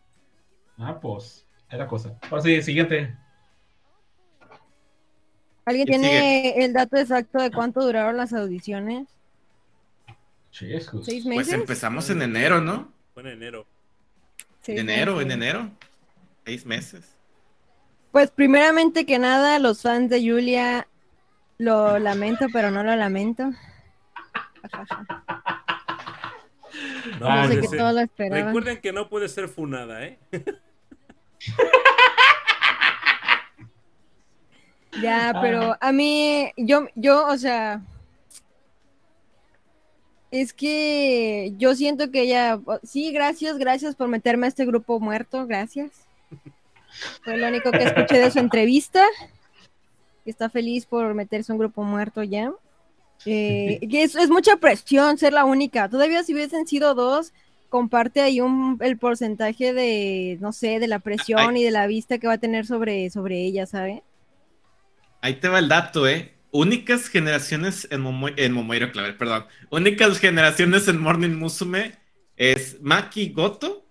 Ah, pues, era cosa. Ahora sí, siguiente. ¿Alguien tiene el dato exacto de cuánto duraron las audiciones? ¿Seis meses? Pues empezamos en enero, ¿no? Fue en enero. En enero, en enero. Seis meses. Pues primeramente que nada, los fans de Julia lo lamento, pero no lo lamento. No, sé que todo lo Recuerden que no puede ser funada, ¿eh? Ya, pero a mí, yo, yo, o sea, es que yo siento que ella, sí, gracias, gracias por meterme a este grupo muerto, gracias. Fue lo único que escuché de su entrevista. está feliz por meterse a un grupo muerto ya. Eh, es, es mucha presión ser la única. Todavía si hubiesen sido dos, comparte ahí un, el porcentaje de, no sé, de la presión y de la vista que va a tener sobre, sobre ella, ¿sabe? Ahí te va el dato, ¿eh? Únicas generaciones en, Momo en Momoiro Claver, perdón. Únicas generaciones en Morning Musume es Maki Goto,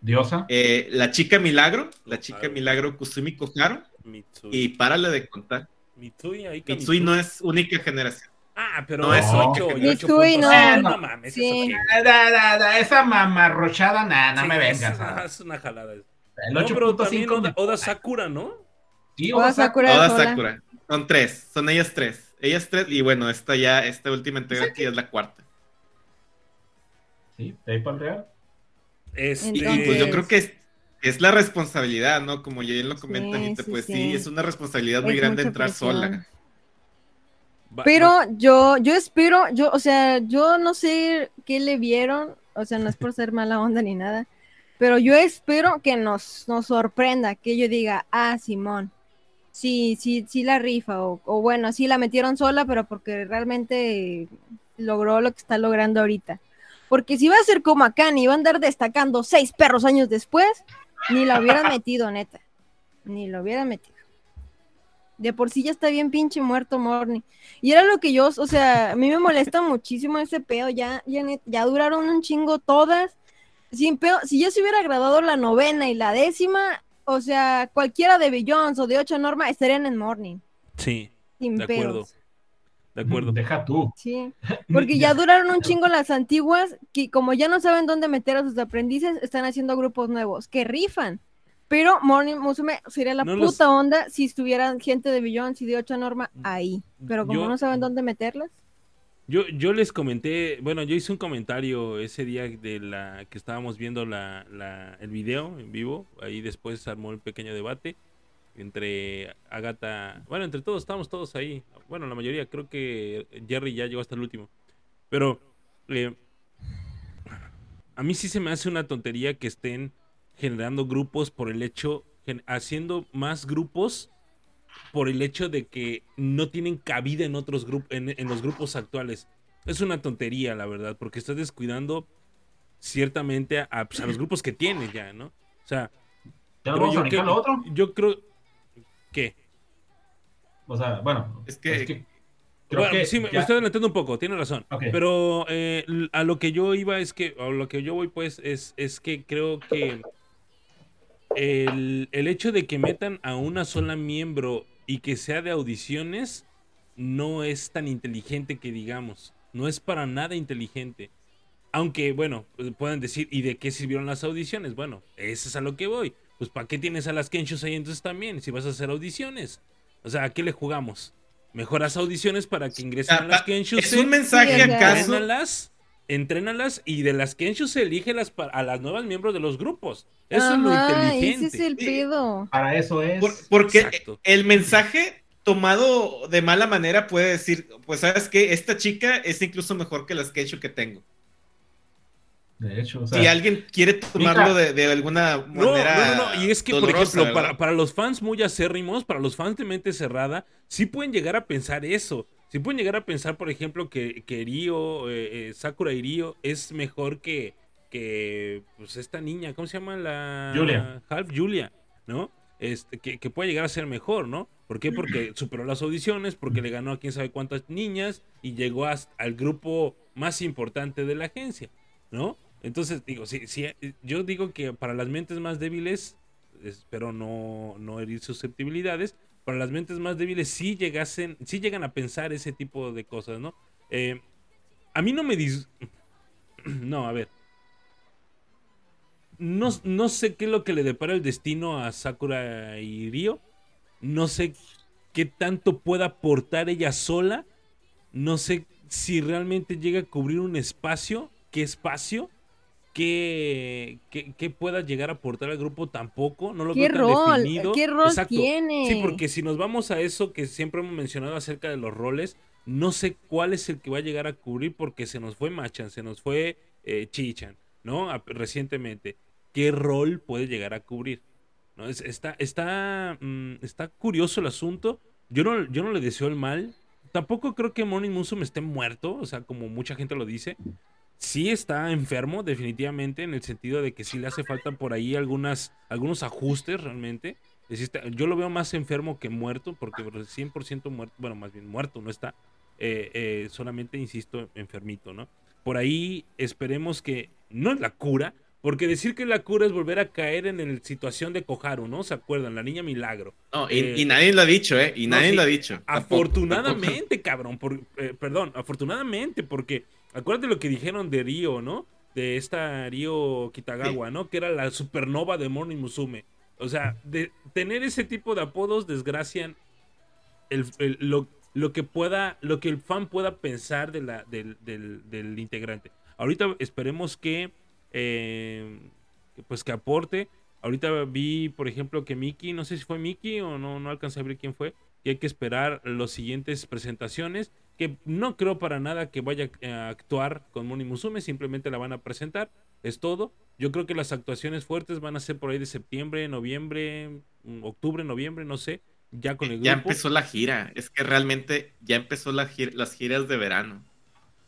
Diosa. eh, la chica Milagro, la chica Claro. Milagro Kusumi Koharu, Mitsui. y párale de contar. Mitsui, ahí Mitsui no es única generación. Ah, pero No es es 8 ocho. y 8 Mitsui puntos. no. Ah, No. mames, Sí. eso da, da, da, esa mamarrochada, nada, no Sí, me vengas. una-. Es una jalada. El No, pero también 8.5 Oda, Oda Sakura, ¿no? Sí, Oda Oda Sakura. Sola. Sakura. Son tres, son ellas tres. Ellas tres, y bueno, esta ya, esta última integrante ya es la cuarta. Sí, de ahí para el real. Este, Y pues yo creo que es, es la responsabilidad, ¿no? Como ya lo comenta Sí, pues sí. sí. es una responsabilidad muy Es grande entrar presión. sola. Pero va- yo, yo espero, yo, o sea, yo no sé qué le vieron, o sea, no es por ser mala onda ni nada, pero yo espero que nos, nos sorprenda, que yo diga, ah, Simón, sí, sí, sí la rifa, o, o bueno, sí la metieron sola, pero porque realmente logró lo que está logrando ahorita. Porque si va a ser como acá, ni va a andar destacando seis perros años después, ni la hubieran metido, neta. Ni la hubieran metido. De por sí ya está bien pinche muerto Morning. Y era lo que yo, o sea, a mí me molesta muchísimo ese pedo. Ya, ya, ya duraron un chingo todas. Sin pedo, si ya se hubiera graduado la novena y la décima, o sea, cualquiera de Billions o de ocho norma estarían en Morning. Sí, Sin de acuerdo. De acuerdo. Deja tú. Sí. Porque ya duraron un chingo las antiguas, que como ya no saben dónde meter a sus aprendices, están haciendo grupos nuevos, que rifan. Pero Morning Musume sería la No puta los- onda si estuvieran gente de Billions y de ocho norma ahí. Pero como Yo- no saben dónde meterlas. Yo, yo les comenté, bueno, yo hice un comentario ese día de la que estábamos viendo la, la- el video en vivo. Ahí después se armó el pequeño debate entre Agatha, bueno, entre todos, estábamos todos ahí. Bueno, la mayoría, creo que Jerry ya llegó hasta el último. Pero eh, a mí sí se me hace una tontería que estén generando grupos por el hecho, haciendo más grupos por el hecho de que no tienen cabida en otros grupos, en, en los grupos actuales. Es una tontería, la verdad, porque estás descuidando ciertamente a, pues, a los grupos que tienes ya, ¿no? O sea, ¿Ya lo vamos a yo, brincar que- lo otro? yo creo que... O sea, bueno. Es que- creo Bueno, que sí, me, me ya- estoy adelantando un poco, tiene razón. Pero eh, a lo que yo iba es que, a lo que yo voy pues, es, es que creo que el, el hecho de que metan a una sola miembro y que sea de audiciones no es tan inteligente que digamos. No es para nada inteligente. Aunque, bueno, pues, pueden decir, ¿y de qué sirvieron las audiciones? Bueno, eso es a lo que voy. Pues, ¿para qué tienes a las Kenshus ahí entonces también? Si vas a hacer audiciones. O sea, ¿a qué le jugamos? Mejoras audiciones para que ingresen a las Kenshus. ¿Es un mensaje acaso? Entrénalas y de las Kenshus elígelas para, a las nuevas miembros de los grupos. Eso es lo inteligente. Ese es el Sí. pedo. Para eso es. Por- porque Exacto. el mensaje tomado de mala manera puede decir, pues sabes que esta chica es incluso mejor que las hecho que tengo. De hecho, o sea, si alguien quiere tomarlo Mira. de, de alguna manera. no, no, no, Y es que, por ejemplo, para, para los fans muy acérrimos, para los fans de mente cerrada, sí pueden llegar a pensar eso. Sí pueden llegar a pensar, por ejemplo, que, que Ryo, eh, eh, Sakura y Ryo es mejor que, que pues, esta niña, ¿cómo se llama? La Julia. Half Julia, ¿no? Este, que, que puede llegar a ser mejor, ¿no? ¿Por qué? Porque superó las audiciones, porque le ganó a quién sabe cuántas niñas y llegó hasta- al grupo más importante de la agencia, ¿no? Entonces, digo, sí, sí, yo digo que para las mentes más débiles, espero no, no herir susceptibilidades, para las mentes más débiles sí llegasen, sí llegan a pensar ese tipo de cosas, ¿no? Eh, a mí no me dis... No, a ver. No, no sé qué es lo que le depara el destino a Sakura y Ryo. No sé qué tanto pueda aportar ella sola. No sé si realmente llega a cubrir un espacio. ¿Qué espacio? ¿Qué, qué, qué pueda llegar a aportar al grupo? Tampoco. No lo ¿Qué veo tan rol? definido. ¿Qué rol Exacto. tiene? Sí, porque si nos vamos a eso que siempre hemos mencionado acerca de los roles, no sé cuál es el que va a llegar a cubrir porque se nos fue Machan, se nos fue eh, Chichan, ¿no? A- recientemente. ¿Qué rol puede llegar a cubrir? ¿No? Es- está, está, mm, está curioso el asunto yo no, yo no le deseo el mal. Tampoco creo que Morning Musume esté muerto, o sea, como mucha gente lo dice. Sí está enfermo, definitivamente, en el sentido de que sí le hace falta por ahí algunas, algunos ajustes realmente. Yo lo veo más enfermo que muerto, porque 100% muerto, bueno, más bien muerto no está. Eh, eh, solamente, insisto, enfermito, ¿no? Por ahí esperemos que no es la cura, porque decir que la cura es volver a caer en la situación de Koharu, ¿no? ¿Se acuerdan? La niña milagro. No, y, eh, nadie lo ha dicho, ¿eh? Y nadie lo ha dicho. Afortunadamente, cabrón. Por, perdón, afortunadamente, porque acuérdate lo que dijeron de Río, ¿no? De esta Río Kitagawa, ¿no? Que era la supernova de Morning Musume. O sea, de tener ese tipo de apodos desgracian el, lo, lo, que pueda, lo que el fan pueda pensar de la, del, del integrante. Ahorita esperemos que eh, pues que aporte. Ahorita vi, por ejemplo, que Mickey, no sé si fue Mickey o no, no alcancé a ver quién fue, que hay que esperar las siguientes presentaciones, que no creo para nada que vaya a actuar con Moni Musume, simplemente la van a presentar, es todo. Yo creo que las actuaciones fuertes van a ser por ahí de septiembre, noviembre, mm, octubre, noviembre, no sé, ya con el Ya empezó la gira, es que realmente ya empezó la las giras de verano.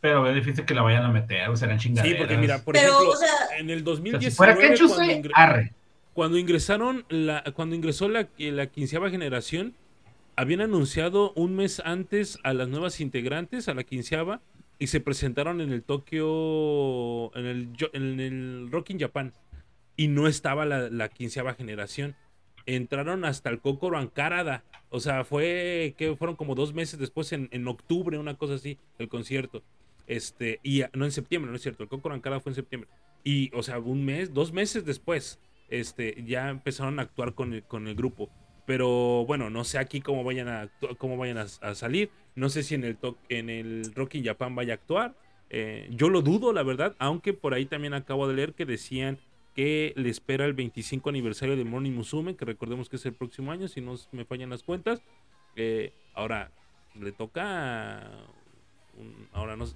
Pero es difícil que la vayan a meter, o serán chingaderas. Sí, porque mira, por ejemplo, en el 2019, cuando, ingresaron, la, cuando ingresó la, la quinceava generación, habían anunciado un mes antes a las nuevas integrantes, a la quinceava, y se presentaron en el Tokio, en el, en el Rock in Japan, y no estaba la, la quinceava generación. Entraron hasta el Kokoro Ankarada, o sea, fue que fueron como dos meses después, en, en octubre, una cosa así, el concierto. Este, y no en septiembre, no es cierto, el Coco Ankara fue en septiembre. Y, o sea, un mes, dos meses después, este, ya empezaron a actuar con el, con el grupo. Pero bueno, no sé aquí cómo vayan a cómo vayan a, salir. No sé si en el en el Rocky Japan vaya a actuar. Eh, yo lo dudo, la verdad, aunque por ahí también acabo de leer que decían que le espera el 25 aniversario de Morning Musume, que recordemos que es el próximo año, si no me fallan las cuentas. Eh, ahora, le toca. ahora no,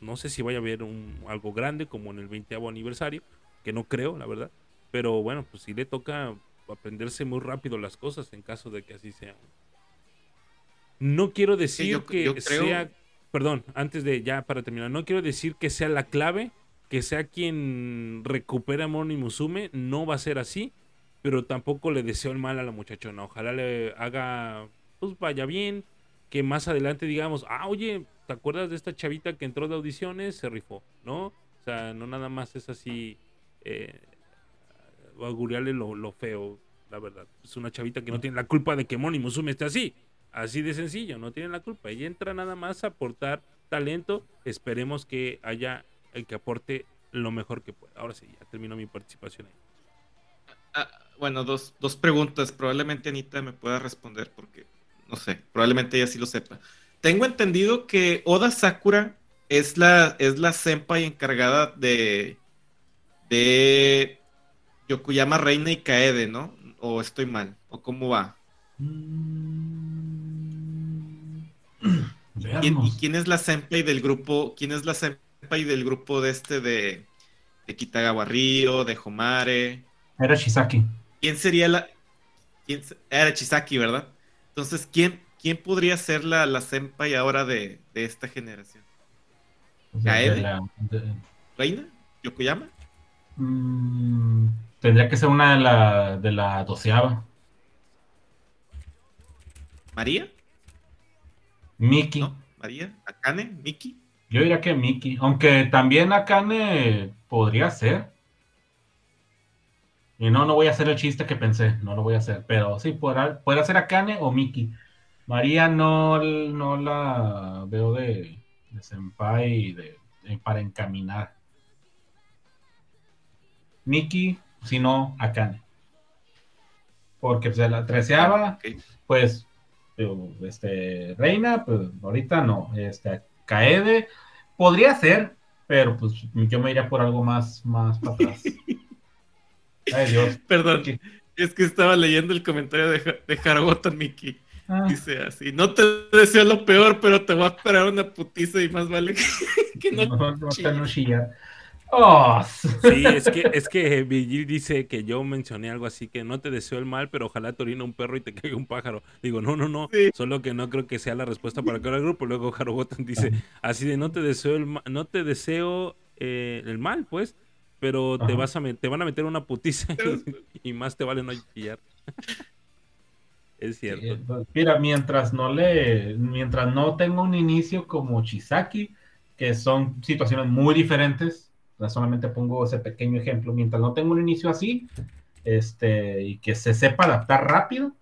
no sé si vaya a haber un, algo grande como en el 20 aniversario, que no creo, la verdad. Pero bueno, pues sí le toca aprenderse muy rápido las cosas en caso de que así sea. No quiero decir que sea, perdón, antes de ya para terminar, no quiero decir que sea la clave, que sea quien recupera a Moni Musume, no va a ser así, pero tampoco le deseo el mal a la muchachona. Ojalá le haga, pues vaya bien, que más adelante digamos, ah, oye, ¿te acuerdas de esta chavita que entró de audiciones? Se rifó, ¿no? O sea, no nada más es así, eh, auguriarle lo, feo, la verdad. Es una chavita que no tiene la culpa de que Moni Musume esté así. Así de sencillo, no tiene la culpa. Ella entra nada más a aportar talento. Esperemos que haya el que aporte lo mejor que pueda. Ahora sí, ya terminó mi participación ahí. Ah, bueno, dos, dos preguntas. Probablemente Anita me pueda responder porque, no sé, probablemente ella sí lo sepa. Tengo entendido que Oda Sakura es la, es la senpai encargada de, de Yokuyama Reina y Kaede, ¿no? ¿O estoy mal? ¿O cómo va? ¿Y quién es la senpai del grupo? ¿Quién es la senpai del grupo de este de, de Kitagawa Río, de Homare? Era Chisaki. ¿Quién sería la... Quién, era Chisaki, ¿verdad? Entonces, ¿quién, ¿quién podría ser la, la senpai ahora de, de esta generación? ¿Kaede? ¿Reina? ¿Yokoyama? Mm, tendría que ser una de la, de la doceava. ¿María? Miki. ¿María? ¿Akane? ¿Miki? Yo diría que Miki. Aunque también Akane podría ser. Y no, no voy a hacer el chiste que pensé. No lo voy a hacer. Pero sí, podrá, puede ser Akane o Miki. María no, no la veo de, de senpai de, para encaminar. Miki, si no, Akane. Porque se la treceaba, pues, este, Reina, pues ahorita no. Este, Kaede, podría ser, pero pues yo me iría por algo más, más para atrás. Ay, Dios. Perdón, es que estaba leyendo el comentario de, de Miki. Ah. Dice así, no te deseo lo peor, pero te voy a esperar una putiza y más vale que, no, no, no, Oh, Sí, es que, es que Vigil dice que yo mencioné algo así que no te deseo el mal, pero ojalá te orina un perro y te caiga un pájaro. Digo, no, no, no, Sí. solo que no creo que sea la respuesta para cada grupo. Luego Harobotan dice así de no te deseo el ma- no te deseo eh, el mal, pues, pero te vas a te van a meter una putiza y, y más te vale no chillar. es cierto. Pues, Mira, mientras no le, mientras no tenga un inicio como Chisaki, que son situaciones muy diferentes, solamente pongo ese pequeño ejemplo, mientras no tenga un inicio así, este, y que se sepa adaptar rápido,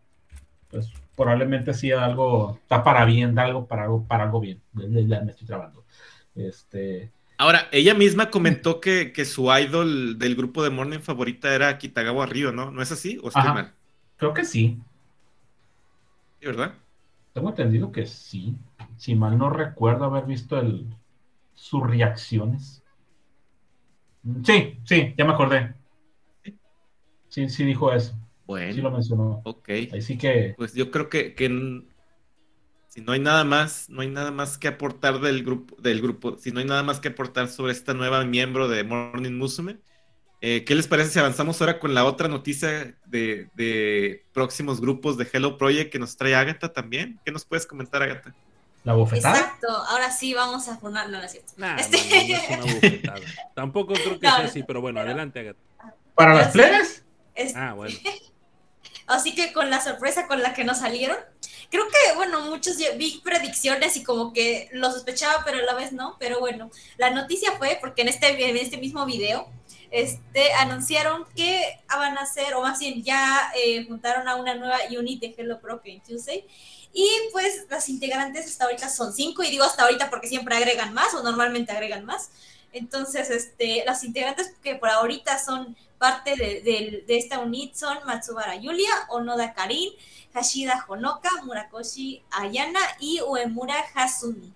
pues probablemente sí algo, está para bien, da algo para algo, para algo bien. Ya me estoy trabando. Este, Ahora, ella misma comentó que, que su idol del grupo de Morning favorita era Kitagawa Ryo, ¿no? ¿No es así? ¿O estoy Ajá. mal? creo que sí, ¿Sí, ¿Verdad? tengo entendido que sí. Si mal no recuerdo haber visto el, sus reacciones. Sí, sí, ya me acordé. Sí, sí dijo eso. Sí lo Bueno, mencionó. ok. Así que Pues yo creo que, que si no hay nada más, no hay nada más que aportar del grupo, del grupo, si no hay nada más que aportar sobre esta nueva miembro de Morning Musume, eh, ¿qué les parece si avanzamos ahora con la otra noticia de, de próximos grupos de Hello Project que nos trae Agatha también? ¿Qué nos puedes comentar, Agatha? La bofetada. Exacto, ahora sí vamos a funar, no, no es cierto. Nah, Este- no, no, no es una bofetada. Tampoco creo que No, sea así, pero bueno, pero- adelante, Agatha. Para Pero las sí. plebes. Es- Ah, bueno. Así que con la sorpresa con la que nos salieron, creo que, bueno, muchos vi predicciones y como que lo sospechaba, pero a la vez no. Pero bueno, la noticia fue porque en este, en este mismo video este, anunciaron que van a hacer, o más bien ya eh, juntaron a una nueva unit de Hello Pro Tuesday. Y pues las integrantes hasta ahorita son cinco, y digo hasta ahorita porque siempre agregan más o normalmente agregan más. Entonces, este, las integrantes que por ahorita son parte de, de- esta unit son Matsubara Yulia, Onoda Karin, Hashida Honoka, Murakoshi Ayana y Uemura Hasumi.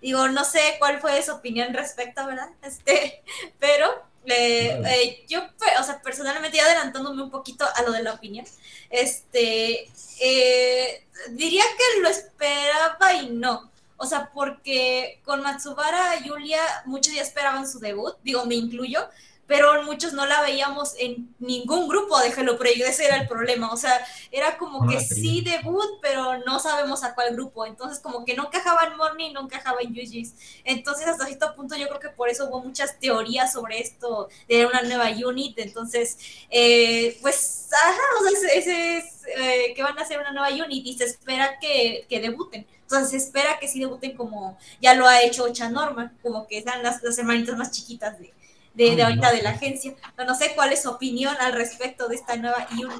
Digo, no sé cuál fue su opinión respecto, ¿verdad? Este, pero eh, eh, yo, pe- o sea, personalmente, ya adelantándome un poquito a lo de la opinión, este, eh, diría que lo esperaba y no. O sea, porque con Matsubara Yulia muchos ya esperaban su debut, digo, me incluyo, pero muchos no la veíamos en ningún grupo de Hello Project, ese era el problema, o sea, era como No que sí debut, pero no sabemos a cuál grupo, entonces como que no encajaba en Morning, no encajaba en Yujis, entonces hasta cierto punto yo creo que por eso hubo muchas teorías sobre esto de una nueva unit, entonces, eh, pues, ajá, o sea, ese, es eh, que van a hacer una nueva unit y se espera que, que debuten, entonces se espera que sí debuten como ya lo ha hecho Ocha Norma, como que sean las, las hermanitas más chiquitas de, de, de ahorita no. de la agencia. No, no sé cuál es su opinión al respecto de esta nueva unit.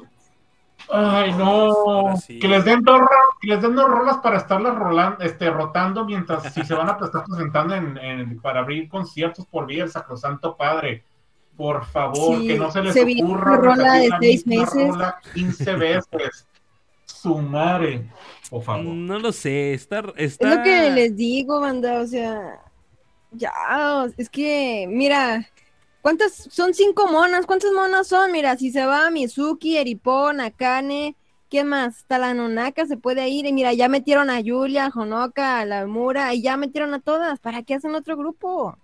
Ay, no. Sí. Que les den dos, que les den dos rolas para estarlas rolando, este, rotando mientras si se van a estar presentando en, en- para abrir conciertos por vía el Sacrosanto Padre. Por favor, Sí, que no se les se ocurra una rola repetir de la seis misma meses. rola 15 veces. Su madre, por favor. No lo sé, está... está... Es lo que les digo, banda, o sea, ya, es que, mira, ¿cuántas? Son cinco monas, ¿cuántas monas son? Mira, si se va Mizuki, Eripo, Nakane, ¿quién más? Hasta la Nonaka se puede ir, y mira, ya metieron a Yulia, a Honoka, a la Mura, y ya metieron a todas, ¿para qué hacen otro grupo?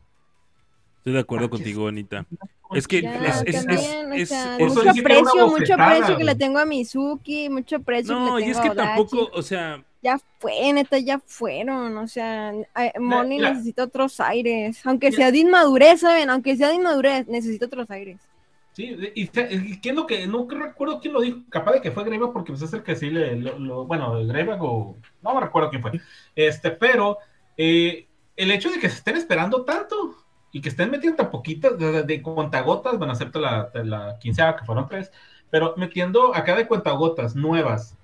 Estoy de acuerdo Ah, contigo, Anita. Es que Ya, es, es- también, es- o sea, es- mucho aprecio, mucho aprecio que le tengo a Mizuki, mucho aprecio No, que le y es tengo que a tampoco, o sea, Ya fue, neta, ya fueron. O sea, Moni necesita otros aires. Aunque sea de inmadurez, ¿saben? Aunque sea de inmadurez, necesita otros aires. Sí, y, y ¿quién lo que, no recuerdo quién lo dijo, capaz de que fue Greba, porque pues es el que sí le, lo, lo- bueno, Greba o, no me recuerdo quién fue, este, pero eh, el hecho de que se estén esperando tanto y que estén metiendo tan poquitas, de, de cuentagotas, bueno, acepto la, la quinceava que fueron tres, pero metiendo acá de cuentagotas nuevas,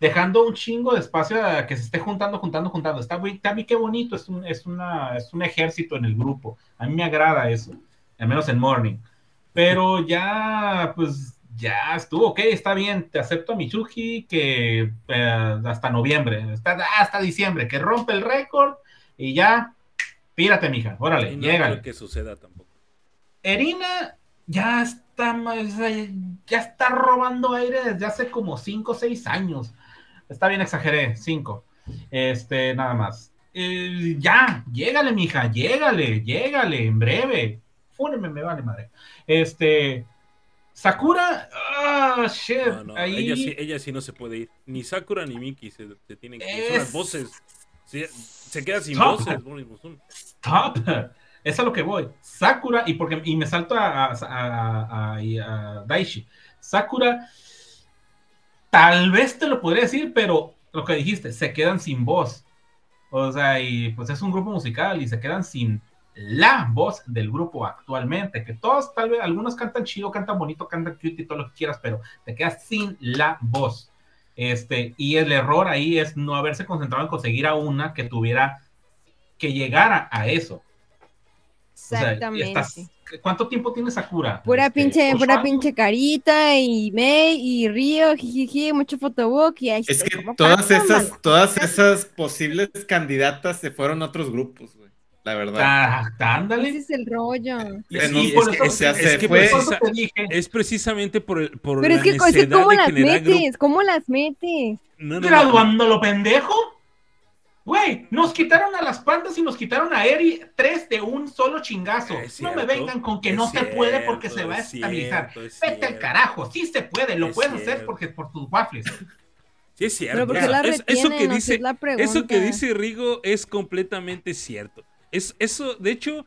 dejando un chingo de espacio a que se esté juntando, juntando, juntando, está muy, está muy qué bonito, es un, es, una, es un ejército en el grupo, a mí me agrada eso, al menos en Morning. Pero ya, pues, ya estuvo, ok, está bien, te acepto a Michuji que eh, hasta noviembre, hasta, hasta diciembre, que rompe el récord y ya, pírate, mija, órale, y no creo que suceda tampoco. Erina ya está, ya está robando aire desde hace como 5 o 6 años. Está bien, exageré, 5. Este, nada más. Eh, ya, llégale, mija, llégale, llégale, en breve. fúnenme, me vale madre. Este, Sakura, ah, shit. No, no, ahí ella, sí, ella sí no se puede ir. Ni Sakura ni Miki se, se tienen que ir. Son Es- las voces. Se queda sin Stop. voces. Stop. Es a lo que voy. Sakura, y porque y me salto a, a, a- a Daishi. Sakura, tal vez te lo podría decir, pero lo que dijiste, se quedan sin voz. O sea, y pues es un grupo musical y se quedan sin la voz del grupo actualmente. Que todos, tal vez, algunos cantan chido, cantan bonito, cantan cute y todo lo que quieras, pero te quedas sin la voz. Este, y el error ahí es no haberse concentrado en conseguir a una que tuviera que llegara a eso. O sea, y Exactamente. estás- ¿Cuánto tiempo tiene Sakura? Pura Este, pinche, ¿ocho pura años? pinche carita y Mei y Río, jijiji, mucho photobook y ahí Es que como todas esas, man. todas esas posibles candidatas se fueron a otros grupos, güey. La verdad. Ah, Ese ándale. es el rollo. Y Sí, sí, es precisamente por, el, por Pero la es que, es que necesidad ¿cómo las metes? ¿Cómo las metes? No, no, no. graduando lo pendejo. Güey, nos quitaron a las pandas y nos quitaron a Eri tres de un solo chingazo. Es no me vengan con que no se puede porque se va a es estabilizar. cierto, es Vete al carajo, sí se puede, lo Es puedes hacer porque por tus waffles. Sí, es cierto. Pero ¿por qué o sea, la es- eso que dice, es la pregunta. eso que dice Rigo es completamente cierto. Es eso, de hecho,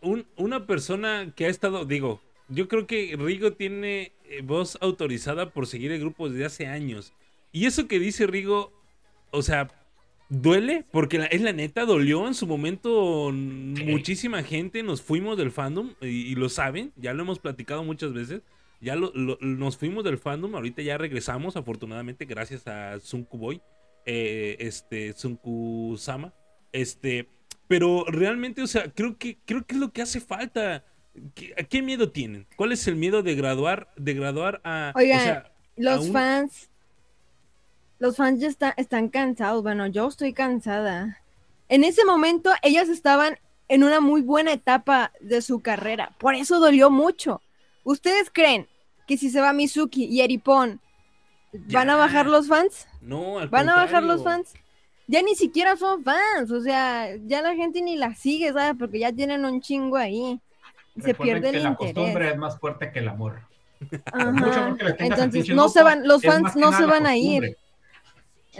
un- una persona que ha estado, digo, yo creo que Rigo tiene eh, voz autorizada por seguir el grupo desde hace años. Y eso que dice Rigo, o sea, duele, porque la- es la neta, dolió en su momento muchísima gente, nos fuimos del fandom, y, y lo saben, ya lo hemos platicado muchas veces, ya lo- lo- nos fuimos del fandom, ahorita ya regresamos, afortunadamente, gracias a Sunku Boy, eh, este, Sunku Sama, este, pero realmente, o sea, creo que, creo que es lo que hace falta. ¿Qué, miedo tienen? ¿Cuál es el miedo de graduar, de graduar a, Oigan, o sea, Los fans, los fans ya está- están cansados. Bueno, yo estoy cansada. En ese momento, ellas estaban en una muy buena etapa de su carrera. Por eso dolió mucho. ¿Ustedes creen que si se va Mizuki y Eripon, van a bajar los fans? No, al ¿Van a bajar los fans? Ya ni siquiera son fans, o sea, ya la gente ni la sigue, ¿sabes? Porque ya tienen un chingo ahí. Y se pierde que el la interés. costumbre es más fuerte que el amor. Ajá. Mucho amor que Entonces, no loco, se van, los fans no se la van a costumbre.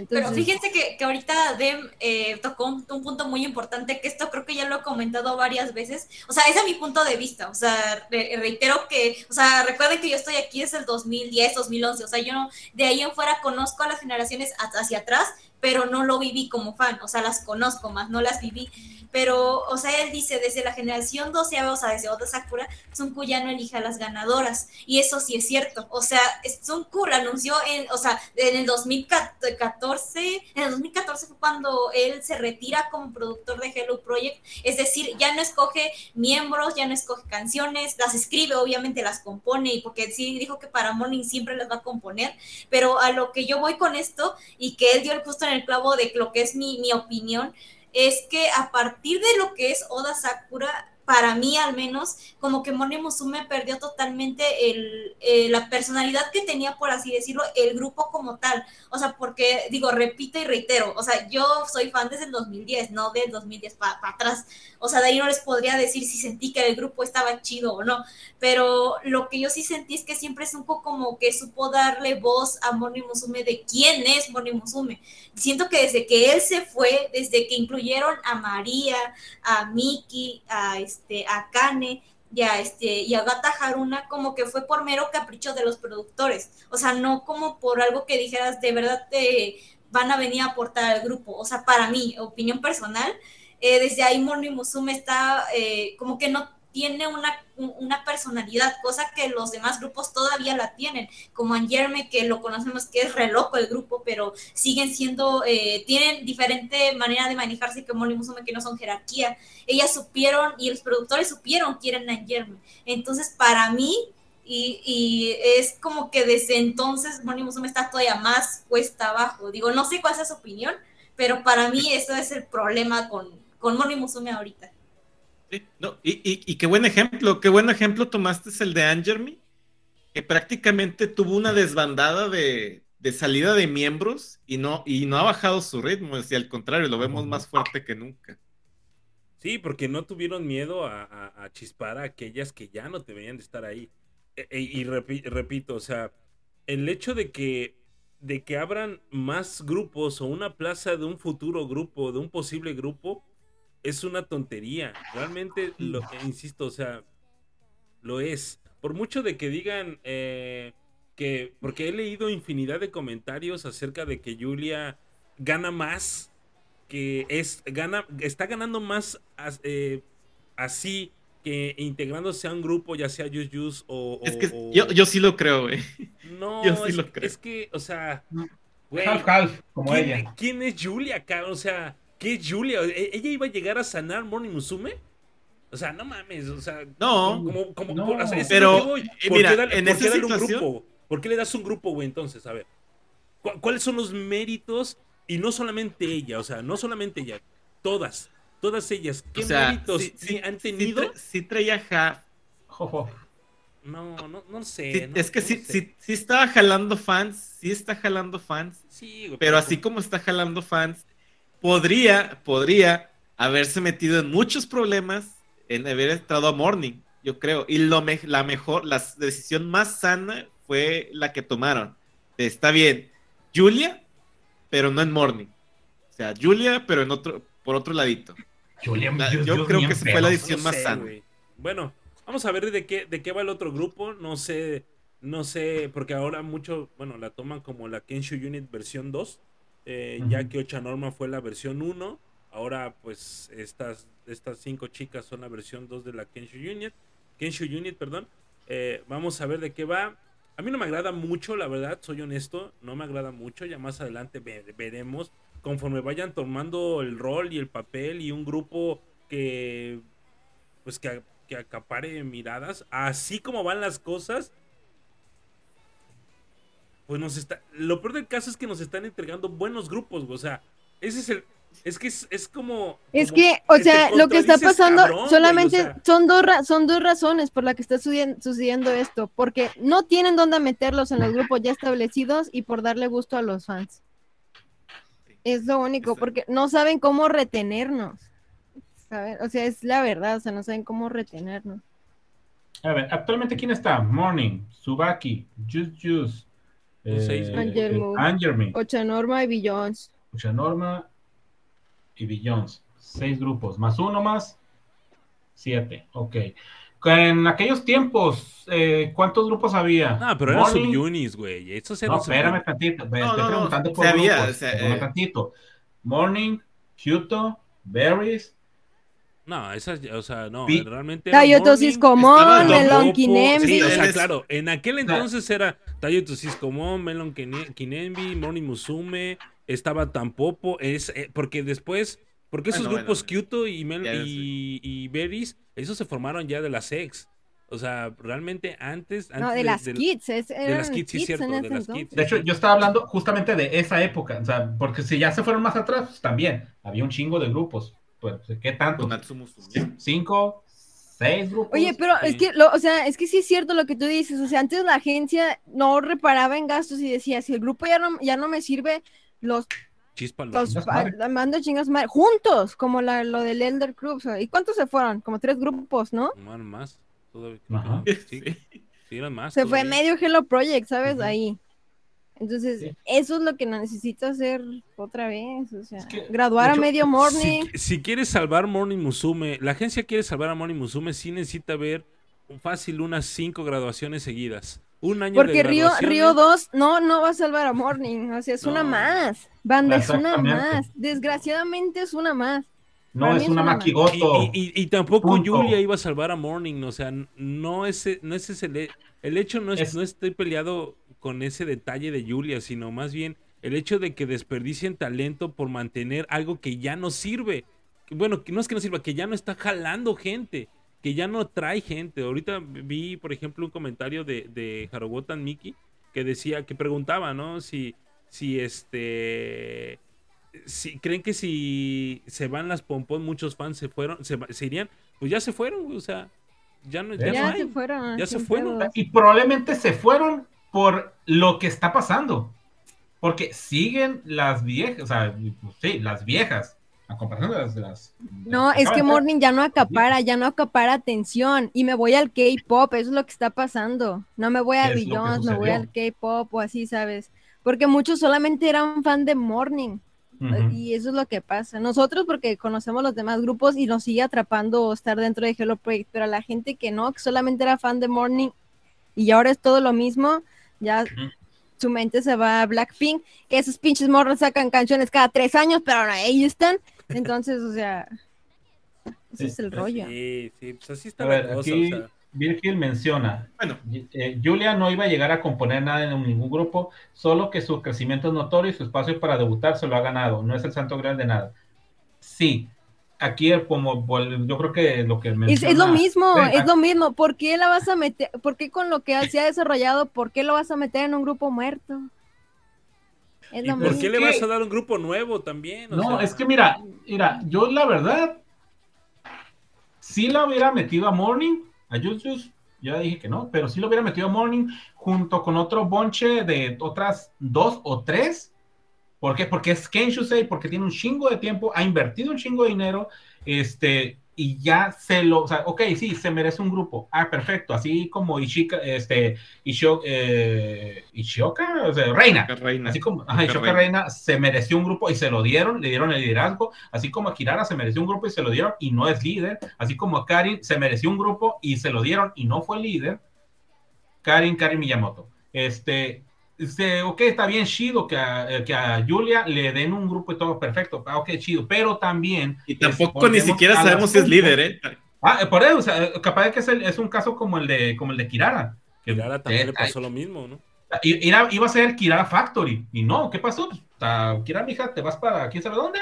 Pero fíjense que, que ahorita Dem eh, tocó un, un punto muy importante, que esto creo que ya lo he comentado varias veces. O sea, ese es mi punto de vista. O sea, re- reitero que, o sea, recuerden que yo estoy aquí desde el 2010, 2011. O sea, yo no, de ahí en fuera conozco a las generaciones ha- hacia atrás, pero no lo viví como fan. O sea, las conozco más, no las viví. Pero, o sea, él dice, desde la generación 12, o sea, desde Oda Sakura, Sunku ya no elige a las ganadoras. Y eso sí es cierto. O sea, Sunku lo anunció en, o sea, en el 2014, en el 2014 fue cuando él se retira como productor de Hello Project. Es decir, ya no escoge miembros, ya no escoge canciones, las escribe, obviamente las compone, y porque sí dijo que para Morning siempre las va a componer. Pero a lo que yo voy con esto, y que él dio el justo en el clavo de lo que es mi, mi opinión, es que a partir de lo que es Oda Sakura, para mí al menos, como que Moni Musume perdió totalmente el, eh, la personalidad que tenía, por así decirlo, el grupo como tal. O sea, porque digo, repito y reitero, o sea, yo soy fan desde el 2010, no del 2010 para atrás. O sea, de ahí no les podría decir si sentí que el grupo estaba chido o no. Pero lo que yo sí sentí es que siempre es un poco como que supo darle voz a Moni Musume de quién es Moni Musume. Siento que desde que él se fue, desde que incluyeron a María, a Miki, a este, a Kane y este y a Gata Haruna como que fue por mero capricho de los productores, o sea, no como por algo que dijeras de verdad te van a venir a aportar al grupo, o sea, para mí, opinión personal, eh, desde ahí Moni Musume está eh, como que no tiene una, una personalidad, cosa que los demás grupos todavía la tienen, como Angerme, que lo conocemos que es re loco el grupo, pero siguen siendo, eh, tienen diferente manera de manejarse que Molly Musume, que no son jerarquía. Ellas supieron y los productores supieron quién era Angerme. Entonces, para mí, y, y, es como que desde entonces Molly Musume está todavía más cuesta abajo. Digo, no sé cuál es su opinión, pero para mí eso es el problema con, con Molly Musume ahorita. Sí, no, y, y, y, qué buen ejemplo, qué buen ejemplo tomaste es el de Angermy, que prácticamente tuvo una desbandada de, de, salida de miembros y no, y no ha bajado su ritmo, es al contrario, lo vemos más fuerte que nunca. Sí, porque no tuvieron miedo a, a- a chispar a aquellas que ya no deberían de estar ahí. E- e- y repi- repito, o sea, el hecho de que, de que abran más grupos o una plaza de un futuro grupo, de un posible grupo, es una tontería. Realmente, lo, eh, insisto, o sea, lo es. Por mucho de que digan eh, que, porque he leído infinidad de comentarios acerca de que Julia gana más, que es, gana, está ganando más as- eh, así que integrándose a un grupo, ya sea Yus Yus o... Es que o- yo, yo sí lo creo, güey. no, yo sí es, lo creo. es que, o sea, güey, Half half, como ¿quién, ella. quién es Julia, cabrón? O sea, ¿qué Julia? ¿E- ¿Ella iba a llegar a sanar Morning Musume? O sea, no mames, o sea, No, como, como, No. o sea, Pero, eh, ¿Por mira, qué darle- en por esa qué darle un situación- grupo? ¿Por qué le das un grupo, güey, entonces? A ver, ¿cu- ¿cuáles son los méritos? Y no solamente ella, o sea, no solamente ella, todas, todas ellas, ¿qué o sea, méritos sí- sí sí- han sí tenido? tra- sí traía ja- Jojo. No, no, no sé. sí, no- es que no sí, sé. sí, sí estaba jalando fans, sí está jalando fans, Sí, güey, pero así como está jalando fans, podría, podría haberse metido en muchos problemas en haber entrado a Morning, yo creo. Y lo me- la mejor, la decisión más sana fue la que tomaron. Está bien, Julia, pero no en Morning. O sea, Julia, pero en otro, por otro ladito. La- Dios, yo creo que esa fue la No decisión más sé, sana. Bueno, vamos a ver de qué, de qué va el otro grupo. No sé, no sé, porque ahora mucho, bueno, la toman como la Kenshu Unit versión 2, eh, ya que Ocha Norma fue la versión 1. Ahora, pues, estas, estas cinco chicas son la versión 2 de la Kenshu Unit. Kenshu Unit, perdón. Eh, vamos a ver de qué va. A mí no me agrada mucho, la verdad, soy honesto, no me agrada mucho. Ya más adelante ve- veremos conforme vayan tomando el rol y el papel y un grupo que pues que, que acapare miradas, así como van las cosas, pues nos está, lo peor del caso es que nos están entregando buenos grupos, güey, o sea, ese es el, es que es, es como... Es como que, o sea, lo que está pasando cabrón, güey, solamente o sea, son dos ra- son dos razones por las que está sucedi- sucediendo esto, porque no tienen dónde meterlos en los grupos ya establecidos y por darle gusto a los fans. Es lo único, porque no saben cómo retenernos. O sea, es la verdad, o sea, no saben cómo retenernos. A ver, actualmente, ¿quién está? Morning, Subaki, Juice Juice, Un seis, eh, güey. Angel eh, Moon. Angel Moon, Ocha Norma y Billions. Norma y Billions. Seis grupos, más uno más, siete. Ok. En aquellos tiempos, eh, ¿cuántos grupos había? No, pero eran Morning- subunis, güey, No, espérame sub- tantito. Me No, estoy no, no, preguntando por se había, grupos. o sea, espérame eh. tantito. Morning, Kyoto, Berries, No, esas, o sea, no, Vi- realmente era Tayoto Morning, Siscomón, estaba Melon Tampoco- Kinembi. Sí, o sea, es- claro, en aquel entonces era Tayo Tusiscomón, Melon Kinembi, Morning Musume, estaba Tampopo, es, eh, porque después, porque esos Bueno, grupos bueno, y, Mel- y, y Berries, esos se formaron ya de las ex. O sea, realmente antes. No, antes de las del- kids. Es, eran las kids, sí, kids cierto, de las kids. De hecho, yo estaba hablando justamente de esa época, o sea, porque si ya se fueron más atrás, pues también había un chingo de grupos. Pues, ¿qué tanto? ¿Cinco? ¿Seis grupos? Oye, pero Sí. es que, lo, o sea, es que sí es cierto lo que tú dices. O sea, antes la agencia no reparaba en gastos y decía, si el grupo ya no, ya no me sirve, los, Chispa los- los la mando chingas madre, juntos, como la, lo del Elder Group. o sea, ¿Y cuántos se fueron? Como tres grupos, ¿no? No, eran más. Todavía, Ajá. Sí, sí, eran más. Se fue medio Hello Project, ¿sabes? Ahí. Entonces, Sí. eso es lo que necesito hacer otra vez. O sea, Es que, graduar a medio morning. Si, si quieres salvar Morning Musume, la agencia quiere salvar a Morning Musume, sí necesita ver fácil unas cinco graduaciones seguidas. Un año Porque de Río. Río 2 no, no va a salvar a Morning. O sea, es una más. Banda, es una más. Desgraciadamente es una más. No, Para es es una una maquigoto. Y, y- y tampoco Punto. Julia iba a salvar a Morning, o sea, no ese, no ese es el, he- el hecho no es, Es- no estoy peleado con ese detalle de Julia, sino más bien el hecho de que desperdicien talento por mantener algo que ya no sirve. Bueno, que no es que no sirva, que ya no está jalando gente, que ya no trae gente. Ahorita vi, por ejemplo, un comentario de, de Harobotan Miki que decía, que preguntaba, ¿no? Si, si este si creen que si se van las pompón, muchos fans se fueron, se, se irían, pues ya se fueron, o sea, ya no, ya Ya Ya, no hay. se fueron. Ya se fueron. Y probablemente se fueron por lo que está pasando. Porque siguen las viejas, o sea, sí, las viejas A comparación de las. de las- No, de las es que. Morning ya no acapara, ya no acapara atención. Y me voy al K-pop, eso es lo que está pasando. No me voy a Billions, me voy al K-pop o así, ¿sabes? Porque muchos solamente eran fan de Morning. Ujú. Y eso es lo que pasa. Nosotros porque conocemos los demás grupos y nos sigue atrapando estar dentro de Hello Project, pero la gente que no, que solamente era fan de Morning y ahora es todo lo mismo, ya su mente se va a Blackpink, que esos pinches morros sacan canciones cada tres años, pero ahora ahí están. Entonces, o sea, ese Sí, es el rollo. Sí, sí, pues así está A ver, cosa. aquí o sea. Virgil menciona. Bueno, eh, Julia no iba a llegar a componer nada en ningún grupo, solo que su crecimiento es notorio y su espacio para debutar se lo ha ganado. No es el santo grial de nada. Sí, aquí como yo creo que lo que Es, menciona. es lo mismo, es lo mismo. ¿Por qué la vas a meter? ¿Por qué con lo que se ha desarrollado, por qué lo vas a meter en un grupo muerto? Es ¿Y lo por ¿Por mismo. qué le vas a dar un grupo nuevo también? O No, sea, es que mira, mira, yo la verdad, sí la hubiera metido a Morning, a Jus ya dije que no, pero sí lo hubiera metido a Morning junto con otro bonche de otras dos o tres. ¿Por qué? Porque es Ken Shusei, porque tiene un chingo de tiempo, ha invertido un chingo de dinero, este, y ya se lo, o sea, ok, sí, se merece un grupo. Ah, perfecto, así como Ishika, este, Ishio, eh, Ishioka, o sea, Reina. reina. Así como ajá, Shoka Reina. Reina se mereció un grupo y se lo dieron, le dieron el liderazgo, así como a Kirara se mereció un grupo y se lo dieron y no es líder, así como a Karin se mereció un grupo y se lo dieron y no fue líder. Karin, Karin Miyamoto. Este, este ok, está bien chido que a, eh, que a Julia le den un grupo y todo perfecto, ah, ok, chido, pero también... Y es- tampoco ni siquiera sabemos si es líder, ¿eh? Ah, eh, por eso, o sea, capaz de que es, el- es un caso como el de, como el de Kirara. Que, Kirara también le eh, pasó lo mismo, ¿no? Iba, iba a ser Kirara Factory. Y no, ¿qué pasó? Pues, ta- Kirara, mija, te vas para quién sabe dónde.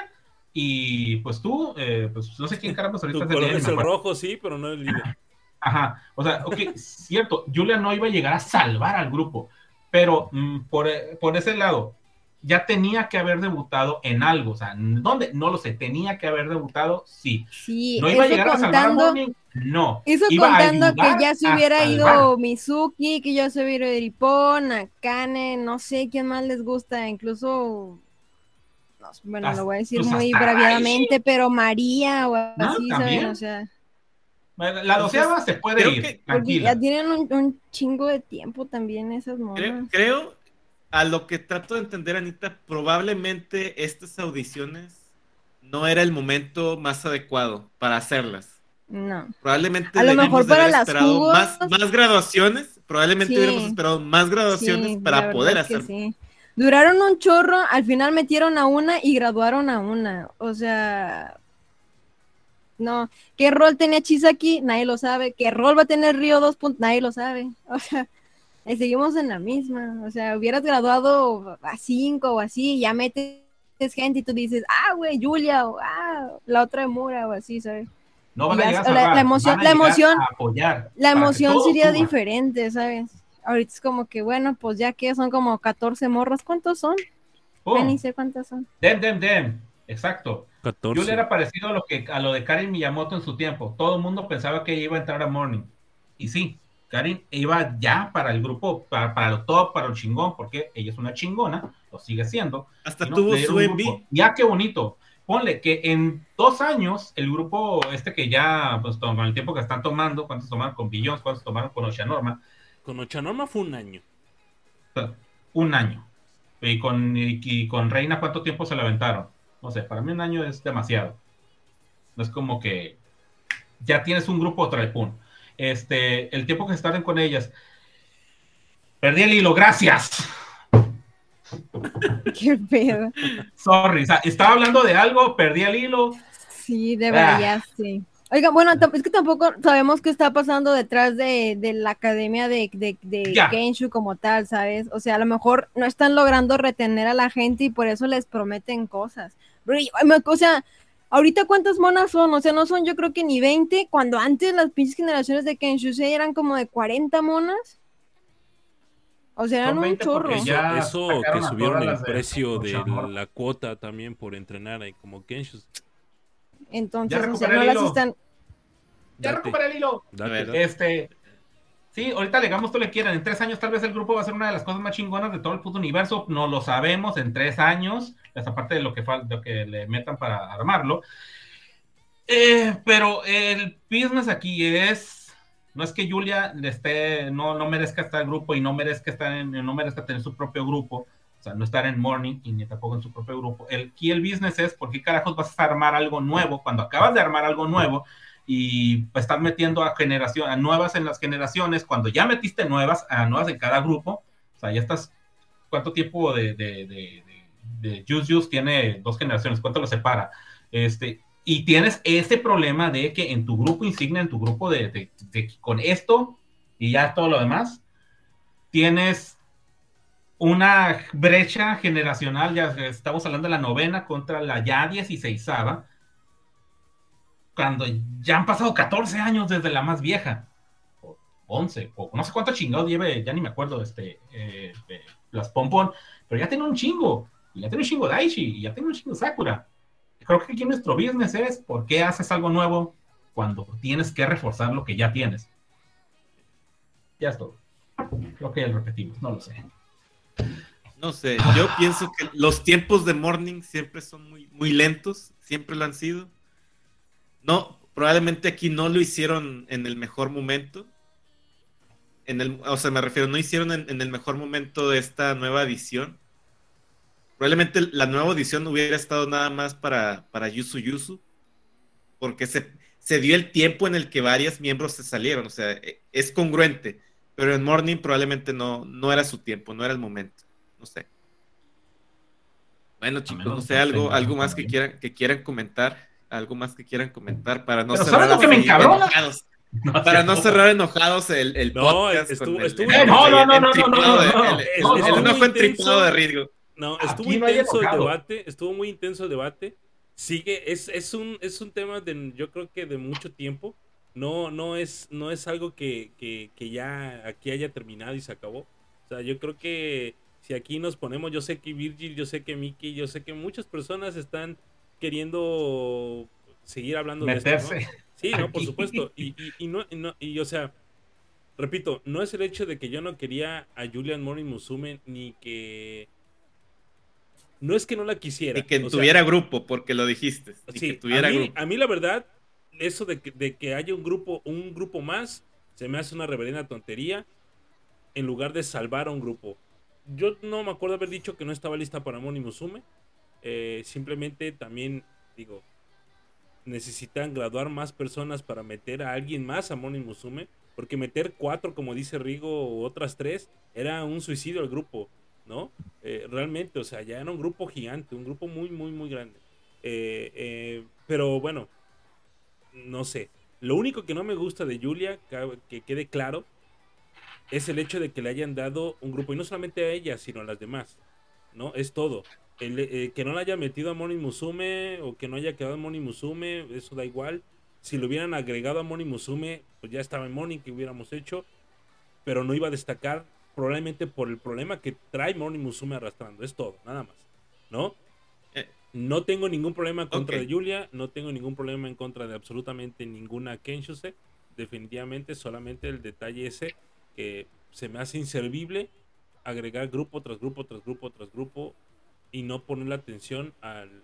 Y pues tú, eh, pues no sé quién caramba Tu ahorita color líder, es el rojo, sí, pero no el líder. Ajá. O sea, ok, cierto, Julia no iba a llegar a salvar al grupo. Pero mm, por, eh, por ese lado, ya tenía que haber debutado en algo. O sea, ¿dónde? No lo sé. Tenía que haber debutado, sí. Sí, ¿No iba a llegar a salvar a contando, Morning? No. eso Iba contando que ya se hubiera salvar. ido Mizuki, que ya se hubiera ido Ripon, Akane, no sé quién más les gusta, incluso, no, bueno, lo voy a decir pues muy braviadamente, pero María o así, ¿saben? O sea, La doceava se puede creo ir, que- porque tranquila. ya tienen un, un chingo de tiempo también esas monas. creo, a lo que trato de entender, Anita, probablemente estas audiciones no era el momento más adecuado para hacerlas. No. Probablemente A lo mejor para haber las esperado jugos- más, más graduaciones. Probablemente Sí. hubiéramos esperado más graduaciones Sí, para poder hacer. sí. Duraron un chorro, al final metieron a una y graduaron a una. O sea, no. ¿Qué rol tenía Chisaki? Nadie lo sabe. ¿Qué rol va a tener Río 2? Nadie lo sabe. O sea, eh, seguimos en la misma. O sea, hubieras graduado a 5 o así, ya metes gente y tú dices, ah, güey, Julia, o ah, la otra de Mura, o así, ¿sabes? No van a ya- llegar a la- emoción- van a la emoción- a apoyar. La emoción sería diferente, ¿sabes? Ahorita es como que, bueno, pues ya que son como 14 morras, ¿cuántos son? Oh, Ya ni sé cuántas son. dem, dem, dem. Exacto. 14. Julia era parecido a lo que a lo de Karin Miyamoto en su tiempo. Todo el mundo pensaba que ella iba a entrar a Morning. Y sí, Karin iba ya para el grupo, para, para lo top, para el chingón, porque ella es una chingona, lo sigue siendo. Hasta no, tuvo su MV. Ya qué bonito. Ponle que en dos años, el grupo este que ya, pues con el tiempo que están tomando, ¿cuántos tomaron con Billions? ¿Cuántos tomaron con Oceanorma? Con Ochanorma fue un año. un año. Y con, y, y con Reina, ¿cuánto tiempo se la aventaron? No sé, para mí un año es demasiado. No es como que ya tienes un grupo pum. Este, el tiempo que están con ellas. Perdí el hilo, gracias. Qué pedo. Sorry, o sea, estaba hablando de algo, perdí el hilo. Sí, debería, sí. Oiga, bueno, es que tampoco sabemos qué está pasando detrás de, de la academia de, de, de. Genshu como tal, ¿sabes? O sea, a lo mejor no están logrando retener a la gente y por eso les prometen cosas. O sea, ahorita cuántas monas son, o sea, no son yo creo que ni 20, cuando antes las pinches generaciones de Kenshusei eran como de 40 monas. O sea, eran un 20 chorro. ya eso que subieron el de precio de la cuota también por entrenar ahí como Kenshus. Entonces, Ya o sea, recuperé no el las hilo. están... Ya recuperé el hilo. date. Este, Sí, ahorita legamos todo le quieran. En tres años tal vez el grupo va a ser una de las cosas más chingonas de todo el puto universo. No lo sabemos en tres años. Esa parte de lo que, lo que le metan para armarlo. Eh, pero el business aquí es, no es que Julia le esté, no, no merezca estar en grupo y no merezca estar en, no merezca tener su propio grupo, o sea, no estar en Morning y ni tampoco en su propio grupo. El, aquí el business es, ¿por qué carajos vas a armar algo nuevo cuando acabas de armar algo nuevo y pues, estás metiendo a generación, a nuevas en las generaciones, cuando ya metiste nuevas, a nuevas en cada grupo, o sea, ya estás, ¿cuánto tiempo de, de, de, de, Juice Juice tiene dos generaciones? ¿Cuánto lo separa? Este, y tienes ese problema de que en tu grupo insignia, en tu grupo de, con esto y ya todo lo demás, tienes una brecha generacional, ya estamos hablando de la novena contra la ya 16 cuando ya han pasado 14 años desde la más vieja, o 11, o no sé cuánto chingado lleve, ya ni me acuerdo, este, eh, las pompón, pero ya tiene un chingo, y ya tiene un chingo Daichi, y ya tiene un chingo Sakura creo que aquí nuestro business es por qué haces algo nuevo cuando tienes que reforzar lo que ya tienes. Ya es todo. Creo que ya lo repetimos, no lo sé. No sé, yo pienso que los tiempos de morning siempre son muy, muy lentos, siempre lo han sido. No, probablemente aquí no lo hicieron en el mejor momento. En el, o sea, me refiero, no hicieron en, en el mejor momento de esta nueva edición Probablemente la nueva audición hubiera estado nada más para, para Yusu Yusu, porque se, se dio el tiempo en el que varios miembros se salieron, o sea, e, es congruente, pero en Morning probablemente no, no era su tiempo, no era el momento, no sé. Bueno, chicos, no sé, algo, algo más que quieran, que quieran comentar, algo más que quieran comentar para no cerrar enojados. para no cerrar enojados el, el podcast. Estuvo, estuvo, el, no, no, no, no, no, no, El, el, enojo entripado de Rigo. No, estuvo intenso el debate, estuvo muy intenso el debate. Sigue, es, es, un, es un tema de, yo creo que de mucho tiempo. No, no es, no es algo que, que, que ya aquí haya terminado y se acabó. O sea, yo creo que si aquí nos ponemos, yo sé que Virgil, yo sé que Mickey, yo sé que muchas personas están queriendo seguir hablando de esto. Sí, no, por supuesto. Y, y, y, no, y, o sea, repito, no es el hecho de que yo no quería a Julian Mori Musume ni que no es que no la quisiera. Y que tuviera grupo, porque lo dijiste. sí, tuviera a, mí, a mí la verdad, eso de que, haya un grupo, un grupo más, se me hace una reverenda tontería en lugar de salvar a un grupo. Yo no me acuerdo haber dicho que no estaba lista para Moni Musume. Eh, simplemente también, digo, necesitan graduar más personas para meter a alguien más a Moni Musume. Porque meter cuatro, como dice Rigo, o otras tres, era un suicidio al grupo. ¿no? Eh, realmente, o sea, ya era un grupo gigante, un grupo muy, muy, muy grande. Eh, eh, pero bueno, no sé. Lo único que no me gusta de Julia, que quede claro, es el hecho de que le hayan dado un grupo, y no solamente a ella, sino a las demás, ¿no? Es todo. El, que no la haya metido a Moni Musume o que no haya quedado en Moni Musume, eso da igual. Si lo hubieran agregado a Moni Musume, pues ya estaba en Moni que hubiéramos hecho, pero no iba a destacar probablemente por el problema que trae Moni Musume arrastrando. Es todo, nada más. ¿No? Eh, no tengo ningún problema en contra de Julia, no tengo ningún problema en contra de absolutamente ninguna Kenshuse. Definitivamente, solamente el detalle ese que se me hace inservible agregar grupo tras grupo tras grupo tras grupo y no poner la atención al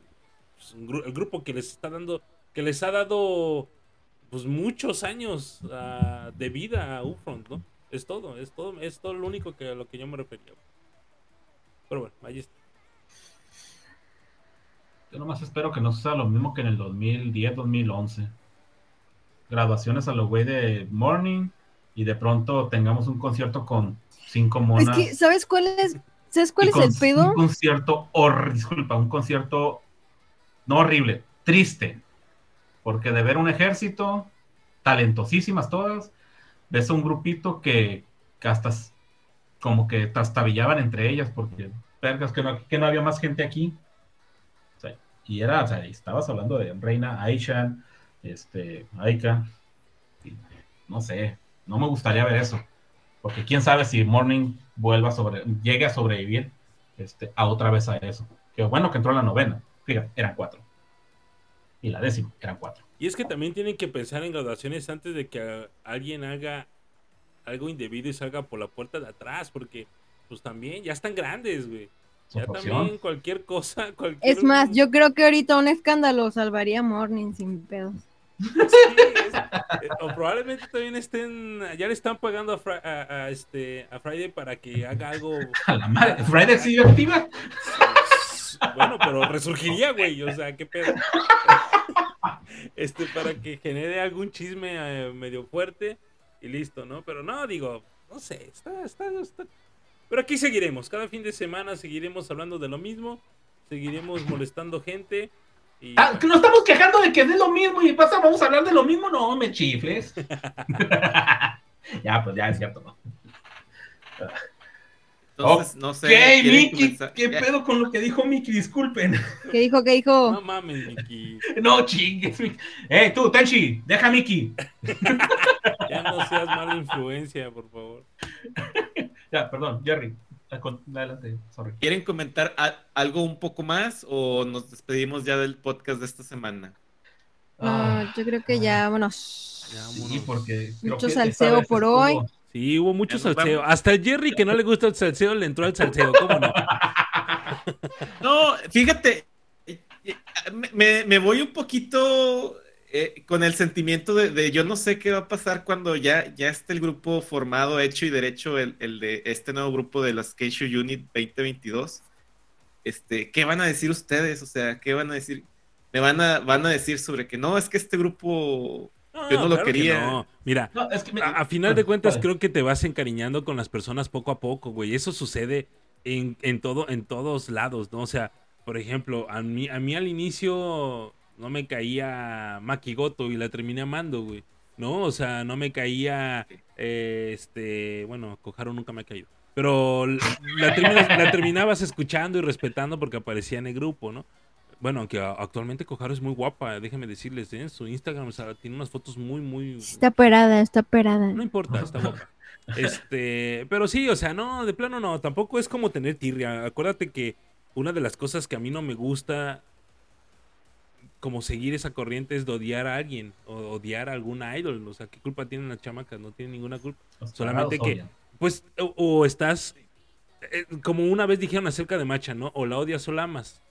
pues, el grupo que les está dando, que les ha dado pues muchos años uh, de vida a Ufront, ¿no? Es todo, es todo, es todo lo único que a lo que yo me refería. Pero bueno, ahí está. Yo nomás espero que no sea lo mismo que en el 2010, 2011. Graduaciones a lo güey de Morning y de pronto tengamos un concierto con cinco monas. Es que, ¿sabes cuál es? ¿Sabes cuál es el pedo? Un concierto, horrible, disculpa, un concierto no horrible, triste. Porque de ver un ejército, talentosísimas todas, ves un grupito que, hasta como que trastabillaban entre ellas porque vergas que no, que no había más gente aquí. y era, o sea, estabas hablando de Reina, Aisha, este, Aika. no sé, no me gustaría ver eso. Porque quién sabe si Morning vuelva a sobre, llegue a sobrevivir este, a otra vez a eso. Que bueno que entró en la novena. Fíjate, eran cuatro. Y la décima, eran cuatro. Y es que también tienen que pensar en graduaciones antes de que alguien haga algo indebido y salga por la puerta de atrás, porque pues también ya están grandes, güey. Ya opción. también cualquier cosa, cualquier... Es más, yo creo que ahorita un escándalo salvaría a Morning sin pedos. Sí, es- o probablemente también estén, ya le están pagando a, Fri- a- a este, a Friday para que haga algo. A la madre. Friday sigue activa. Bueno, pero resurgiría, güey. O sea, qué pedo. Este, para que genere algún chisme eh, medio fuerte y listo, ¿no? Pero no, digo, no sé, está, está, está. Pero aquí seguiremos. Cada fin de semana seguiremos hablando de lo mismo. Seguiremos molestando gente. Y Ah, nos estamos quejando de que es lo mismo y pasa, vamos a hablar de lo mismo. No, me chifles. ya, pues ya es cierto, ¿no? Entonces, no sé. ¿Qué, ¿quieren Miki? ¿Qué pedo con lo que dijo Miki? Disculpen. ¿Qué dijo? ¿Qué dijo? no mames, Miki. No chingues. Miki. Eh, tú, Tenchi, deja a Miki. Ya no seas mala influencia, por favor. Ya, perdón, Jerry. Ah, Adelante, sorry. ¿Quieren comentar a- algo un poco más o nos despedimos ya del podcast de esta semana? Ah, yo creo que ya, vámonos. Ya, sí, vámonos. porque. Mucho salseo por estuvo- hoy. Sí, hubo mucho salseo. vamos. Hasta el Jerry, que no le gusta el salseo, le entró al salseo. ¿Cómo no? No, fíjate, eh, eh, me, me- me voy un poquito eh, con el sentimiento de, de yo no sé qué va a pasar cuando ya, ya esté el grupo formado, hecho y derecho, el, el de este nuevo grupo de las Keishu Unit 2022. Este, ¿qué van a decir ustedes? O sea, ¿qué van a decir? Me van a, van a decir sobre que no, es que este grupo Yo no lo claro que quería. no. Mira, No, es que me- a, a final de cuentas Vale. creo que te vas encariñando con las personas poco a poco, güey. Eso sucede en, en todo, en todos lados, ¿no? O sea, por ejemplo, a mí, a mí al inicio no me caía Makigoto y la terminé amando, güey. ¿No? O sea, no me caía, eh, este, bueno, Koharu nunca me ha caído. Pero la, terminas- la terminabas escuchando y respetando porque aparecía en el grupo, ¿no? Bueno, aunque actualmente Koharu es muy guapa, déjenme decirles, ¿eh? Su Instagram o sea, tiene unas fotos muy, muy... Está operada, está operada. No importa, está guapa. Este, pero sí, o sea, no, de plano no, tampoco es como tener tirria. Acuérdate que una de las cosas que a mí no me gusta como seguir esa corriente es de odiar a alguien o odiar a algún idol. O sea, ¿qué culpa tienen las chamacas? No tienen ninguna culpa. los solamente que- odian. Pues, o, o estás, eh, como una vez dijeron acerca de Macha, ¿no? O la odias o la amas.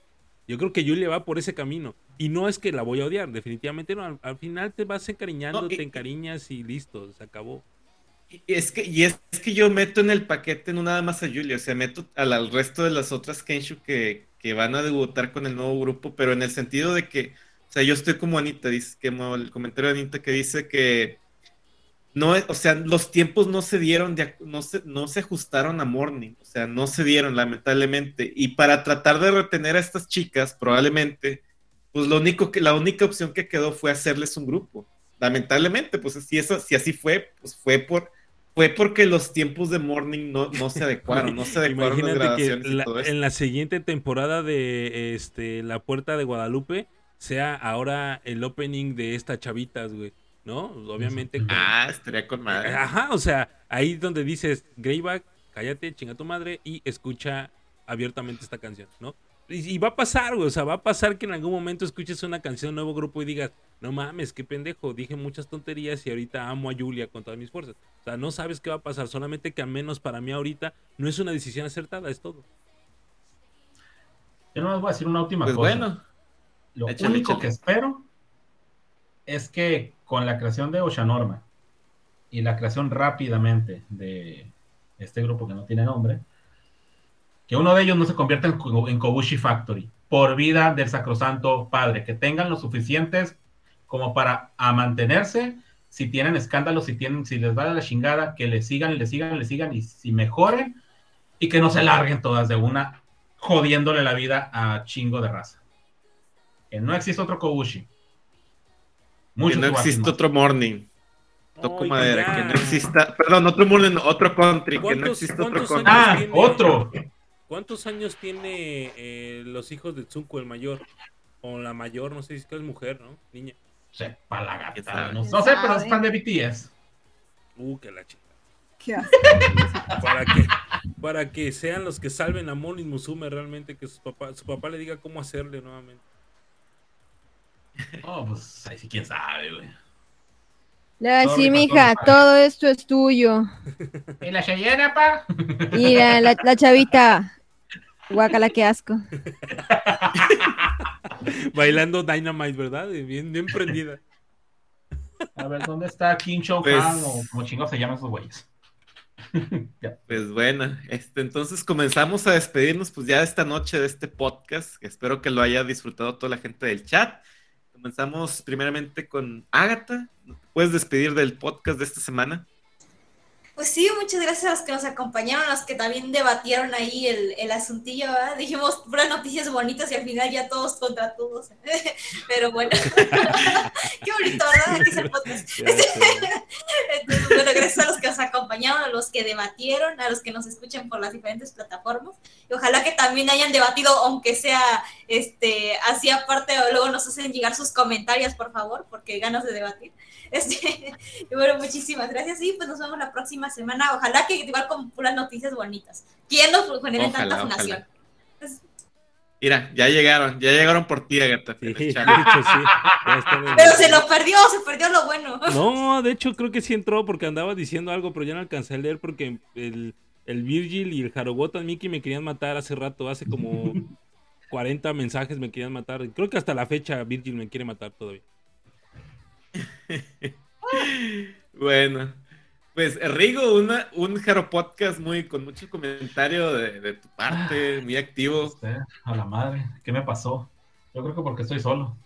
Yo creo que Julia va por ese camino. Y no es que la voy a odiar, definitivamente no. Al, al final te vas encariñando, No, y- te encariñas y listo, se acabó. Y es que, y es, es que yo meto en el paquete no nada más a Julia, o sea, meto al, al resto de las otras Kenshu que, que van a debutar con el nuevo grupo, pero en el sentido de que, o sea, yo estoy como Anita, dice, que el comentario de Anita que dice que no, o sea, los tiempos no se dieron, no se, no se ajustaron a Morning, o sea, no se dieron lamentablemente, y para tratar de retener a estas chicas, probablemente, pues lo único que, la única opción que quedó fue hacerles un grupo. Lamentablemente, pues si eso, si así fue, pues fue por, fue porque los tiempos de Morning no, no se adecuaron, no se adecuaron las Imagínate que y la- todo eso. en la siguiente temporada de este La Puerta de Guadalupe sea ahora el opening de estas chavitas, güey. ¿No? Obviamente. con- Ah, estaría con madre. Ajá, o sea, ahí donde dices, Greyback, cállate, chinga tu madre y escucha abiertamente esta canción, ¿no? Y, y va a pasar, güey, o sea, va a pasar que en algún momento escuches una canción, un nuevo grupo y digas, no mames, qué pendejo, dije muchas tonterías y ahorita amo a Julia con todas mis fuerzas. O sea, no sabes qué va a pasar, solamente que al menos para mí ahorita no es una decisión acertada, es todo. Yo no les voy a decir una última Pues cosa. bueno, Lo échale, único échale. que espero es que con la creación de Oshanorma y la creación rápidamente de este grupo que no tiene nombre, que uno de ellos no se convierta en, Ko- en Kobushi Factory por vida del sacrosanto padre, que tengan lo suficientes como para a mantenerse, si tienen escándalos, si tienen, si les va a la chingada, que le sigan, le sigan, le sigan y si mejoren y que no se larguen todas de una jodiéndole la vida a chingo de raza. Que no existe otro Kobushi. que Muchos no existe más. otro Morning. Toco madera, ya. que no exista, perdón, otro Morning, otro country, que no ¿Cuántos- existe otro country. Ah, otro. ¿Cuántos años tiene eh, los hijos de Tsunko el mayor? O la mayor, no sé si es que es mujer, ¿no? Niña. Sepa la ¿Quién gata. No, ¿Quién no sé, pero sabe? es fan de BTS. Uh, que la chica. Qué para que para que sean los que salven a Moni Musume realmente que su papá su papá le diga cómo hacerle nuevamente Oh, pues ahí sí, quién sabe, güey. Le mija, todo, pa. todo esto es tuyo. ¿Y la Cheyenne, pa? Mira, la, la chavita. Guacala, qué asco. Bailando Dynamite, ¿verdad? Bien, bien prendida. A ver, ¿dónde está King Show Pues- Han o como chingados se llaman esos güeyes? Ya. Pues bueno, este, entonces comenzamos a despedirnos pues ya esta noche de este podcast. Espero que lo haya disfrutado toda la gente del chat. Comenzamos primeramente con Ágata. ¿Puedes despedir del podcast de esta semana? Pues sí, muchas gracias a los que nos acompañaron, a los que también debatieron ahí el, el asuntillo, ¿verdad? Dijimos puras noticias bonitas y al final ya todos contra todos. Pero bueno, qué bonito, ¿verdad? Aquí sé. Entonces, bueno, gracias a los que nos acompañaron, a los que debatieron, a los que nos escuchan por las diferentes plataformas. Y ojalá que también hayan debatido, aunque sea este, así aparte, o luego nos hacen llegar sus comentarios, por favor, porque ganas de debatir. Este, y bueno, muchísimas gracias. Y pues nos vemos la próxima semana. Ojalá que igual con puras noticias bonitas. ¿Quién nos generen Ojalá, tanta ojalá. fundación? Mira, ya llegaron, ya llegaron por ti, Ágata. Sí, en de el hecho, chat. sí. Ya están en- Pero se lo perdió, se perdió lo bueno. No, de hecho creo que sí entró porque andaba diciendo algo, pero ya no alcancé a leer porque el, el Virgil y el Harogotan Mickey me querían matar hace rato, hace como 40 mensajes me querían matar. Creo que hasta la fecha Virgil me quiere matar todavía. Bueno, pues Rigo, una, un Jaro Podcast muy con mucho comentario de, de tu parte, muy activo. A la madre, ¿qué me pasó? Yo creo que porque estoy solo.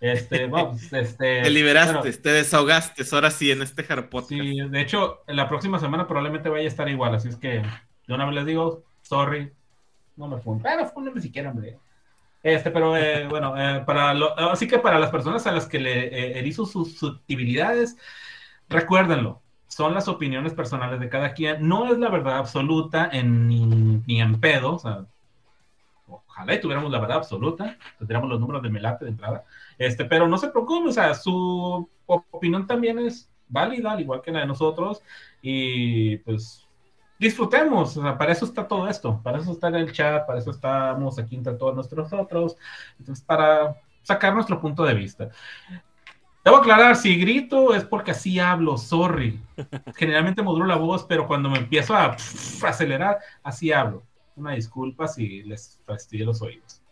Este, bueno, pues, este. Te liberaste, bueno, te desahogaste, ahora sí, en este Jaro Podcast. sí, de hecho, la próxima semana probablemente vaya a estar igual, así es que de una vez les digo, sorry, no me funden. Bueno, fúndenme siquiera, hombre. Este, pero eh, bueno, eh, para lo, así que para las personas a las que le eh, erizo sus susceptibilidades, recuérdenlo, son las opiniones personales de cada quien, no es la verdad absoluta en, ni, ni en pedo, o sea, ojalá y tuviéramos la verdad absoluta, tendríamos los números de Melate de entrada, este, pero no se preocupen, o sea, su opinión también es válida, al igual que la de nosotros, y pues disfrutemos, o sea, para eso está todo esto, para eso está el chat, para eso estamos aquí entre todos nosotros otros, entonces para sacar nuestro punto de vista. Debo aclarar, si grito es porque así hablo, sorry. Generalmente modulo la voz, pero cuando me empiezo a pff, acelerar, así hablo. Una disculpa si les fastidio los oídos.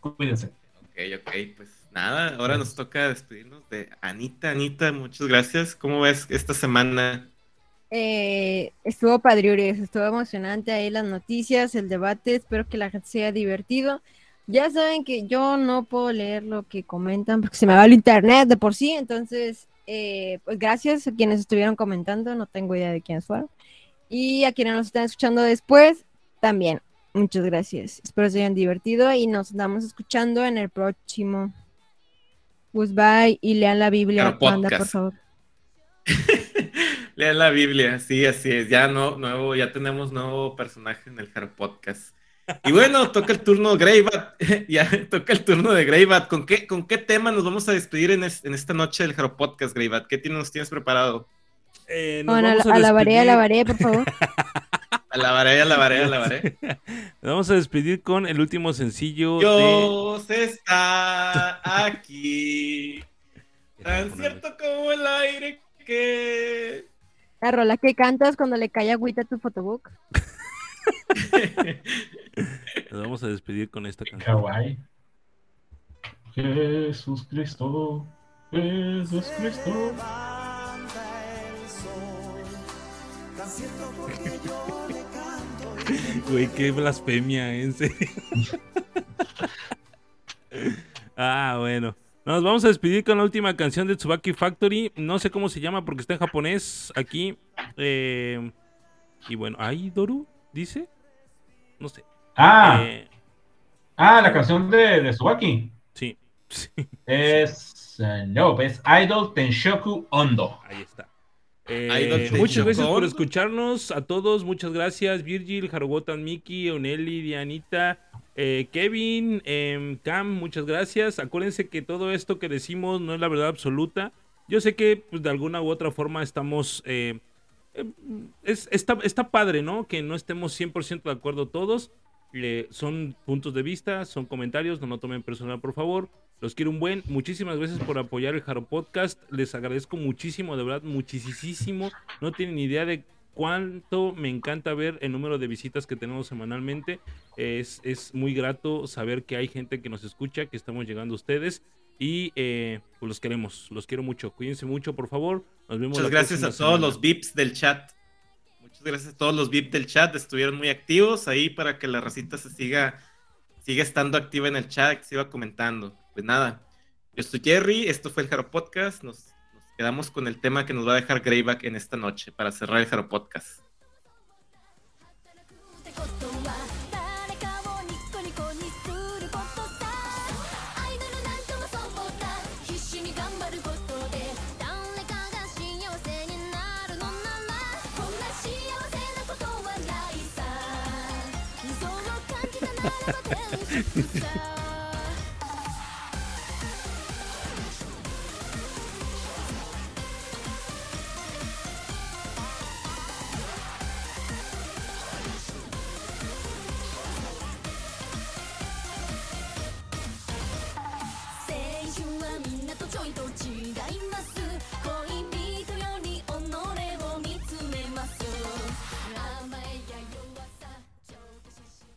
Cuídense. Ok, ok, pues nada, ahora nos toca despedirnos de Anita. Anita, muchas gracias. ¿Cómo ves esta semana? Eh, estuvo padriures, estuvo emocionante ahí las noticias, el debate, espero que la gente se haya divertido. Ya saben que yo no puedo leer lo que comentan porque se me va el internet de por sí, entonces, eh, pues gracias a quienes estuvieron comentando, no tengo idea de quiénes fueron. Y a quienes nos están escuchando después, también, muchas gracias. Espero se hayan divertido y nos estamos escuchando en el próximo. Pues bye y lean la Biblia, banda, por favor. Lean la Biblia, sí, así es. Ya no, nuevo, ya tenemos nuevo personaje en el Jaro Podcast. Y bueno, toca el turno Greybat. ya toca el turno de Greybat. ¿Con qué, ¿Con qué tema nos vamos a despedir en, es- en esta noche del Jaro Podcast, Greybat? ¿Qué tienes, nos tienes preparado? Eh, nos Bueno, vamos a la varé, a la varé, por favor. Alabaré, alabaré, alabaré. Nos vamos a despedir con el último sencillo de... Dios está aquí, tan cierto como el aire que... La rola que cantas cuando le cae agüita a tu fotobook. Nos vamos a despedir con esta canción. Kawaii. Jesús Cristo, Jesús Cristo. Güey, qué blasfemia, en serio. ah, bueno. Nos vamos a despedir con la última canción de Tsubaki Factory. No sé cómo se llama porque está en japonés aquí. Eh, y bueno, ¿ahí Doru? ¿Dice? No sé. Ah, Eh, ah, la canción de, de Tsubaki. sí, sí, Es, no, es Idol Tenshoku Ondo. ahí está. Eh, muchas gracias por escucharnos a todos. Muchas gracias, Virgil, Harugotan, Miki, Oneli, Dianita, eh, Kevin, em, Cam. Muchas gracias. Acuérdense que todo esto que decimos no es la verdad absoluta. Yo sé que pues, de alguna u otra forma estamos. eh, eh, es, está, está padre, ¿no? Que no estemos 100% de acuerdo todos. Son puntos de vista, son comentarios, no lo tomen personal, por favor. Los quiero un buen. Muchísimas gracias por apoyar el Jaro Podcast. Les agradezco muchísimo, de verdad, muchísimo. No tienen idea de cuánto me encanta ver el número de visitas que tenemos semanalmente. Es, es muy grato saber que hay gente que nos escucha, que estamos llegando a ustedes. Y eh, pues los queremos, los quiero mucho. Cuídense mucho, por favor. Nos vemos. Muchas gracias a todos los VIPs del chat. Muchas gracias a todos los VIPs del chat. Estuvieron muy activos ahí para que la racita se siga, siga estando activa en el chat, que siga comentando. Pues nada, yo soy Jerry, esto fue el Jaro Podcast. Nos quedamos con el tema que nos va a dejar Greyback en esta noche para cerrar el Jaro Podcast.